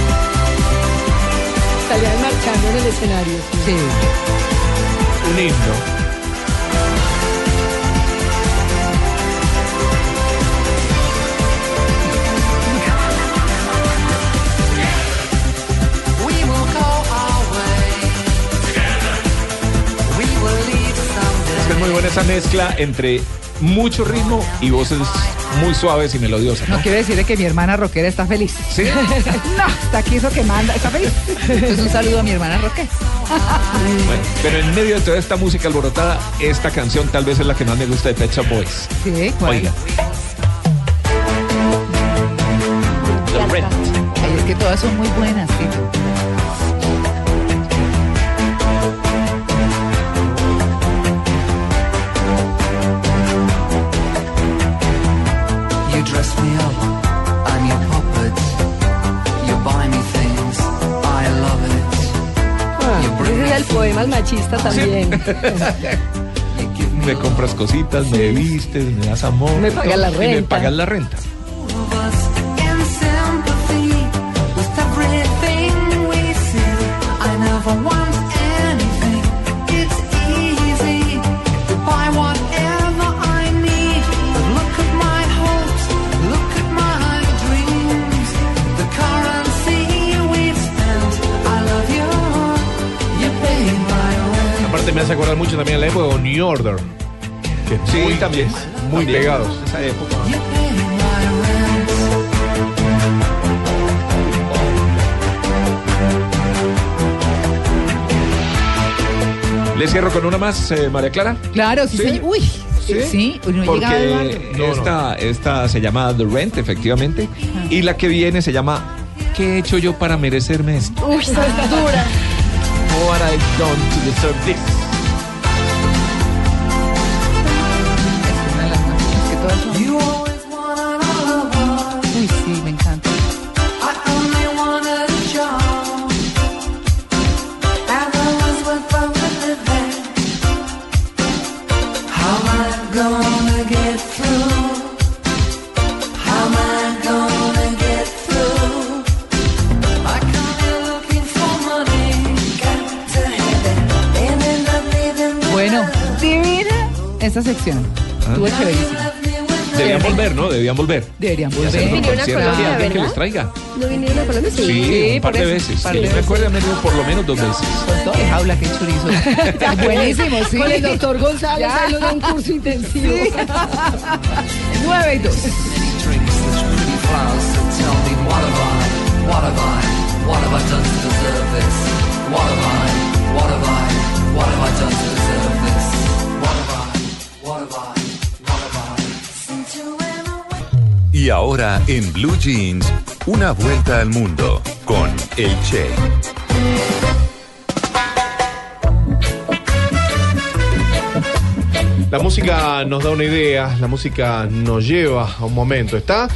(laughs) Salían marchando en el escenario. Sí. Un Es muy buena esa mezcla entre mucho ritmo y voces muy suaves y melodiosas. ¿no? No quiere decir que mi hermana rockera está feliz. ¿Sí? (laughs) no, está aquí eso que manda, está feliz. Entonces un saludo a mi hermana rockera. Bueno, pero en medio de toda esta música alborotada, esta canción tal vez es la que más me gusta de Pet Shop Boys. Sí, ¿cuál? Oiga. Ay, es que todas son muy buenas, Tito. Machista también. (laughs) Me compras cositas, me vistes, me das amor. Me pagas la y Me renta. pagas la renta. Hace acordar mucho también a la época con New Order. Que es Sí, muy, también. Muy También, pegados. Esa época. ¿Le cierro con una más, eh, María Clara? Claro, sí, ¿Sí? señor. Uy, ¿Sí? sí, no Eduardo. Porque esta, esta se llama The Rent, efectivamente. Y la que viene se llama ¿Qué he hecho yo para merecerme esto? Uy, esta está dura. What I've done to deserve this. Debían volver. Deberían volver. Vinieron a Colombia, que les traiga. ¿No vinieron a Colombia? Sí, un par de veces. par Que yo han venido por lo menos dos veces. Con todo jaula, chorizo. (laughs) Buenísimo, sí. Con el doctor González, ahí nos da un curso intensivo. 9 (laughs) y 2. Y ahora en Blue Jeans, una vuelta al mundo con El Che. La música nos da una idea, la música nos lleva a un momento. Está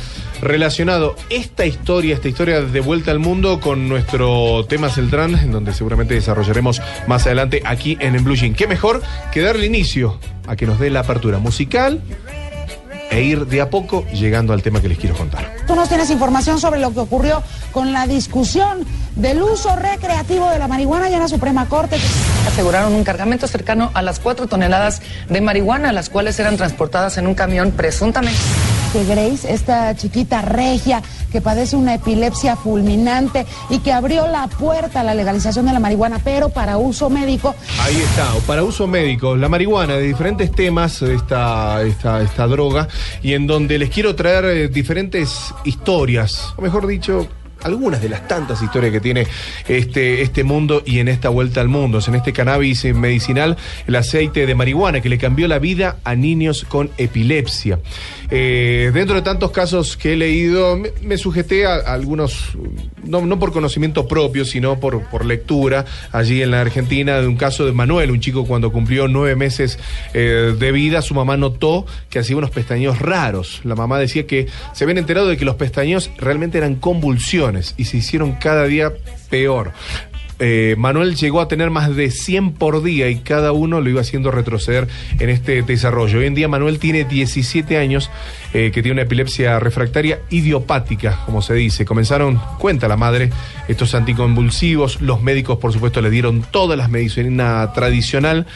relacionado esta historia, esta historia de vuelta al mundo con nuestro tema Celtrán, en donde seguramente desarrollaremos más adelante aquí en, en Blue Jean. ¿Qué mejor que darle inicio a que nos dé la apertura musical e ir de a poco llegando al tema que les quiero contar? Tú nos tienes información sobre lo que ocurrió con la discusión del uso recreativo de la marihuana ya en la Suprema Corte. Aseguraron un cargamento cercano a las cuatro toneladas de marihuana, las cuales eran transportadas en un camión presuntamente. Que Grace, esta chiquita regia que padece una epilepsia fulminante y que abrió la puerta a la legalización de la marihuana, pero para uso médico, Ahí está, para uso médico, la marihuana, de diferentes temas, esta, esta, esta droga, y en donde les quiero traer eh, diferentes historias, o mejor dicho, algunas de las tantas historias que tiene este, este mundo y en esta vuelta al mundo. En este cannabis medicinal, el aceite de marihuana que le cambió la vida a niños con epilepsia. Eh, dentro de tantos casos que he leído, me, sujeté a, algunos, no, no por conocimiento propio, sino por, por lectura, allí en la Argentina, de un caso de Manuel, un chico cuando cumplió nueve meses eh, de vida, su mamá notó que hacía unos pestañeos raros. La mamá decía que se habían enterado de que los pestañeos realmente eran convulsiones y se hicieron cada día peor. Eh, Manuel llegó a tener más de 100 por día y cada uno lo iba haciendo retroceder en este desarrollo. Hoy en día Manuel tiene 17 años, eh, que tiene una epilepsia refractaria idiopática, como se dice. Comenzaron, cuenta la madre, estos anticonvulsivos. Los médicos, por supuesto, le dieron todas las medicina tradicional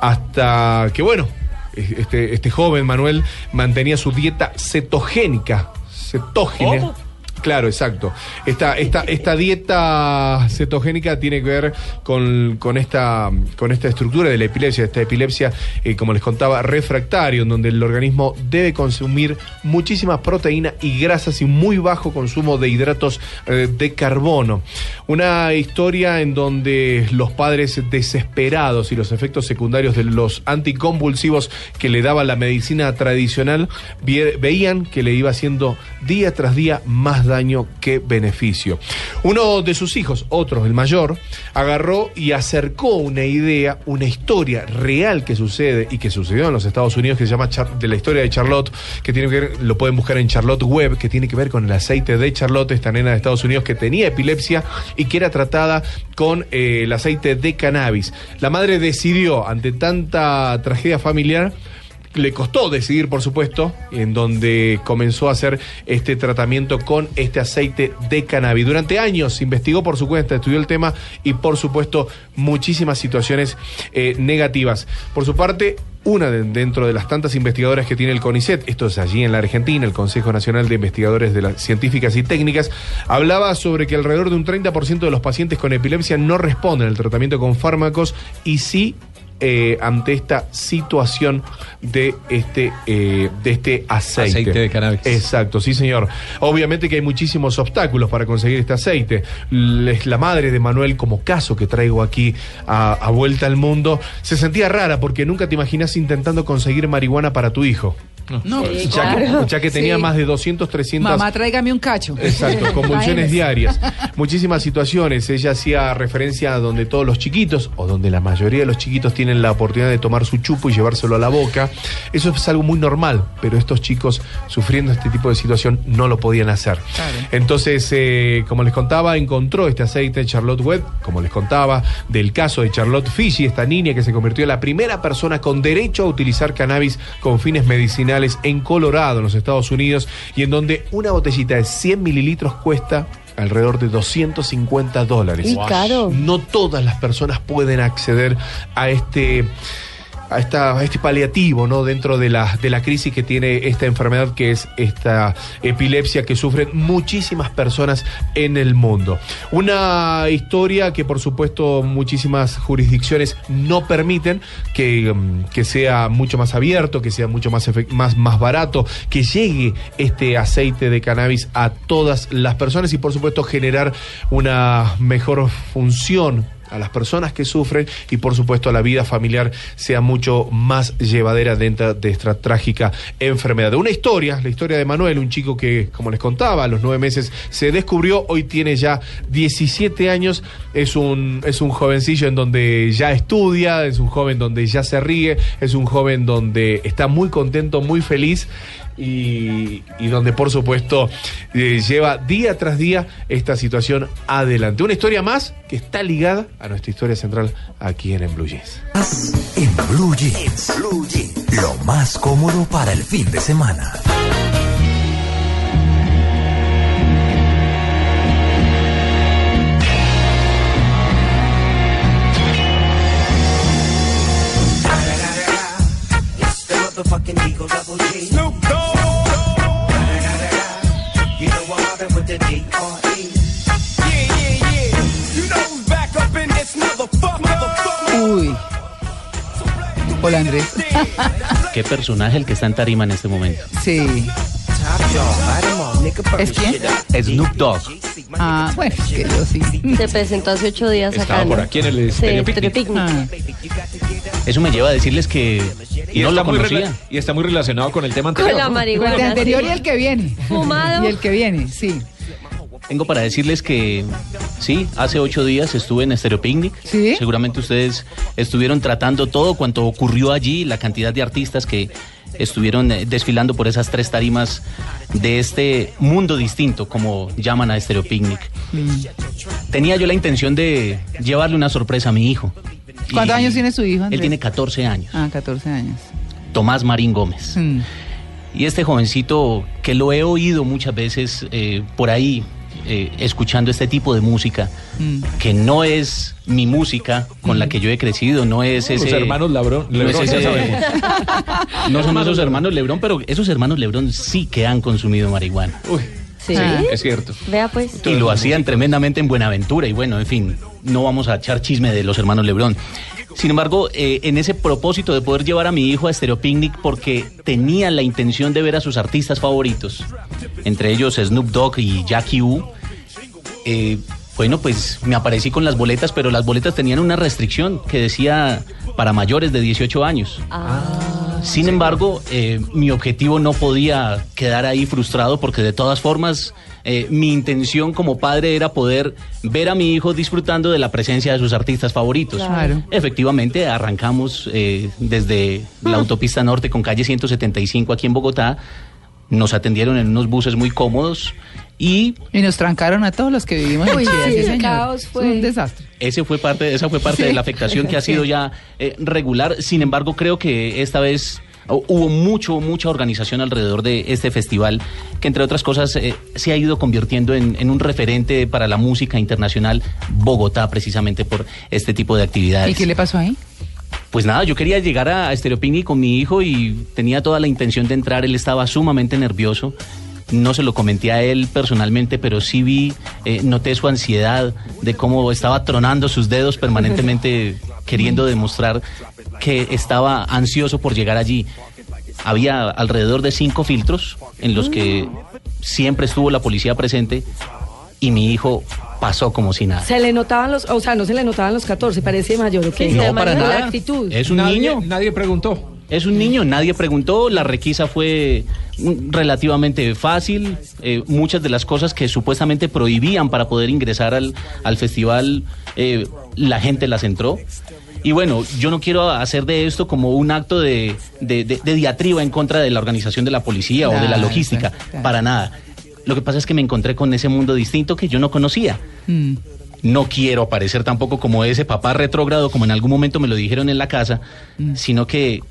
hasta que, bueno, este, este joven Manuel mantenía su dieta cetogénica. Cetógena. Claro, exacto. Esta, esta, esta dieta cetogénica tiene que ver con, con esta, con esta estructura de la epilepsia, esta epilepsia, eh, como les contaba, refractario, en donde el organismo debe consumir muchísimas proteínas y grasas y muy bajo consumo de hidratos eh, de carbono. Una historia en donde los padres desesperados y los efectos secundarios de los anticonvulsivos que le daba la medicina tradicional veían que le iba haciendo día tras día más daño que beneficio. Uno de sus hijos, otro, el mayor, agarró y acercó una idea, una historia real que sucede y que sucedió en los Estados Unidos que se llama de la historia de Charlotte, que tiene que ver, lo pueden buscar en Charlotte Web, que tiene que ver con el aceite de Charlotte, esta nena de Estados Unidos que tenía epilepsia y que era tratada con eh, el aceite de cannabis. La madre decidió, ante tanta tragedia familiar, le costó decidir, por supuesto, en donde comenzó a hacer este tratamiento con este aceite de cannabis. Durante años investigó por su cuenta, estudió el tema y, por supuesto, muchísimas situaciones eh, negativas. Por su parte, una de- dentro de las tantas investigadoras que tiene el CONICET, esto es allí en la Argentina, el Consejo Nacional de Investigadores de las Científicas y Técnicas, hablaba sobre que alrededor de un 30% de los pacientes con epilepsia no responden al tratamiento con fármacos y sí eh, ante esta situación de este, eh, de este aceite. Aceite de cannabis. Exacto, sí señor. Obviamente que hay muchísimos obstáculos para conseguir este aceite. Es la madre de Manuel, como caso que traigo aquí a, a vuelta al mundo, se sentía rara porque nunca te imaginas intentando conseguir marihuana para tu hijo. No, ya, claro. que, ya que tenía Sí. más de 200, 300 Mamá, tráigame un cacho. Exacto, convulsiones (laughs) diarias. Muchísimas situaciones. Ella hacía referencia a donde todos los chiquitos, o donde la mayoría de los chiquitos tienen la oportunidad de tomar su chupo y llevárselo a la boca. Eso es algo muy normal, pero estos chicos sufriendo este tipo de situación no lo podían hacer. Entonces, eh, como les contaba, encontró este aceite Charlotte Webb, como les contaba, del caso de Charlotte Fishy, esta niña que se convirtió en la primera persona con derecho a utilizar cannabis con fines medicinales en Colorado, en los Estados Unidos, y en donde una botellita de 100 mililitros cuesta alrededor de 250 dólares. Caro. No todas las personas pueden acceder a este a, este paliativo ¿no? dentro de la, de la crisis que tiene esta enfermedad que es esta epilepsia que sufren muchísimas personas en el mundo. Una historia que por supuesto muchísimas jurisdicciones no permiten que, mm, que sea mucho más abierto, que sea mucho más, más, más barato, que llegue este aceite de cannabis a todas las personas y por supuesto generar una mejor función a las personas que sufren y por supuesto a la vida familiar sea mucho más llevadera dentro de esta trágica enfermedad. Una historia, la historia de Manuel, un chico que, como les contaba, a los nueve meses se descubrió, hoy tiene ya 17 años, es un, es un jovencillo en donde ya estudia, es un joven donde ya se ríe, es un joven donde está muy contento, muy feliz y, y donde por supuesto eh, lleva día tras día esta situación adelante. Una historia más que está ligada a nuestra historia central aquí en, en Blue Jeans. En Blue Jeans. Lo más cómodo para el fin de semana. It's Hola Andrés. Qué personaje el que está en tarima en este momento. Sí. ¿Es quién? Snoop Dogg. Ah, bueno, que yo sí. Se presentó hace ocho días Estaba acá. ¿no? por aquí en el Sí, Picnic. Picnic. Eso me lleva a decirles que Y, no está lo muy conocía. y está muy relacionado con el tema Con anterior. la ¿no? marihuana. El anterior sí. y el que viene. Fumado. (laughs) Y el que viene, sí. Tengo para decirles que sí, hace ocho días estuve en Stereo Picnic. ¿Sí? Seguramente ustedes estuvieron tratando todo cuanto ocurrió allí, la cantidad de artistas que estuvieron eh, desfilando por esas tres tarimas de este mundo distinto, como llaman a Stereo Picnic. Tenía yo la intención de llevarle una sorpresa a mi hijo. ¿Cuántos años tiene su hijo, Él tiene 14 años. Ah, 14 años. Tomás Marín Gómez. Mm. Y este jovencito que lo he oído muchas veces eh, por ahí, eh, escuchando este tipo de música, Mm. que no es mi música con la que yo he crecido, no es Los ese... hermanos Labrón- no, es Lebrón, ya ese- (laughs) no son esos hermanos Lebrón, pero esos hermanos Lebrón sí que han consumido marihuana. Sí. Es cierto. Vea pues. Y lo hacían tremendamente en Buenaventura. Y bueno, en fin, no vamos a echar chisme de los hermanos Lebrón. Sin embargo, eh, en ese propósito de poder llevar a mi hijo a Stereo Picnic porque tenía la intención de ver a sus artistas favoritos, entre ellos Snoop Dogg y Jackie U, eh, bueno, pues me aparecí con las boletas, pero las boletas tenían una restricción que decía para mayores de 18 años. Sin embargo, eh, mi objetivo no podía quedar ahí frustrado porque de todas formas eh, mi intención como padre era poder ver a mi hijo disfrutando de la presencia de sus artistas favoritos. Claro. Efectivamente, arrancamos eh, desde la autopista norte con calle 175 aquí en Bogotá. Nos atendieron en unos buses muy cómodos y Y nos trancaron a todos los que vivimos en Chile. sí, sí, el señor. caos fue- un desastre. ese fue parte, esa fue parte Sí. de la afectación que ha sido Sí. ya eh, regular. Sin embargo, creo que esta vez hu- hubo mucho, mucha organización alrededor de este festival, que entre otras cosas eh, se ha ido convirtiendo en, en un referente para la música internacional Bogotá, precisamente por este tipo de actividades. ¿Y qué le pasó ahí? Pues nada, yo quería llegar a Stereo Picnic con mi hijo y tenía toda la intención de entrar. Él estaba sumamente nervioso. No se lo comenté a él personalmente, pero sí vi, eh, noté su ansiedad de cómo estaba tronando sus dedos permanentemente (laughs) queriendo demostrar que estaba ansioso por llegar allí. Había alrededor de cinco filtros en los que siempre estuvo la policía presente y mi hijo pasó como si nada. Se le notaban los, o sea, no se le notaban los 14, parece mayor, ¿o qué? No, para La nada. actitud. Es un niño. Nadie preguntó. Es un niño, nadie preguntó, la requisa fue mm, relativamente fácil, eh, muchas de las cosas que supuestamente prohibían para poder ingresar al, al festival, eh, la gente las entró. Y bueno, yo no quiero hacer de esto como un acto de, de- de- de diatriba en contra de la organización de la policía o de la logística, claro, claro. para nada. Lo que pasa es que me encontré con ese mundo distinto que yo no conocía. Mm. No quiero parecer tampoco como ese papá retrógrado, como en algún momento me lo dijeron en la casa, sino que,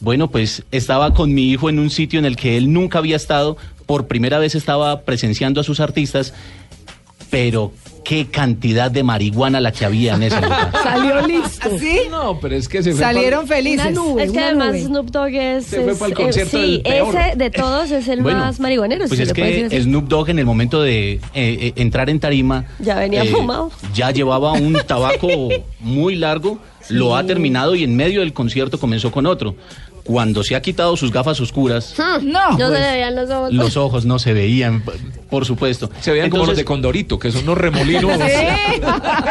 bueno, pues estaba con mi hijo en un sitio en el que él nunca había estado, por primera vez estaba presenciando a sus artistas, pero qué cantidad de marihuana la que había en ese lugar. (laughs) Salió listo. ¿Sí? No, pero es que se fue Salieron pa'l- felices. Una nube, Es que una además nube. Snoop Dogg es, Se fue es- pa'l eh, concierto sí, del peor. ese de todos es el (laughs) Bueno, más marihuanero. Pues si es que. Snoop Dogg en el momento de eh, eh, entrar en tarima Ya venía eh, fumado. ya llevaba un (laughs) tabaco muy largo, lo ha terminado y en medio del concierto comenzó con otro. Cuando se ha quitado sus gafas oscuras, (laughs) No, No pues, se veían los ojos. los ojos no se veían, por supuesto. Se veían como los de Condorito, que son unos remolinos. (laughs) Sí,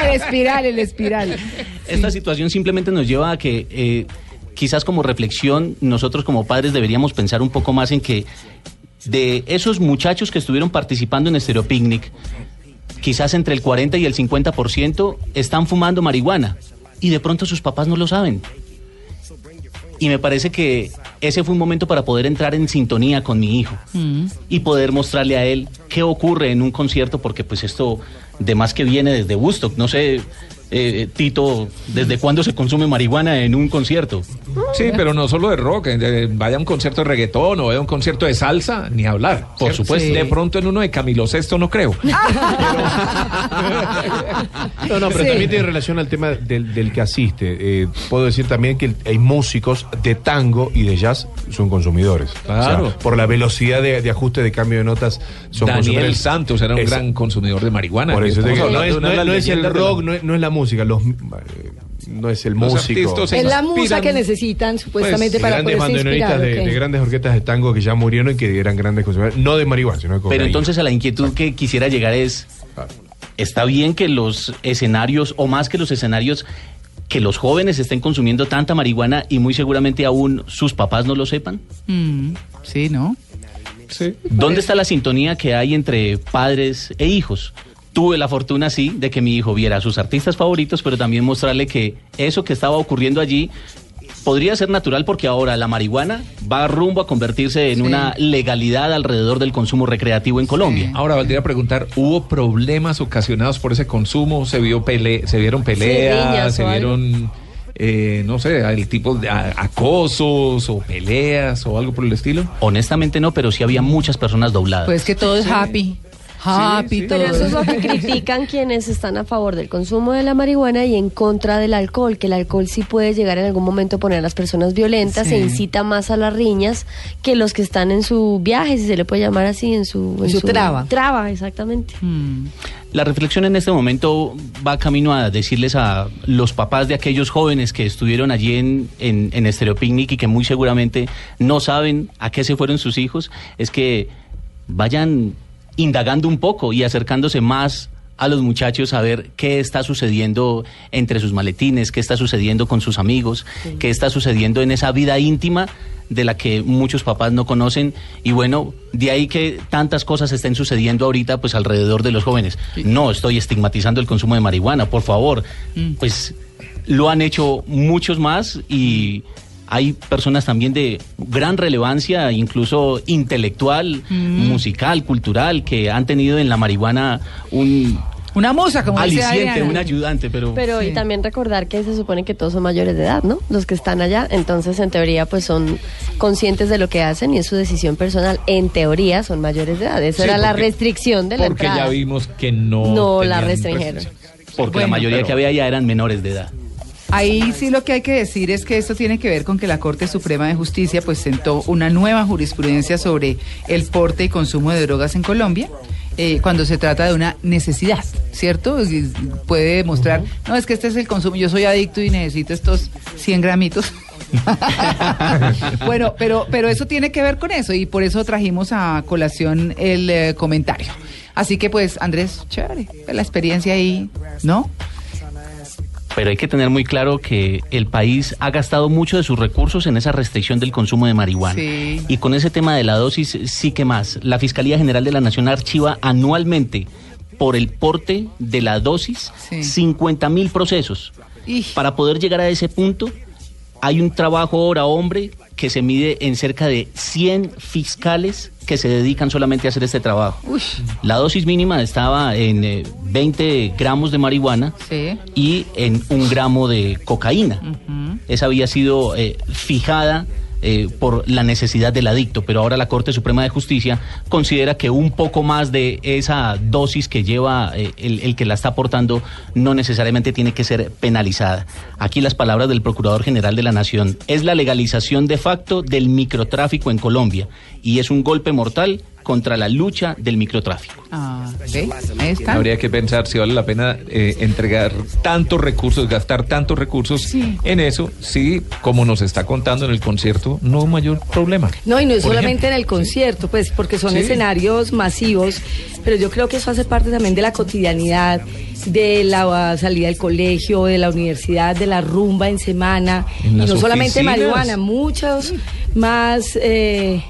el espiral, el espiral. Esta situación simplemente nos lleva a que eh, quizás como reflexión nosotros como padres deberíamos pensar un poco más en que de esos muchachos que estuvieron participando en Stereo Picnic, quizás entre el 40 y el 50% están fumando marihuana y de pronto sus papás no lo saben. Y me parece que ese fue un momento para poder entrar en sintonía con mi hijo y poder mostrarle a él qué ocurre en un concierto, porque pues esto de más que viene desde Woodstock, no sé, eh, Tito, ¿desde cuándo se consume marihuana en un concierto? Sí, pero no solo de rock. eh, Vaya a un concierto de reggaetón o vaya a un concierto de salsa, ni hablar. Por ¿cierto? supuesto. De pronto en uno de Camilo Sesto no creo. (laughs) No, no, pero Sí. también tiene relación al tema del, del que asiste. Eh, puedo decir también que hay músicos de tango y de jazz son consumidores. Claro. O sea, por la velocidad de, de ajuste de cambio de notas son Daniel consumidores. Santos era un gran consumidor de marihuana. Por eso te digo, no es, no no es el rock, no es, no es la música, los, eh, no es el Los músico. Es la musa que necesitan supuestamente De para grandes poderse bandoneonistas inspirar. de, de grandes orquestas de tango que ya murieron y que eran grandes consumidores, no de marihuana, sino de Pero cocaína. entonces a la inquietud que quisiera llegar es, está bien que los escenarios, o más que los escenarios, que los jóvenes estén consumiendo tanta marihuana y muy seguramente aún sus papás no lo sepan. Mm, sí, ¿no? ¿Dónde está la sintonía que hay entre padres e hijos? Tuve la fortuna, sí, de que mi hijo viera a sus artistas favoritos, pero también mostrarle que eso que estaba ocurriendo allí podría ser natural porque ahora la marihuana va rumbo a convertirse en Sí. una legalidad alrededor del consumo recreativo en Colombia. Ahora valdría preguntar, ¿hubo problemas ocasionados por ese consumo? ¿Se vio pele se vieron peleas? ¿Se vieron, eh, no sé, el tipo de acosos o peleas o algo por el estilo? Honestamente no, pero sí había muchas personas dobladas. Pues que todo es happy. Happy, todo. Pero eso es lo que critican quienes están a favor del consumo de la marihuana y en contra del alcohol, que el alcohol sí puede llegar en algún momento a poner a las personas violentas Sí. e incita más a las riñas que los que están en su viaje, si se le puede llamar así, en su, En su traba. Traba, exactamente. Mm. La reflexión en este momento va camino a decirles a los papás de aquellos jóvenes que estuvieron allí en, en, en Stereo Picnic y que muy seguramente no saben a qué se fueron sus hijos, es que vayan indagando un poco y acercándose más a los muchachos a ver qué está sucediendo entre sus maletines, qué está sucediendo con sus amigos, qué está sucediendo en esa vida íntima de la que muchos papás no conocen y bueno, de ahí que tantas cosas estén sucediendo ahorita pues alrededor de los jóvenes. No estoy estigmatizando el consumo de marihuana, por favor. Pues lo han hecho muchos más y hay personas también de gran relevancia, incluso intelectual, musical, cultural, que han tenido en la marihuana un Una musa, como aliciente, un ayudante, pero... Pero y también recordar que se supone que todos son mayores de edad, ¿no? Los que están allá, entonces en teoría pues son conscientes de lo que hacen y es su decisión personal. En teoría son mayores de edad. Esa Sí, era la porque- restricción de la Porque entrada. ya vimos que no. No la restringieron. Porque la mayoría pero- que había ya eran menores de edad. Ahí sí lo que hay que decir es que esto tiene que ver con que la Corte Suprema de Justicia pues sentó una nueva jurisprudencia sobre el porte y consumo de drogas en Colombia. eh, cuando se trata de una necesidad, ¿cierto? Y Puede demostrar, no, es que este es el consumo, yo soy adicto y necesito estos 100 gramitos. (laughs) bueno, pero, pero eso tiene que ver con eso y por eso trajimos a colación el eh, comentario. Así que pues, Andrés, chévere, la experiencia ahí, ¿no? Pero hay que tener muy claro que el país ha gastado mucho de sus recursos en esa restricción del consumo de marihuana. Sí. Y con ese tema de la dosis, sí que más. La Fiscalía General de la Nación archiva anualmente por el porte de la dosis Sí. 50 mil procesos. Ij. Para poder llegar a ese punto, hay un trabajo hora hombre que se mide en cerca de 100 fiscales que se dedican solamente a hacer este trabajo. Uy, La dosis mínima estaba en eh, 20 gramos de marihuana sí. y en un gramo de cocaína. Esa había sido eh, fijada eh, por la necesidad del adicto, pero ahora la Corte Suprema de Justicia considera que un poco más de esa dosis que lleva eh, el, el que la está aportando no necesariamente tiene que ser penalizada. Aquí las palabras del Procurador General de la Nación es la legalización de facto del microtráfico en Colombia y es un golpe mortal contra la lucha del microtráfico. Ah, está. Habría que pensar si vale la pena eh, entregar tantos recursos, gastar tantos recursos Sí. en eso, si, como nos está contando en el concierto, no mayor problema. No, y no es Por solamente ejemplo. en el concierto, pues porque son Sí. escenarios masivos, pero yo creo que eso hace parte también de la cotidianidad, de la salida del colegio, de la universidad, de la rumba en semana, En y no solamente oficinas. marihuana, muchas más eh,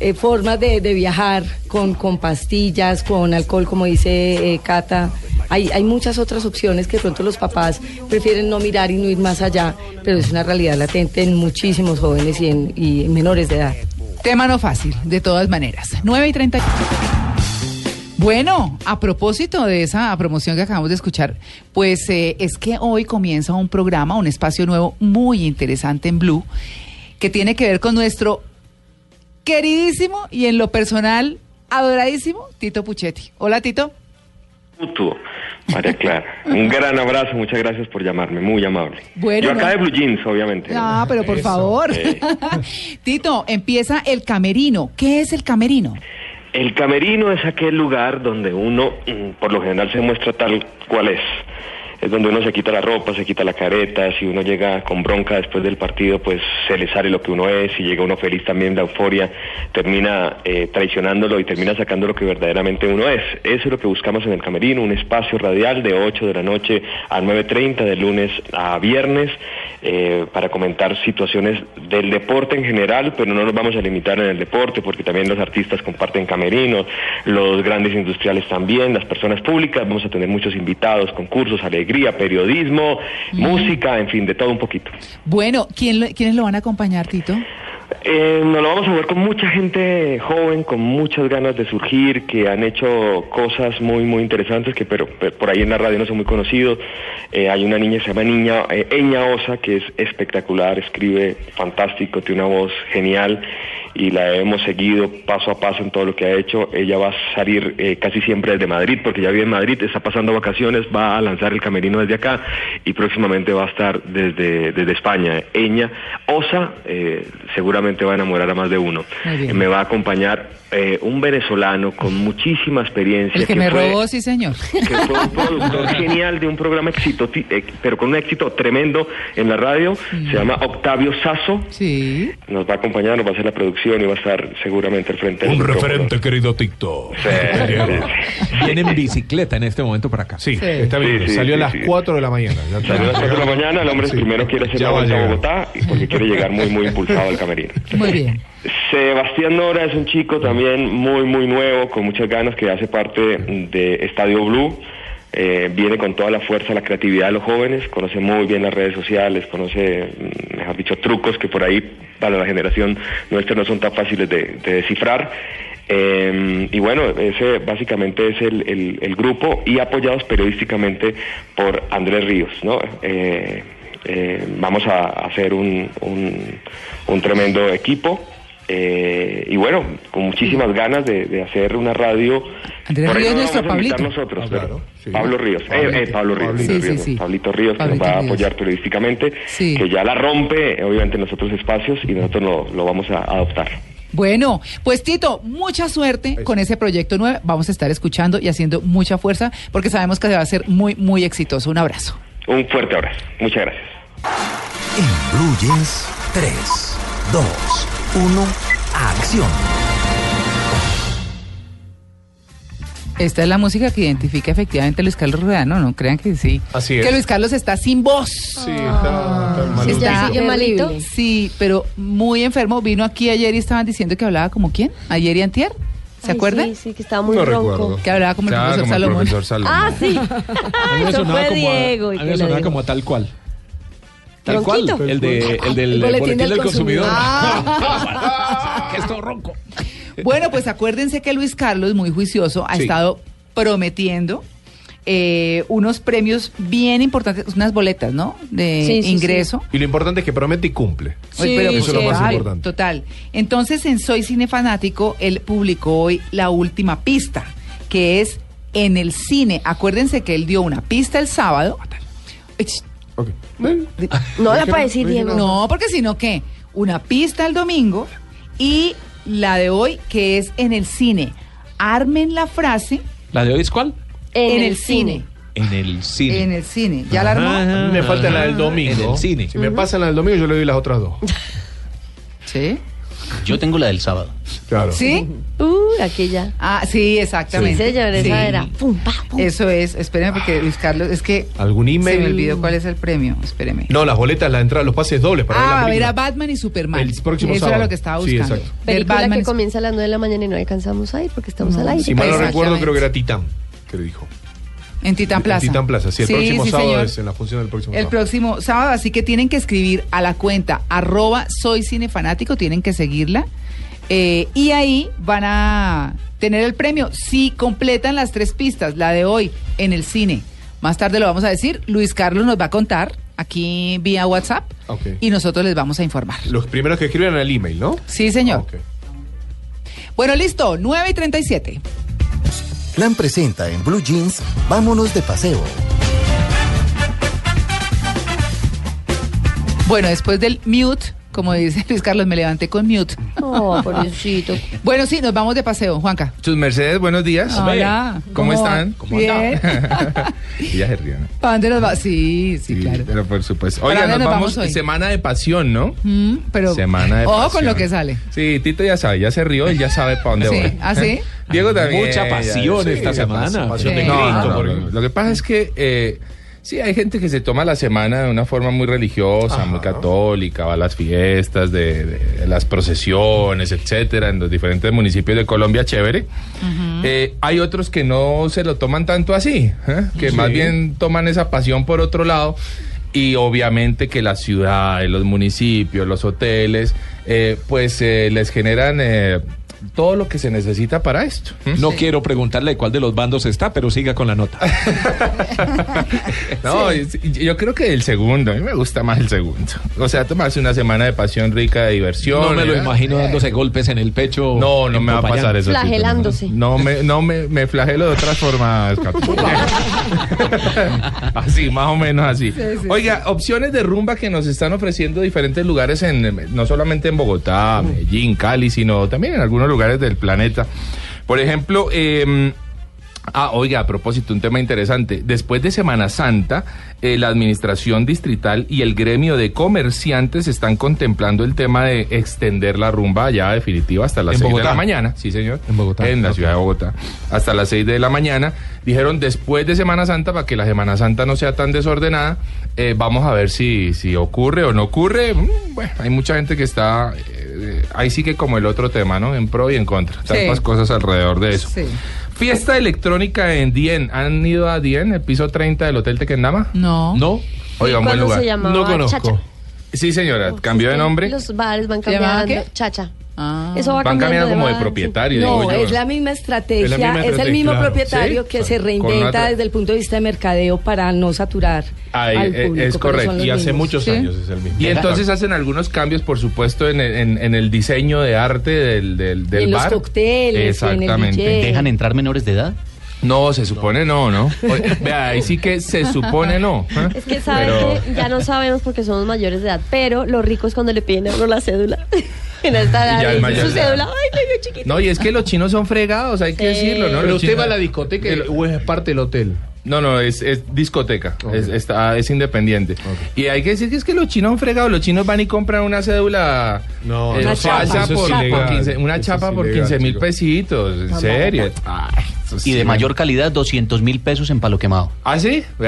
eh, formas de, de viajar con, con pastillas, con alcohol, como dice eh, Cata. Hay, hay muchas otras opciones que de pronto los papás prefieren no mirar y no ir más allá, pero es una realidad latente en muchísimos jóvenes y en, menores de edad. Tema no fácil, de todas maneras. 9 y 30. Bueno, a propósito de esa promoción que acabamos de escuchar, pues eh, es que hoy comienza un programa, un espacio nuevo muy interesante en Blue, que tiene que ver con nuestro queridísimo y en lo personal adoradísimo Tito Puchetti. Hola Tito. Mutuo, María Clara. Un gran abrazo, muchas gracias por llamarme, muy amable. Bueno, Yo acá no. de Blue Jeans, obviamente. ¿no? Ah, pero por Eso. favor. Sí. (laughs) Tito, empieza el camerino. ¿Qué es el camerino? El camerino es aquel lugar donde uno, mm, por lo general, se muestra tal cual es. Es donde uno se quita la ropa, se quita la careta, si uno llega con bronca después del partido, pues se le sale lo que uno es, si llega uno feliz también, la euforia termina eh, traicionándolo y termina sacando lo que verdaderamente uno es. Eso es lo que buscamos en el camerino, un espacio radial de 8 de la noche a 9.30, de lunes a viernes, eh, para comentar situaciones del deporte en general, pero no nos vamos a limitar en el deporte, porque también los artistas comparten camerinos, los grandes industriales también, las personas públicas, vamos a tener muchos invitados, concursos, alegría, periodismo, música, en fin, de todo un poquito. Bueno, ¿quién lo- ¿quiénes lo van a acompañar, Tito? Eh, nos lo vamos a ver con mucha gente joven, con muchas ganas de surgir, que han hecho cosas muy, muy interesantes, que pero, por ahí en la radio no son muy conocidos. Eh, hay una niña que se llama Niña, eh, Eña Osa, que es espectacular, escribe fantástico, tiene una voz genial y la hemos seguido paso a paso en todo lo que ha hecho. Ella va a salir eh, casi siempre desde Madrid, porque ya vive en Madrid, está pasando vacaciones, va a lanzar el camerino desde acá y próximamente va a estar desde, desde España. Eña Osa eh, seguramente va a enamorar a más de uno. Me va a acompañar eh, un venezolano con muchísima experiencia. El que me fue- robó, sí, señor. que fue un productor (laughs) genial de un programa éxito, eh, pero con un éxito tremendo en la radio. Se llama Octavio Sasso. Sí. Nos va a acompañar, nos va a hacer la producción y va a estar seguramente al frente Un referente, querido TikTok. (laughs) Sí, sí, Viene en bicicleta en este momento para acá. Sí, está bien. Sí, sí, Salió sí, a las sí. 4 de la mañana. Salió a las 4 de la mañana, el hombre Sí. primero quiere hacer Ya la vuelta a. Bogotá y porque quiere llegar muy, muy impulsado al camerino. Bien. (laughs) Sebastián Nora es un chico también muy, muy nuevo, con muchas ganas, que hace parte de Estadio Blue. Eh, viene con toda la fuerza, la creatividad de los jóvenes, conoce muy bien las redes sociales, conoce, mm, mejor dicho, trucos que por ahí para la generación nuestra no son tan fáciles de, de descifrar. Eh, y bueno, ese básicamente es el, el- el grupo y apoyados periodísticamente por Andrés Ríos, ¿no? Eh, eh, vamos a hacer un, un, un tremendo equipo. eh, y bueno, con muchísimas ganas de, de hacer una radio. Andrés Ríos no nuestro Pablito. nosotros, Ah, pero claro, sí. Pablo Ríos, eh, Pablito. eh, Pablo Ríos, Pablito. Sí, Ríos, sí, sí. Pablito Ríos, que nos va a Ríos. apoyar periodísticamente, Sí. que ya la rompe, obviamente, en los otros espacios y nosotros lo, lo vamos a adoptar. Bueno, pues Tito, mucha suerte con ese proyecto nuevo. Vamos a estar escuchando y haciendo mucha fuerza porque sabemos que va a ser muy, muy exitoso. Un abrazo. Un fuerte abrazo. Muchas gracias. Jeans, 3, 2, 1, acción. Esta es la música que identifica efectivamente a Luis Carlos Rueda, no, no crean que sí. Así es. Que Luis Carlos está sin voz. Sí, está, está malito. Está malito? Sí, pero muy enfermo. Vino aquí ayer y estaban diciendo que hablaba como quién? Ayer y antier. ¿Se Ay, acuerdan? Sí, sí, que estaba muy No ronco. recuerdo. Que hablaba como el profesor como el Salomón. profesor Salomón. Ah, sí. (laughs) A mí me Eso sonaba fue como Diego. y a mí me sonaba como tal cual. Tal ¿Ronquito? cual. El, de, el del El boletín, del, consumidor. Ah. (laughs) que es todo ronco. Bueno, pues acuérdense que Luis Carlos, muy juicioso, ha Sí. estado prometiendo eh, unos premios bien importantes, unas boletas, ¿no? De Sí, sí, ingreso. Y lo importante es que promete y cumple. Oye, pero Eso es lo más total, importante. Total. Entonces, en Soy Cine Fanático, él publicó hoy la última pista, que es en el cine. Acuérdense que él dio una pista el sábado. Ech, Ok. No (laughs) la puede decir, Diego. No, porque si no, ¿qué? Una pista el domingo y la de hoy, que es en el cine. Armen la frase ¿La de hoy es cuál? En, el cine. En el cine. en el cine. ¿Ya la armó? A mí me falta la del domingo. En el cine. Si me pasan la del domingo, yo le doy las otras dos. (laughs) ¿Sí? Yo tengo la del sábado. Claro. ¿Sí? Uh, aquella. Ah, sí, exactamente. Sí, señor, esa Sí. era. Pum, pa, pum. Eso es. Espérenme porque Luis Carlos, es que ¿Algún email? se me olvidó cuál es el premio. Espéreme. No, las boletas, la entrada, los pases dobles para ah, ver a la ver película. a Batman y Superman. El próximo Eso sábado. era lo que estaba Sí, buscando. exacto. Ver Película Batman que comienza a las 9 de la mañana y no alcanzamos a ir porque estamos No, al aire. Si mal no recuerdo, creo que era Titán, que le dijo. en Titán Plaza. En Titán Plaza, sí, el próximo sí, sábado señor. es en la función del próximo El sábado. próximo sábado, así que tienen que escribir a la cuenta arroba soy cinefanático, tienen que seguirla. eh, y ahí van a tener el premio si completan las tres pistas, la de hoy en el cine. Más tarde lo vamos a decir, Luis Carlos nos va a contar aquí vía WhatsApp Ok. y nosotros les vamos a informar. Los primeros que escriben el email, ¿no? Sí, señor. Bueno, listo, 9 y 37. Plan presenta en Blue Jeans, vámonos de paseo. Bueno, después del mute, como dice Luis Carlos, me levanté con mute. Oh, pobrecito. Bueno, sí, nos vamos de paseo, Juanca. Sus Mercedes, buenos días. Hola. ¿Cómo, están? ¿Cómo Bien. y ya se ríen. ¿no? ¿Para dónde nos va? Sí, sí, Sí, claro. Pero por supuesto. ¿Para Oiga, nos nos vamos, semana de pasión, ¿no? Mm, pero Semana de ojo con pasión. lo que sale. Sí, Tito ya sabe, ya se rió y ya sabe para dónde Sí, voy. ¿ah, sí? Diego también. Mucha pasión sí, esta ya semana. Pasión de Sí. No, Cristo. no, por no. Lo que pasa es que eh, sí, hay gente que se toma la semana de una forma muy religiosa, muy católica, va a las fiestas, de, de las procesiones, etcétera, en los diferentes municipios de Colombia, chévere. Eh, hay otros que no se lo toman tanto así, ¿eh? que Sí. más bien toman esa pasión por otro lado. Y obviamente que las ciudades, los municipios, los hoteles, eh, pues les generan todo lo que se necesita para esto. ¿m? No quiero preguntarle cuál de los bandos está, pero siga con la nota. (laughs) No, yo creo que el segundo, a mí me gusta más el segundo. O sea, tomarse una semana de pasión rica, de diversión. No me lo ¿eh? imagino dándose golpes en el pecho. No, no me va a pasar eso. Flagelándose. No, me, no me, me flagelo de otras formas. (laughs) Así, más o menos así. Oiga, opciones de rumba que nos están ofreciendo diferentes lugares, en no solamente en Bogotá, Medellín, Cali, sino también en algunos lugares del planeta. Por ejemplo, eh, Ah, oiga, a propósito, un tema interesante. Después de Semana Santa, eh, la Administración Distrital y el gremio de comerciantes están contemplando el tema de extender la rumba ya definitiva hasta las ¿En 6 de la mañana. Sí, señor. En Bogotá. En la ciudad de Bogotá. Hasta las 6 de la mañana. Dijeron después de Semana Santa, para que la Semana Santa no sea tan desordenada, eh, vamos a ver si, si ocurre o no ocurre. Mm, Bueno, hay mucha gente que está... eh, ahí sí que como el otro tema, ¿no? En pro y en contra. Tantas cosas alrededor de eso. Sí. Fiesta electrónica en Dien. ¿Han ido a Dien, el piso 30 del Hotel Tequendama? No. No. Oiga, un buen ¿Cuándo lugar. se llamaba? No conozco. Chacha. Sí, señora, cambió de nombre. Los bares van ¿Se llamaba cambiando. qué? Chacha. Ah. Eso va Van cambiando cambiando como de propietario, No, digo yo. es la misma estrategia, Es el mismo claro. propietario Sí, que se reinventa otra- desde el punto de vista de mercadeo para no saturar Ahí, al eh, público. es correcto. los Y hace mismos. muchos Sí. años es el mismo. Y entonces hacen algunos cambios, por supuesto, en, el- en- en el diseño de arte del, del, del en los bar. cócteles, en el Exactamente. DJ. ¿Dejan entrar menores de edad? No, se supone no, ¿no? (laughs) Oye, Vea, ahí sí que se supone no. ¿eh? Es que saben Pero- que ya no sabemos porque somos mayores de edad, pero lo rico es cuando le piden a uno la cédula. Ya mayor su cédula, ay, chiquito. No, y es que los chinos son fregados, hay que decirlo, ¿no? Pero Los usted chinos- va a la discoteca o es parte del hotel. No, no, es, es discoteca, es, está, es independiente. Y hay que decir que es que los chinos son fregados, los chinos van y compran una cédula No, eh, Una falsa chapa. Eso es por, por ilegal. 15 una Eso chapa es por ilegal, 15 mil pesitos, en serio. Ay, Y sí, de mayor calidad, 200 mil pesos en palo quemado. ¿Ah, sí? (laughs)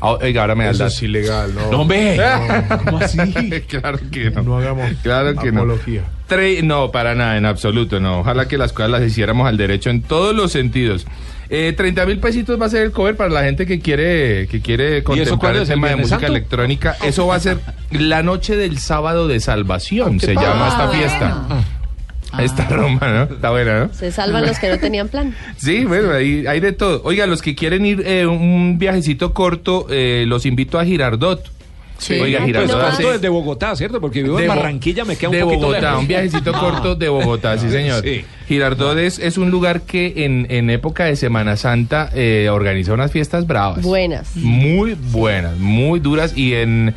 Ah, Oiga, ahora me da el Eso es ilegal, ¿no? No, hombre. (laughs) ¿Cómo así? (laughs) claro que no. No hagamos Claro que no. apología. Tre- no, para nada, en absoluto, no. Ojalá que las cosas las hiciéramos al derecho en todos los sentidos. Eh, 30 mil pesitos va a ser el cover para la gente que quiere que quiere contemplar el es, el tema de música Santo? electrónica. Eso va a ser la noche del sábado de salvación, ¿Qué se pasa? llama esta Ah, fiesta. Esta Roma, ¿no? Está buena, ¿no? Se salvan los que no tenían plan. (laughs) Sí, bueno, hay, hay de todo. Oiga, los que quieren ir eh, un viajecito corto, eh, los invito a Girardot. Sí. Oiga, Pues Girardot corto hace- desde Bogotá, ¿cierto? Porque vivo en Barranquilla, me queda un de poquito Bogotá, lejos. un viajecito Ah. corto de Bogotá, sí señor. Sí. Girardot es, es un lugar que en, en época de Semana Santa eh, organiza unas fiestas bravas. Buenas. Muy buenas, muy duras y en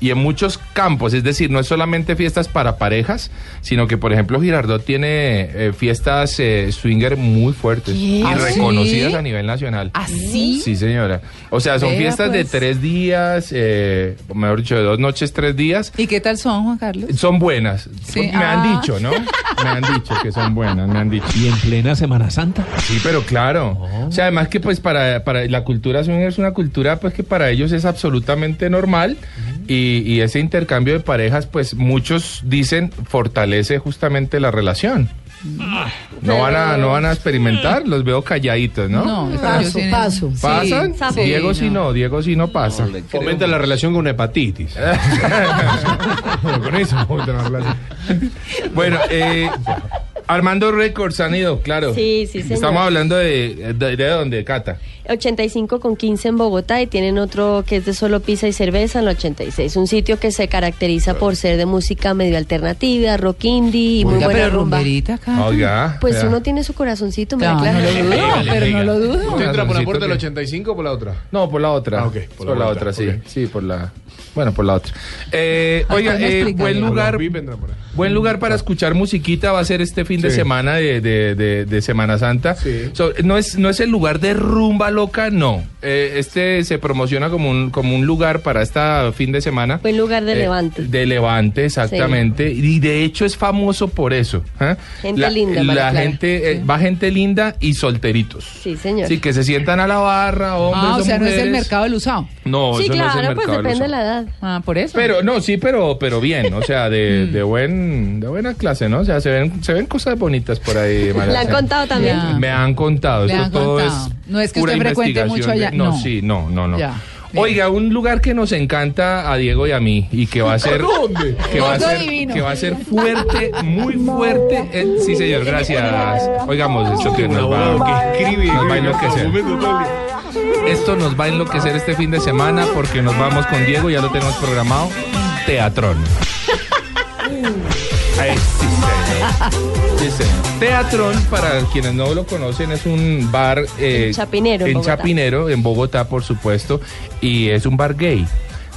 y en muchos campos, es decir, no es solamente fiestas para parejas, sino que por ejemplo Girardot tiene eh, fiestas eh, swinger muy fuertes ¿Qué? y ¿Ah, reconocidas sí? a nivel nacional. ¿Ah, sí? Sí, señora. O sea, son Vea, fiestas de pues. tres días, eh, mejor dicho, de dos noches, tres días. ¿Y qué tal son, Juan Carlos? Son buenas. Sí, Me ah. han dicho, ¿no? Me han dicho que son buenas, me han dicho. ¿Y en plena Semana Santa? Sí, pero claro. O sea, además que pues para, para la cultura swinger es una cultura pues que para ellos es absolutamente normal y, y ese intercambio de parejas pues muchos dicen fortalece justamente la relación. No van a, no van a experimentar, los veo calladitos, ¿no? No, Paso, paso. ¿Pasan? Sí, Diego sí no. no, Diego sí no pasa. Fomenta la relación con una hepatitis. (laughs) (laughs) con eso fomenta la relación. Bueno, eh, Armando Records han ido, claro. Sí, sí, señor. Estamos hablando de, de, de dónde, Cata. 85 con 15 en Bogotá y tienen otro que es de solo pizza y cerveza en el 86. Un sitio que se caracteriza por ser de música medio alternativa, rock indie y muy buena pero rumba. rumberita acá. Oiga. Pues vea. uno tiene su corazoncito, No, Clara. no lo dudo, pero no lo dudo. ¿Usted entra por la puerta del que- 85 o por la otra? No, por la otra. Ah, ok, Por, la, otra, sí. Sí, por la. Bueno, por la otra. Eh, oiga, ¿cómo eh, buen lugar. Por. Buen lugar para escuchar musiquita va a ser este fin de semana de, de- de- de Semana Santa. Sí. So, no, es, no es el lugar de rumba loca, no. Eh, este se promociona como un, como un lugar para este fin de semana. Buen lugar de Eh, Levante. De Levante, exactamente. Y de hecho es famoso por eso. ¿eh? Gente la, linda, La Clara. gente, eh, va gente linda y solteritos. Sí, señor. Sí, que se sientan a la barra, hombres Ah, o sea, no es el mercado del usado. No, sí, eso no es el claro, pues mercado del depende de la edad. Ah, por eso. Pero no, sí, pero pero bien, o sea, de, (laughs) Mm. de buen de buena clase, ¿no? O sea, se ven se ven cosas bonitas por ahí, (laughs) María ¿Le han contado también? Ya. Me han contado, Le esto han todo contado. es No es que pura usted frecuente mucho allá, No, no. sí, no, no, no. Ya. Oiga, un lugar que nos encanta a Diego y a mí y que va a ser (laughs) ¿Dónde? que va a ser divino. que va a ser fuerte, muy fuerte. eh, sí, señor, gracias. Oigamos esto que nos va que escribe nos va a enloquecer. Esto nos va a enloquecer este fin de semana porque nos vamos con Diego, ya lo tenemos programado. Teatrón. (laughs) Sí. Teatrón, para quienes no lo conocen, es un bar eh, En Chapinero, en. Chapinero, en Bogotá, por supuesto, y es un bar gay.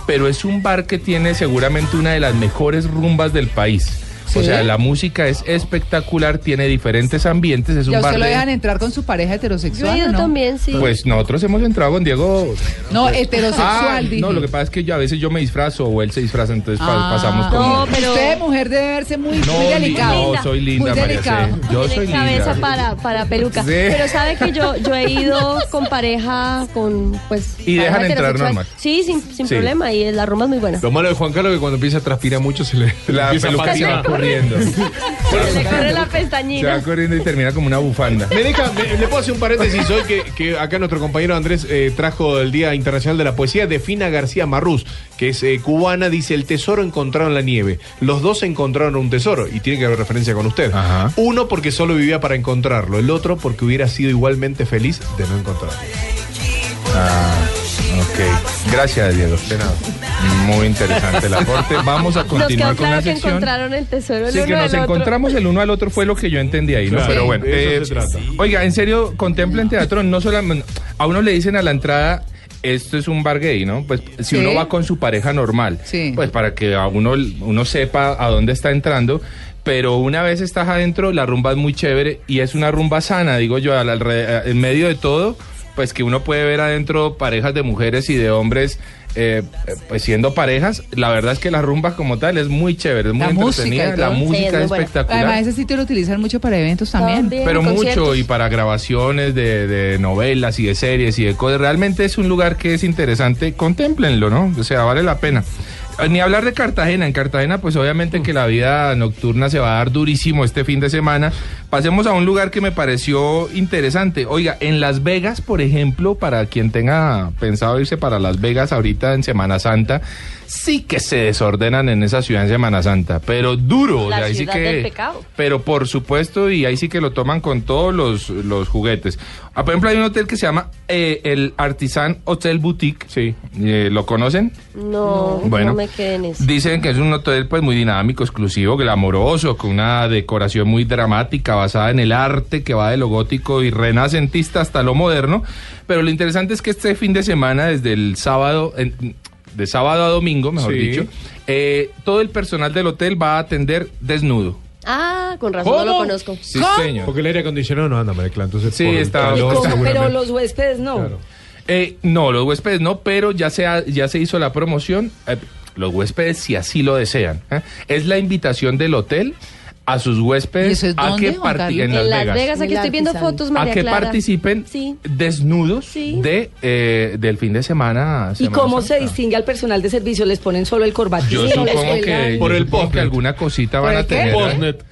Pero es un bar que tiene seguramente una de las mejores rumbas del país. O ¿Sí? sea, la música es espectacular, tiene diferentes ambientes, es un ¿Ya bar usted lo de- dejan entrar con su pareja Yo he heterosexual ido o no? también, sí. Pues nosotros hemos entrado con Diego. No, heterosexual, Ah, dije. no, lo que pasa es que yo a veces yo me disfrazo o él se disfraza, entonces Ah, pasamos con. No, pero- Usted, mujer, debe verse muy, No, muy li- delicado. no, soy linda, Muy. C. Yo soy Tiene cabeza linda. para, para peluca. Sí. Pero sabe que yo, yo he ido (laughs) con pareja, con pues. Y dejan entrar normal. Sí, sin, sin Sí. problema. Y la rumba es muy buena. Lo malo de Juan Carlos es que cuando empieza a transpirar mucho se le La empieza a peluca se. Corriendo. (laughs) Se le corre la Se va pestañina. corriendo y termina como una bufanda. Me deja- me- le puedo hacer un paréntesis hoy que, que acá nuestro compañero Andrés eh, trajo el Día Internacional de la Poesía de Fina García Marrús, que es eh, cubana, dice el tesoro encontrado en la nieve. Los dos encontraron un tesoro y tiene que haber referencia con usted. Ajá. Uno porque solo vivía para encontrarlo, el otro porque hubiera sido igualmente feliz de no encontrarlo. Ah, ok. Gracias, Diego. De nada. Muy interesante el aporte. Vamos a Nos quedó continuar con la que sección. encontraron el tesoro el Sí, uno que nos del otro. encontramos el uno al otro fue lo que yo entendí ahí, ¿no? Claro, Pero bueno, de eso eh, se trata. oiga, en serio, contemplen teatro, no solamente, a uno le dicen a la entrada, esto es un bar gay, ¿no? Pues si Sí. uno va con su pareja normal, Sí. pues para que a uno, uno sepa a dónde está entrando, pero una vez estás adentro, la rumba es muy chévere y es una rumba sana, digo yo, al alre- en medio de todo, pues que uno puede ver adentro parejas de mujeres y de hombres. eh, eh, pues siendo parejas, la verdad es que la rumba como tal es muy chévere, es muy La música entretenida, y la. Sí, música es espectacular. Además, ese sitio lo utilizan mucho para eventos también. Pero mucho y para grabaciones de, de novelas y de series y de cosas. Realmente es un lugar que es interesante. Contémplenlo, ¿no? O sea, vale la pena. Eh, Ni hablar de Cartagena. En Cartagena, pues obviamente que la vida nocturna se va a dar durísimo este fin de semana. Pasemos a un lugar que me pareció interesante. Oiga, en Las Vegas, por ejemplo, para quien tenga pensado irse para Las Vegas ahorita en Semana Santa, sí que se desordenan en esa ciudad en Semana Santa, pero duro. o La sea, ahí sí que- del pecado. pero por supuesto, y ahí sí que lo toman con todos los, los juguetes. Ah, por ejemplo, hay un hotel que se llama eh, el Artisan Hotel Boutique. Sí. ¿Lo conocen? No, Bueno. no me quedé en eso. Dicen que es un hotel pues muy dinámico, exclusivo, glamoroso, con una decoración muy dramática, basada en el arte que va de lo gótico y renacentista hasta lo moderno. Pero lo interesante es que este fin de semana, desde el sábado, en- de sábado a domingo, mejor Sí. dicho, eh, todo el personal del hotel va a atender desnudo. Ah, con razón no lo conozco. Sí, señor. Porque el aire acondicionado no anda, María entonces Sí, está- calor, ¿Y cómo? Pero los huéspedes no. Eh, no, los huéspedes no, pero ya se, ha- ya se hizo la promoción. eh, los huéspedes, si así lo desean. ¿eh? Es la invitación del hotel a sus huéspedes ¿Y eso es a que Juan parti- Carlos? en Las Vegas. aquí estoy viendo fotos, a María que Clara. participen Sí. desnudos de eh, del fin de semana. ¿Y cómo Santa. se distingue al personal de servicio? ¿Les ponen solo el corbatín? Yo les supongo cuelgan? que, Por yo el supongo que postnet. alguna cosita ¿Por van a tener. Postnet,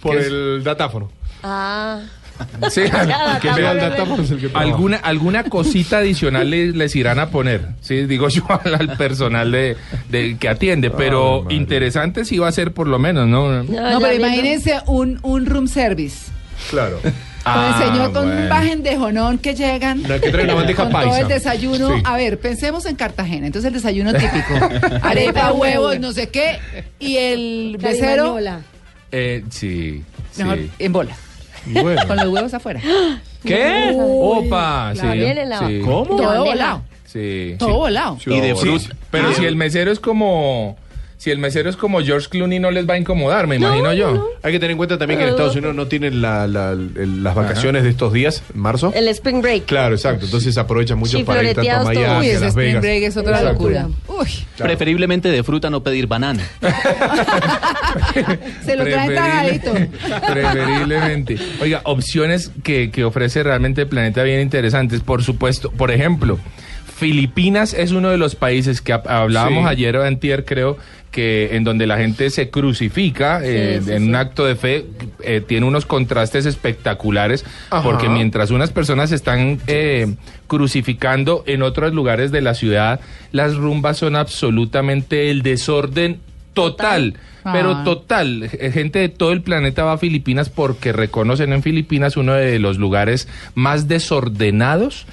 por el datáfono. Ah. (laughs) Sí, que que alguna, alguna cosita adicional les, les irán a poner, sí, digo yo (laughs) al, al personal de, de- que atiende, pero interesante sí va a ser por lo menos, ¿no? No, pero imagínense un, un room service. Claro. Con Ah, el señor con bueno. un bajen de jonón que llegan. No, que (laughs) con todo el desayuno. Sí. A ver, pensemos en Cartagena. Entonces el desayuno típico. Arepa, huevos, no sé qué. Y el becero. Carimañola. Eh, sí, Mejor, sí. en bola. Bueno. Con los huevos afuera. ¿Qué? Opa, sí. La- sí. ¿Cómo? Todo volado. Sí. Todo volado. Y de Sí. fruta. Pero Ah. si el mesero es como. Si el mesero es como George Clooney, no les va a incomodar, me imagino yo. Hay que tener en cuenta también que en. Estados Unidos no tienen la- la- el- las vacaciones de estos días, en marzo. El Spring Break. Claro, exacto. Entonces aprovechan mucho Sí, para ir tanto a. Miami, Uy, a ese Las Spring Vegas. Break es otra Exacto. locura. Uy, Preferiblemente de fruta, no pedir banana. (laughs) se lo traen tajadito. Preferiblemente. Oiga, opciones que, que ofrece realmente el planeta bien interesantes. Por supuesto, por ejemplo, Filipinas es uno de los países que hab- hablábamos Sí. ayer o antier, creo, que en donde la gente se crucifica eh, sí, en sí. un acto de fe, eh, tiene unos contrastes espectaculares, Ajá. porque mientras unas personas se están eh, crucificando en otros lugares de la ciudad, las rumbas son absolutamente el desorden total. Pero Ah. total, eh, gente de todo el planeta va a Filipinas porque reconocen en Filipinas uno de los lugares más desordenados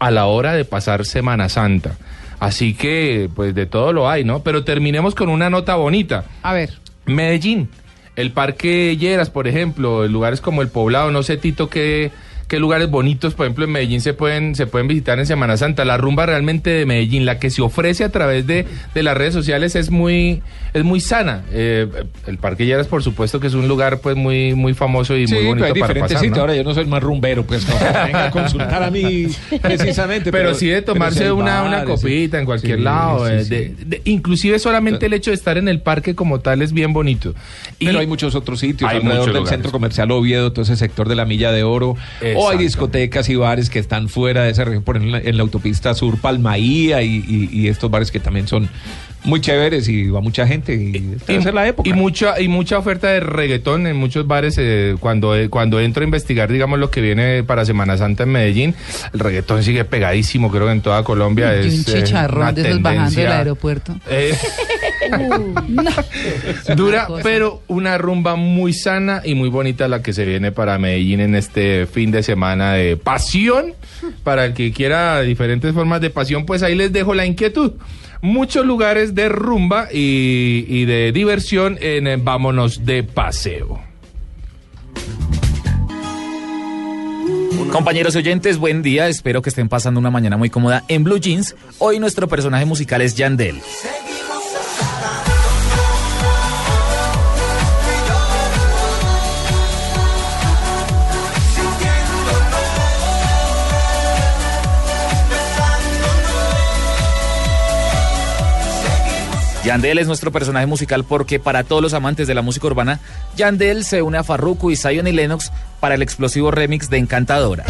a la hora de pasar Semana Santa. Así que, pues de todo lo hay, ¿no? Pero terminemos con una nota bonita. A ver. Medellín, el Parque Lleras, por ejemplo, lugares como el Poblado, no sé, Tito, qué, qué lugares bonitos, por ejemplo, en Medellín se pueden, se pueden visitar en Semana Santa. La rumba realmente de Medellín, la que se ofrece a través de, de las redes sociales es muy, es muy sana. Eh, el Parque Lleras, por supuesto, que es un lugar pues muy, muy famoso y Sí, muy pero bonito hay para pasar, sitios. ¿no? Ahora yo no soy más rumbero, pues no venga a consultar a mí (laughs) precisamente. Pero, sí de pero tomarse una, una sí. copita en cualquier Sí, lado. eh, sí. de- de- inclusive solamente el hecho de estar en el parque como tal es bien bonito. Y Pero hay muchos otros sitios Hay alrededor del lugares. centro comercial Oviedo, todo ese sector de la Milla de Oro. O hay discotecas y bares que están fuera de esa región, por ejemplo, en la, en la autopista Sur Palmaía y, y- y estos bares que también son muy chéveres y va mucha gente. Y esta es la época. Y mucha, y mucha oferta de reggaetón en muchos bares. eh, cuando, eh, cuando entro a investigar, digamos, lo que viene para Semana Santa en Medellín, el reggaetón sigue pegadísimo, creo que en toda Colombia. Y un es, eh, chicharrón una de esos bajando del aeropuerto. (laughs) (laughs) dura, pero una rumba muy sana y muy bonita la que se viene para Medellín en este fin de semana de pasión. Para el que quiera diferentes formas de pasión, pues ahí les dejo la inquietud. Muchos lugares de rumba y, de diversión en Vámonos de Paseo. Compañeros oyentes, buen día. Espero que estén pasando una mañana muy cómoda en Blue Jeans. Hoy nuestro personaje musical es Yandel. Yandel es nuestro personaje musical porque para todos los amantes de la música urbana, Yandel se une a Farruko y Zion y Lennox para el explosivo remix de Encantadora.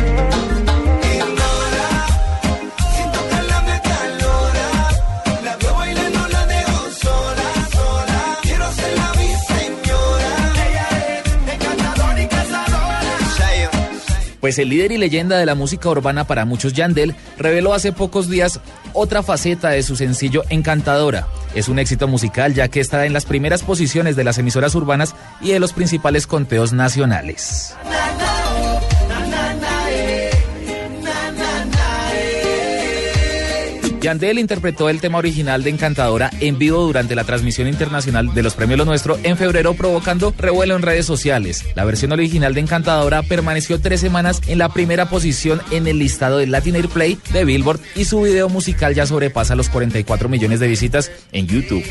Pues el líder y leyenda de la música urbana para muchos Yandel reveló hace pocos días otra faceta de su sencillo Encantadora. Es un éxito musical ya que está en las primeras posiciones de las emisoras urbanas y de los principales conteos nacionales. Yandel interpretó el tema original de Encantadora en vivo durante la transmisión internacional de los Premios Lo Nuestro en febrero, provocando revuelo en redes sociales. La versión original de Encantadora permaneció tres semanas en la primera posición en el listado de Latin Airplay de Billboard y su video musical ya sobrepasa los 44 millones de visitas en YouTube.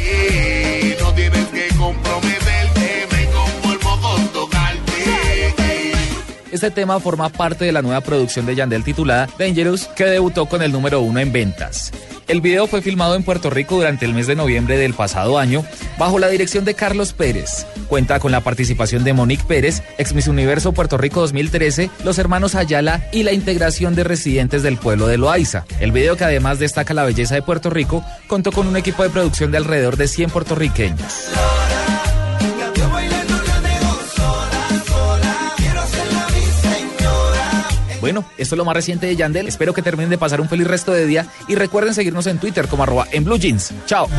Este tema forma parte de la nueva producción de Yandel titulada Dangerous, que debutó con el número uno en ventas. El video fue filmado en Puerto Rico durante el mes de noviembre del pasado año, bajo la dirección de Carlos Pérez. Cuenta con la participación de Monique Pérez, ex Miss Universo Puerto Rico 2013, los hermanos Ayala y la integración de residentes del pueblo de Loaiza. El video, que además destaca la belleza de Puerto Rico, contó con un equipo de producción de alrededor de 100 puertorriqueños. Bueno, esto es lo más reciente de Yandel. Espero que terminen de pasar un feliz resto de día y recuerden seguirnos en Twitter como arroba en. Chao.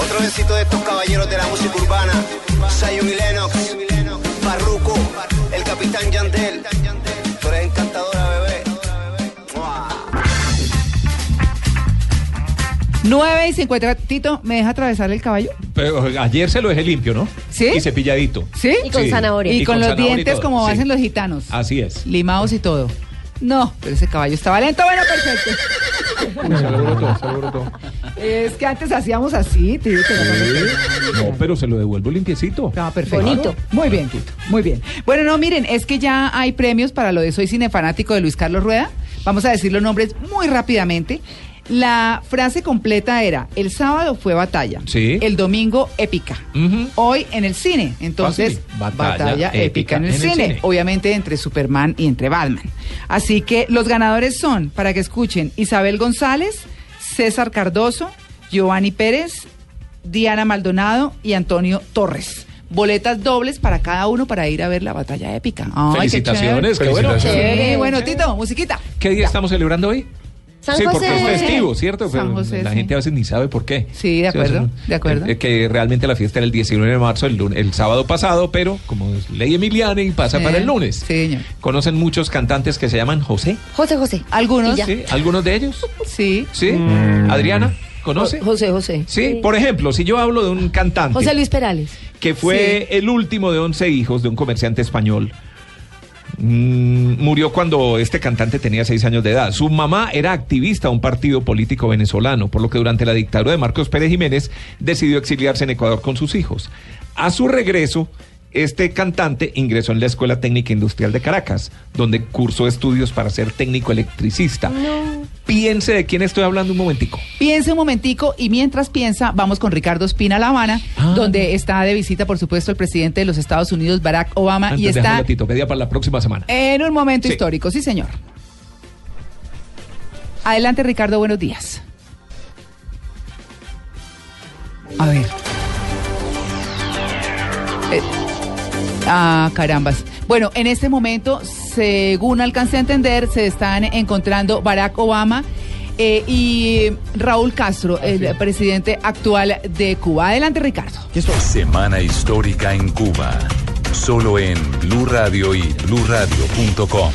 Otro besito de estos caballeros de la música urbana. 9 y 50. Tito, ¿me deja atravesar el caballo? Pero ayer se lo dejé limpio, ¿no? ¿Sí? Y cepilladito. ¿Sí? Y con zanahoria. Y, Y con, con los dientes como sí. hacen los gitanos. Así es. Limados y todo. No, pero ese caballo estaba lento. Bueno, perfecto. Es que antes hacíamos así, Tito. No, pero se lo devuelvo limpiecito. Ah, perfecto. Bonito. Muy bien, Tito. Muy bien. Bueno, no, miren, es que ya hay premios para lo de Soy Cinefanático de Luis Carlos Rueda. Vamos a decir los nombres muy rápidamente. La frase completa era, el sábado fue batalla, Sí. el domingo épica, hoy en el cine, entonces Fácil. Batalla batalla, épica, en el, cine. cine. obviamente entre Superman y entre Batman. Así que los ganadores son, para que escuchen, Isabel González, César Cardoso, Giovanni Pérez, Diana Maldonado y Antonio Torres. Boletas dobles para cada uno para ir a ver la batalla épica. Ay, Felicitaciones, qué bueno. Chévere, bueno, Tito, musiquita. ¿Qué día estamos celebrando hoy? San sí, José. porque es festivo, ¿cierto? San Pero José, la sí. gente a veces ni sabe por qué. Sí, de acuerdo, de acuerdo. eh, que realmente la fiesta era el 19 de marzo, el, lun- el sábado pasado, pero como es ley emiliana y pasa Sí, para el lunes. Sí, señor. ¿Conocen muchos cantantes que se llaman José? José José. Algunos. ¿Sí? ¿Algunos de ellos? (laughs) Sí. ¿Sí? Adriana, ¿conoce? José José. Sí, por ejemplo, si yo hablo de un cantante José Luis Perales. que fue el último de 11 hijos de un comerciante español. Mm, murió cuando este cantante tenía 6 años de edad. Su mamá era activista de un partido político venezolano, por lo que durante la dictadura de Marcos Pérez Jiménez decidió exiliarse en Ecuador con sus hijos. A su regreso, este cantante ingresó en la Escuela Técnica Industrial de Caracas, donde cursó estudios para ser técnico electricista. Piense de quién estoy hablando un momentico. Piense un momentico y mientras piensa, vamos con Ricardo Espina a La Habana, Ah. donde está de visita, por supuesto, el presidente de los Estados Unidos, Barack Obama, Antes y está dejarlo a Tito, pedía para la próxima semana. en un momento Sí. histórico. Sí, señor. Adelante, Ricardo, buenos días. A ver. Eh, ah, carambas. Bueno, en este momento, según alcancé a entender, se están encontrando Barack Obama eh, y Raúl Castro, el presidente actual de Cuba. Adelante, Ricardo. Semana histórica en Cuba. Solo en Blue Radio y BlueRadio.com.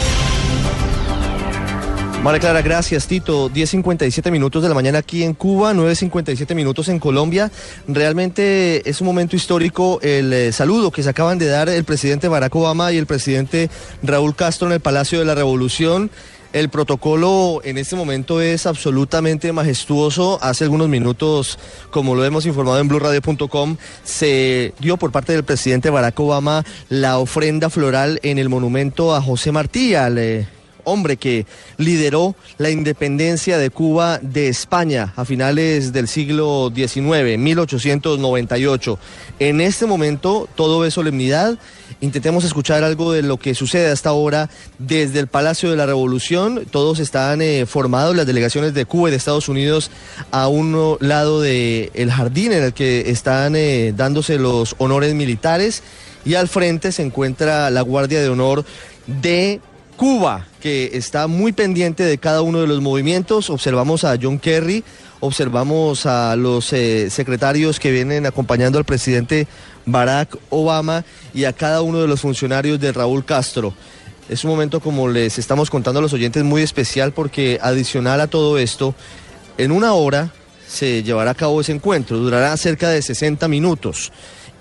María Clara, gracias Tito. 10.57 minutos de la mañana aquí en Cuba, 9.57 minutos en Colombia. Realmente es un momento histórico el eh, saludo que se acaban de dar el presidente Barack Obama y el presidente Raúl Castro en el Palacio de la Revolución. El protocolo en este momento es absolutamente majestuoso. Hace algunos minutos, como lo hemos informado en BlueRadio.com, se dio por parte del presidente Barack Obama la ofrenda floral en el monumento a José Martí, eh, hombre que lideró la independencia de Cuba de España a finales del siglo XIX, 1898. En este momento todo es solemnidad. Intentemos escuchar algo de lo que sucede hasta ahora desde el Palacio de la Revolución. Todos están eh, formados, las delegaciones de Cuba y de Estados Unidos, a un lado del el jardín en el que están eh, dándose los honores militares. Y al frente se encuentra la Guardia de Honor de Cuba, que está muy pendiente de cada uno de los movimientos. Observamos a John Kerry, observamos a los eh, secretarios que vienen acompañando al presidente Barack Obama y a cada uno de los funcionarios de Raúl Castro. Es un momento, como les estamos contando a los oyentes, muy especial porque adicional a todo esto, en una hora se llevará a cabo ese encuentro, durará cerca de 60 minutos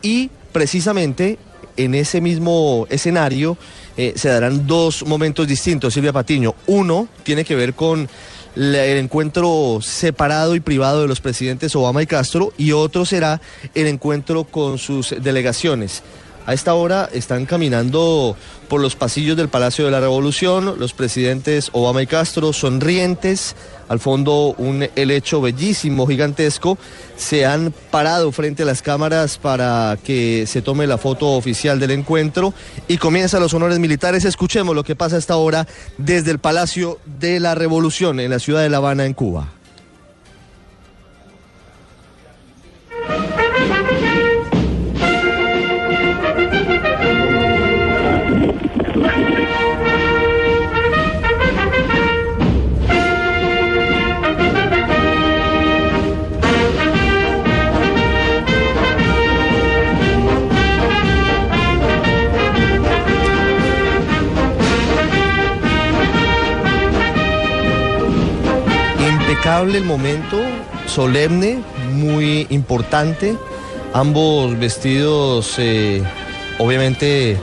y precisamente en ese mismo escenario eh, se darán dos momentos distintos, Silvia Patiño. Uno tiene que ver con el encuentro separado y privado de los presidentes Obama y Castro y otro será el encuentro con sus delegaciones. A esta hora están caminando por los pasillos del Palacio de la Revolución los presidentes Obama y Castro sonrientes, al fondo un helecho bellísimo, gigantesco, se han parado frente a las cámaras para que se tome la foto oficial del encuentro y comienzan los honores militares. Escuchemos lo que pasa a esta hora desde el Palacio de la Revolución en la ciudad de La Habana, en Cuba. Impecable el momento, solemne, muy importante. Ambos vestidos, eh, obviamente,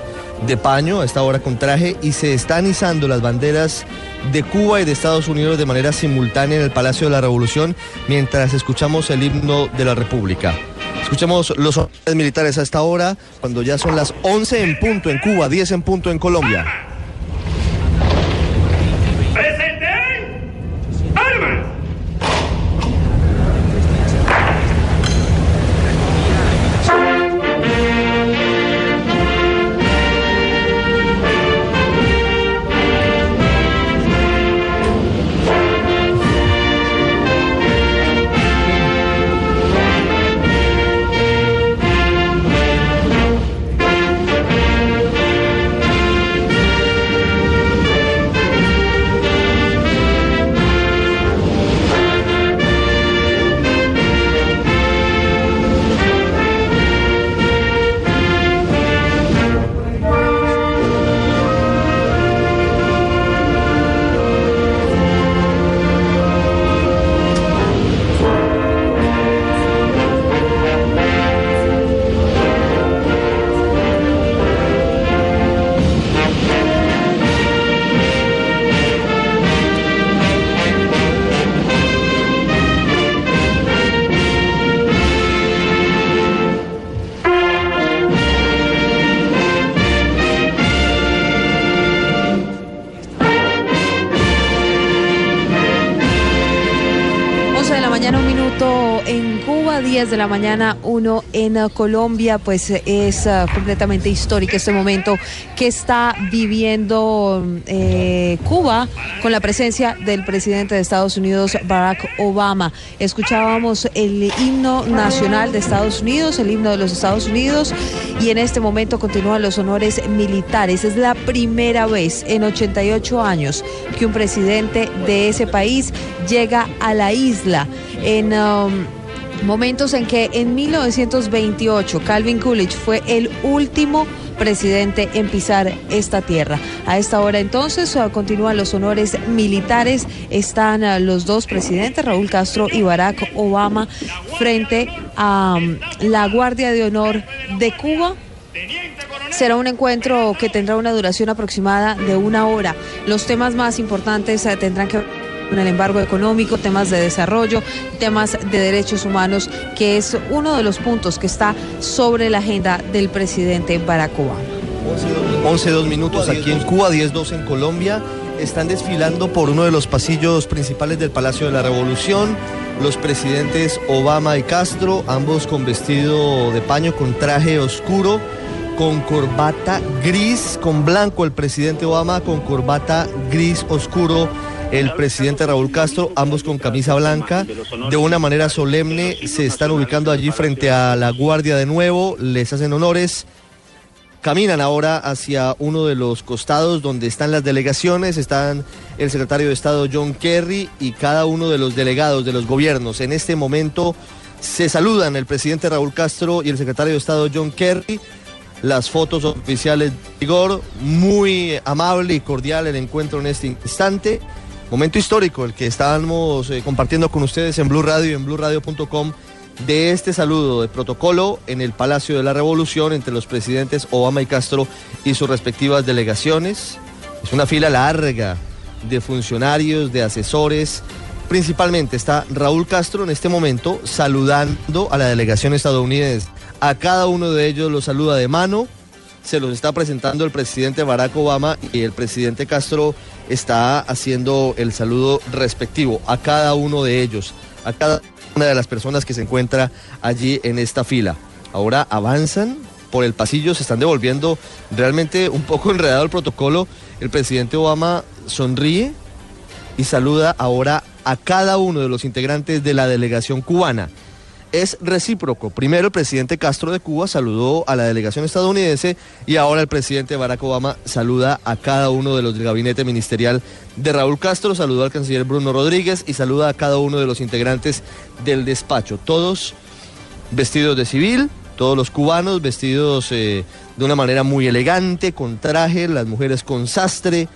de paño, a esta hora con traje, y se están izando las banderas de Cuba y de Estados Unidos de manera simultánea en el Palacio de la Revolución mientras escuchamos el himno de la República. Escuchamos los militares a esta hora, cuando ya son las 11 en punto en Cuba, 10 en punto en Colombia. 10 de la mañana, uno en Colombia, pues es eh, completamente histórico este momento que está viviendo eh, Cuba con la presencia del presidente de Estados Unidos, Barack Obama. Escuchábamos el himno nacional de Estados Unidos, el himno de los Estados Unidos, y en este momento continúan los honores militares. Es la primera vez en 88 años que un presidente de ese país llega a la isla en um, momentos en que en 1928 Calvin Coolidge fue el último presidente en pisar esta tierra. A esta hora entonces continúan los honores militares. Están uh, los dos presidentes, Raúl Castro y Barack Obama, frente a um, la Guardia de Honor de Cuba. Será un encuentro que tendrá una duración aproximada de una hora. Los temas más importantes uh, tendrán que con el embargo económico, temas de desarrollo, temas de derechos humanos, que es uno de los puntos que está sobre la agenda del presidente Barack Obama. 11 dos minutos aquí en Cuba, 10 2 en Colombia. están desfilando por uno de los pasillos principales del Palacio de la Revolución. Los presidentes Obama y Castro, ambos con vestido de paño, con traje oscuro, con corbata gris, con blanco el presidente Obama, con corbata gris oscuro el presidente Raúl Castro, ambos con camisa blanca. De una manera solemne se están ubicando allí frente a la guardia de nuevo, les hacen honores. Caminan ahora hacia uno de los costados donde están las delegaciones, están el secretario de Estado John Kerry y cada uno de los delegados de los gobiernos. En este momento se saludan el presidente Raúl Castro y el secretario de Estado John Kerry. Las fotos oficiales de rigor, muy amable y cordial el encuentro en este instante. Momento histórico el que estábamos eh, compartiendo con ustedes en Blue Radio y en BlueRadio.com de este saludo de protocolo en el Palacio de la Revolución entre los presidentes Obama y Castro y sus respectivas delegaciones. Es una fila larga de funcionarios, de asesores. Principalmente está Raúl Castro en este momento saludando a la delegación estadounidense. A cada uno de ellos los saluda de mano. Se los está presentando el presidente Barack Obama y el presidente Castro está haciendo el saludo respectivo a cada uno de ellos, a cada una de las personas que se encuentra allí en esta fila. Ahora avanzan por el pasillo, se están devolviendo realmente un poco (laughs) enredado el protocolo. El presidente Obama sonríe y saluda ahora a cada uno de los integrantes de la delegación cubana. Es recíproco. Primero el presidente Castro de Cuba saludó a la delegación estadounidense y ahora el presidente Barack Obama saluda a cada uno de los del gabinete ministerial de Raúl Castro, saludó al canciller Bruno Rodríguez y saluda a cada uno de los integrantes del despacho. Todos vestidos de civil, todos los cubanos vestidos eh, de una manera muy elegante, con traje, las mujeres con sastre,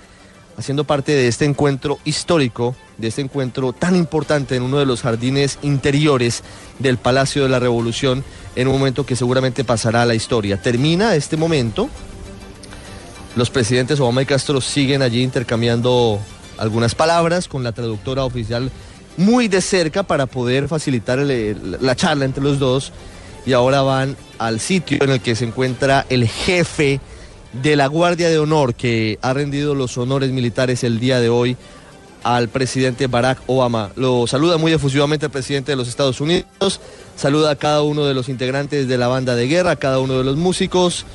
haciendo parte de este encuentro histórico, de este encuentro tan importante en uno de los jardines interiores del Palacio de la Revolución, en un momento que seguramente pasará a la historia. Termina este momento, los presidentes Obama y Castro siguen allí intercambiando algunas palabras con la traductora oficial muy de cerca para poder facilitar la charla entre los dos y ahora van al sitio en el que se encuentra el jefe de la Guardia de Honor que ha rendido los honores militares el día de hoy al presidente Barack Obama. Lo saluda muy efusivamente el presidente de los Estados Unidos, saluda a cada uno de los integrantes de la banda de guerra, a cada uno de los músicos,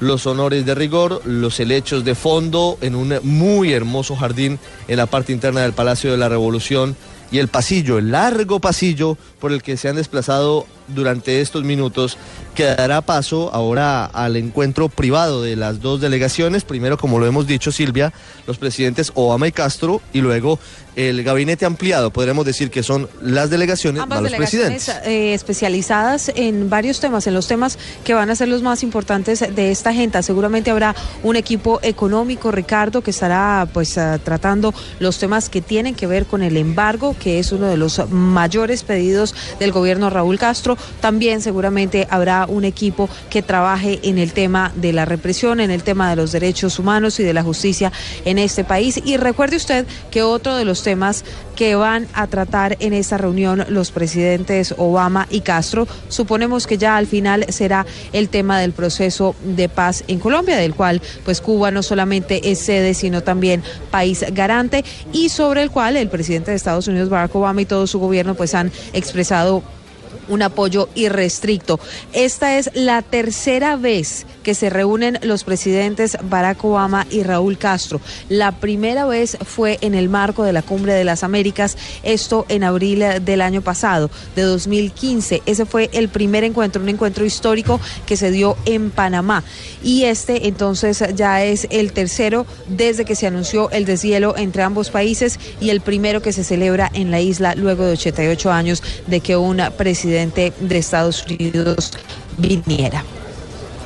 los honores de rigor, los helechos de fondo en un muy hermoso jardín en la parte interna del Palacio de la Revolución y el pasillo, el largo pasillo por el que se han desplazado durante estos minutos, que dará paso ahora al encuentro privado de las dos delegaciones. Primero, como lo hemos dicho, Silvia, los presidentes Obama y Castro, y luego el gabinete ampliado. Podremos decir que son las delegaciones Ambas los delegaciones presidentes. eh, especializadas en varios temas, en los temas que van a ser los más importantes de esta agenda. Seguramente habrá un equipo económico, Ricardo, que estará pues ah, tratando los temas que tienen que ver con el embargo, que es uno de los mayores pedidos del gobierno Raúl Castro. También seguramente habrá un equipo que trabaje en el tema de la represión, en el tema de los derechos humanos y de la justicia en este país. Y recuerde usted que otro de los temas que van a tratar en esta reunión los presidentes Obama y Castro, suponemos que ya al final será el tema del proceso de paz en Colombia, del cual pues Cuba no solamente es sede, sino también país garante y sobre el cual el presidente de Estados Unidos, Barack Obama y todo su gobierno pues han expresado un apoyo irrestricto. Esta es la tercera vez que se reúnen los presidentes Barack Obama y Raúl Castro. La primera vez fue en el marco de la Cumbre de las Américas, esto en abril del año pasado, de 2015. Ese fue el primer encuentro, un encuentro histórico que se dio en Panamá. Y este entonces ya es el tercero desde que se anunció el deshielo entre ambos países y el primero que se celebra en la isla luego de 88 años de que un presidente de Estados Unidos viniera.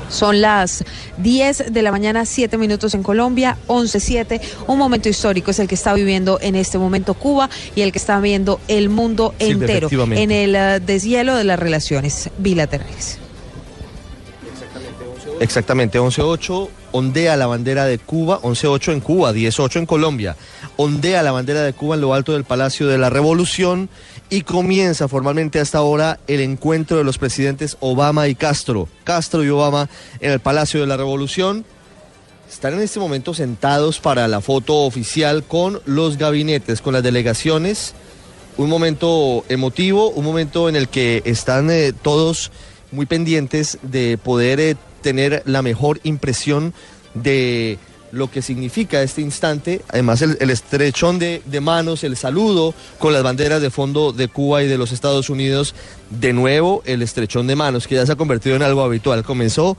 Son las 10 de la mañana, 7 minutos en Colombia, 11-7. Un momento histórico es el que está viviendo en este momento Cuba y el que está viendo el mundo entero en el eh, deshielo de las relaciones bilaterales. Exactamente, 11-8, ondea la bandera de Cuba, 11-8 en Cuba, 10-8 en Colombia. Ondea la bandera de Cuba en lo alto del Palacio de la Revolución y comienza formalmente hasta ahora el encuentro de los presidentes Obama y Castro. Castro y Obama en el Palacio de la Revolución. están en este momento sentados para la foto oficial con los gabinetes, con las delegaciones. Un momento emotivo, un momento en el que están eh, todos muy pendientes de poder eh, tener la mejor impresión de lo que significa este instante, además el, estrechón de, de manos, el saludo con las banderas de fondo de Cuba y de los Estados Unidos, de nuevo el estrechón de manos, que ya se ha convertido en algo habitual. Comenzó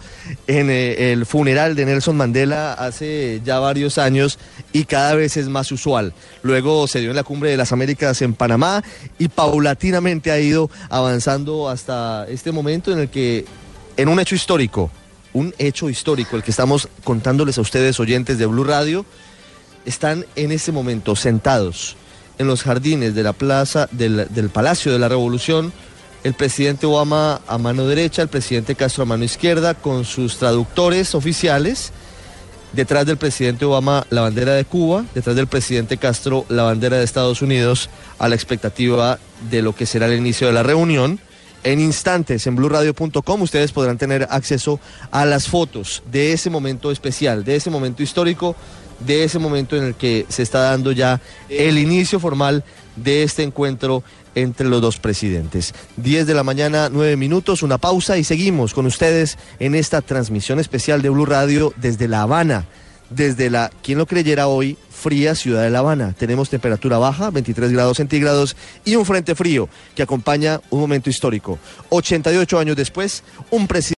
en eh, el funeral de Nelson Mandela hace ya varios años y cada vez es más usual. Luego se dio en la Cumbre de las Américas en Panamá y paulatinamente ha ido avanzando hasta este momento en el que, en un hecho histórico, un hecho histórico, el que estamos contándoles a ustedes, oyentes de Blue Radio, están en este momento sentados en los jardines de la plaza del, del Palacio de la Revolución, el presidente Obama a mano derecha, el presidente Castro a mano izquierda, con sus traductores oficiales. Detrás del presidente Obama la bandera de Cuba, detrás del presidente Castro la bandera de Estados Unidos, a la expectativa de lo que será el inicio de la reunión. En instantes en blurradio.com ustedes podrán tener acceso a las fotos de ese momento especial, de ese momento histórico, de ese momento en el que se está dando ya el inicio formal de este encuentro entre los dos presidentes. 10 de la mañana, 9 minutos, una pausa y seguimos con ustedes en esta transmisión especial de Blue Radio desde La Habana, desde la, quien lo creyera hoy, fría ciudad de La Habana. Tenemos temperatura baja, 23 grados centígrados, y un frente frío que acompaña un momento histórico. 88 años después, un presidente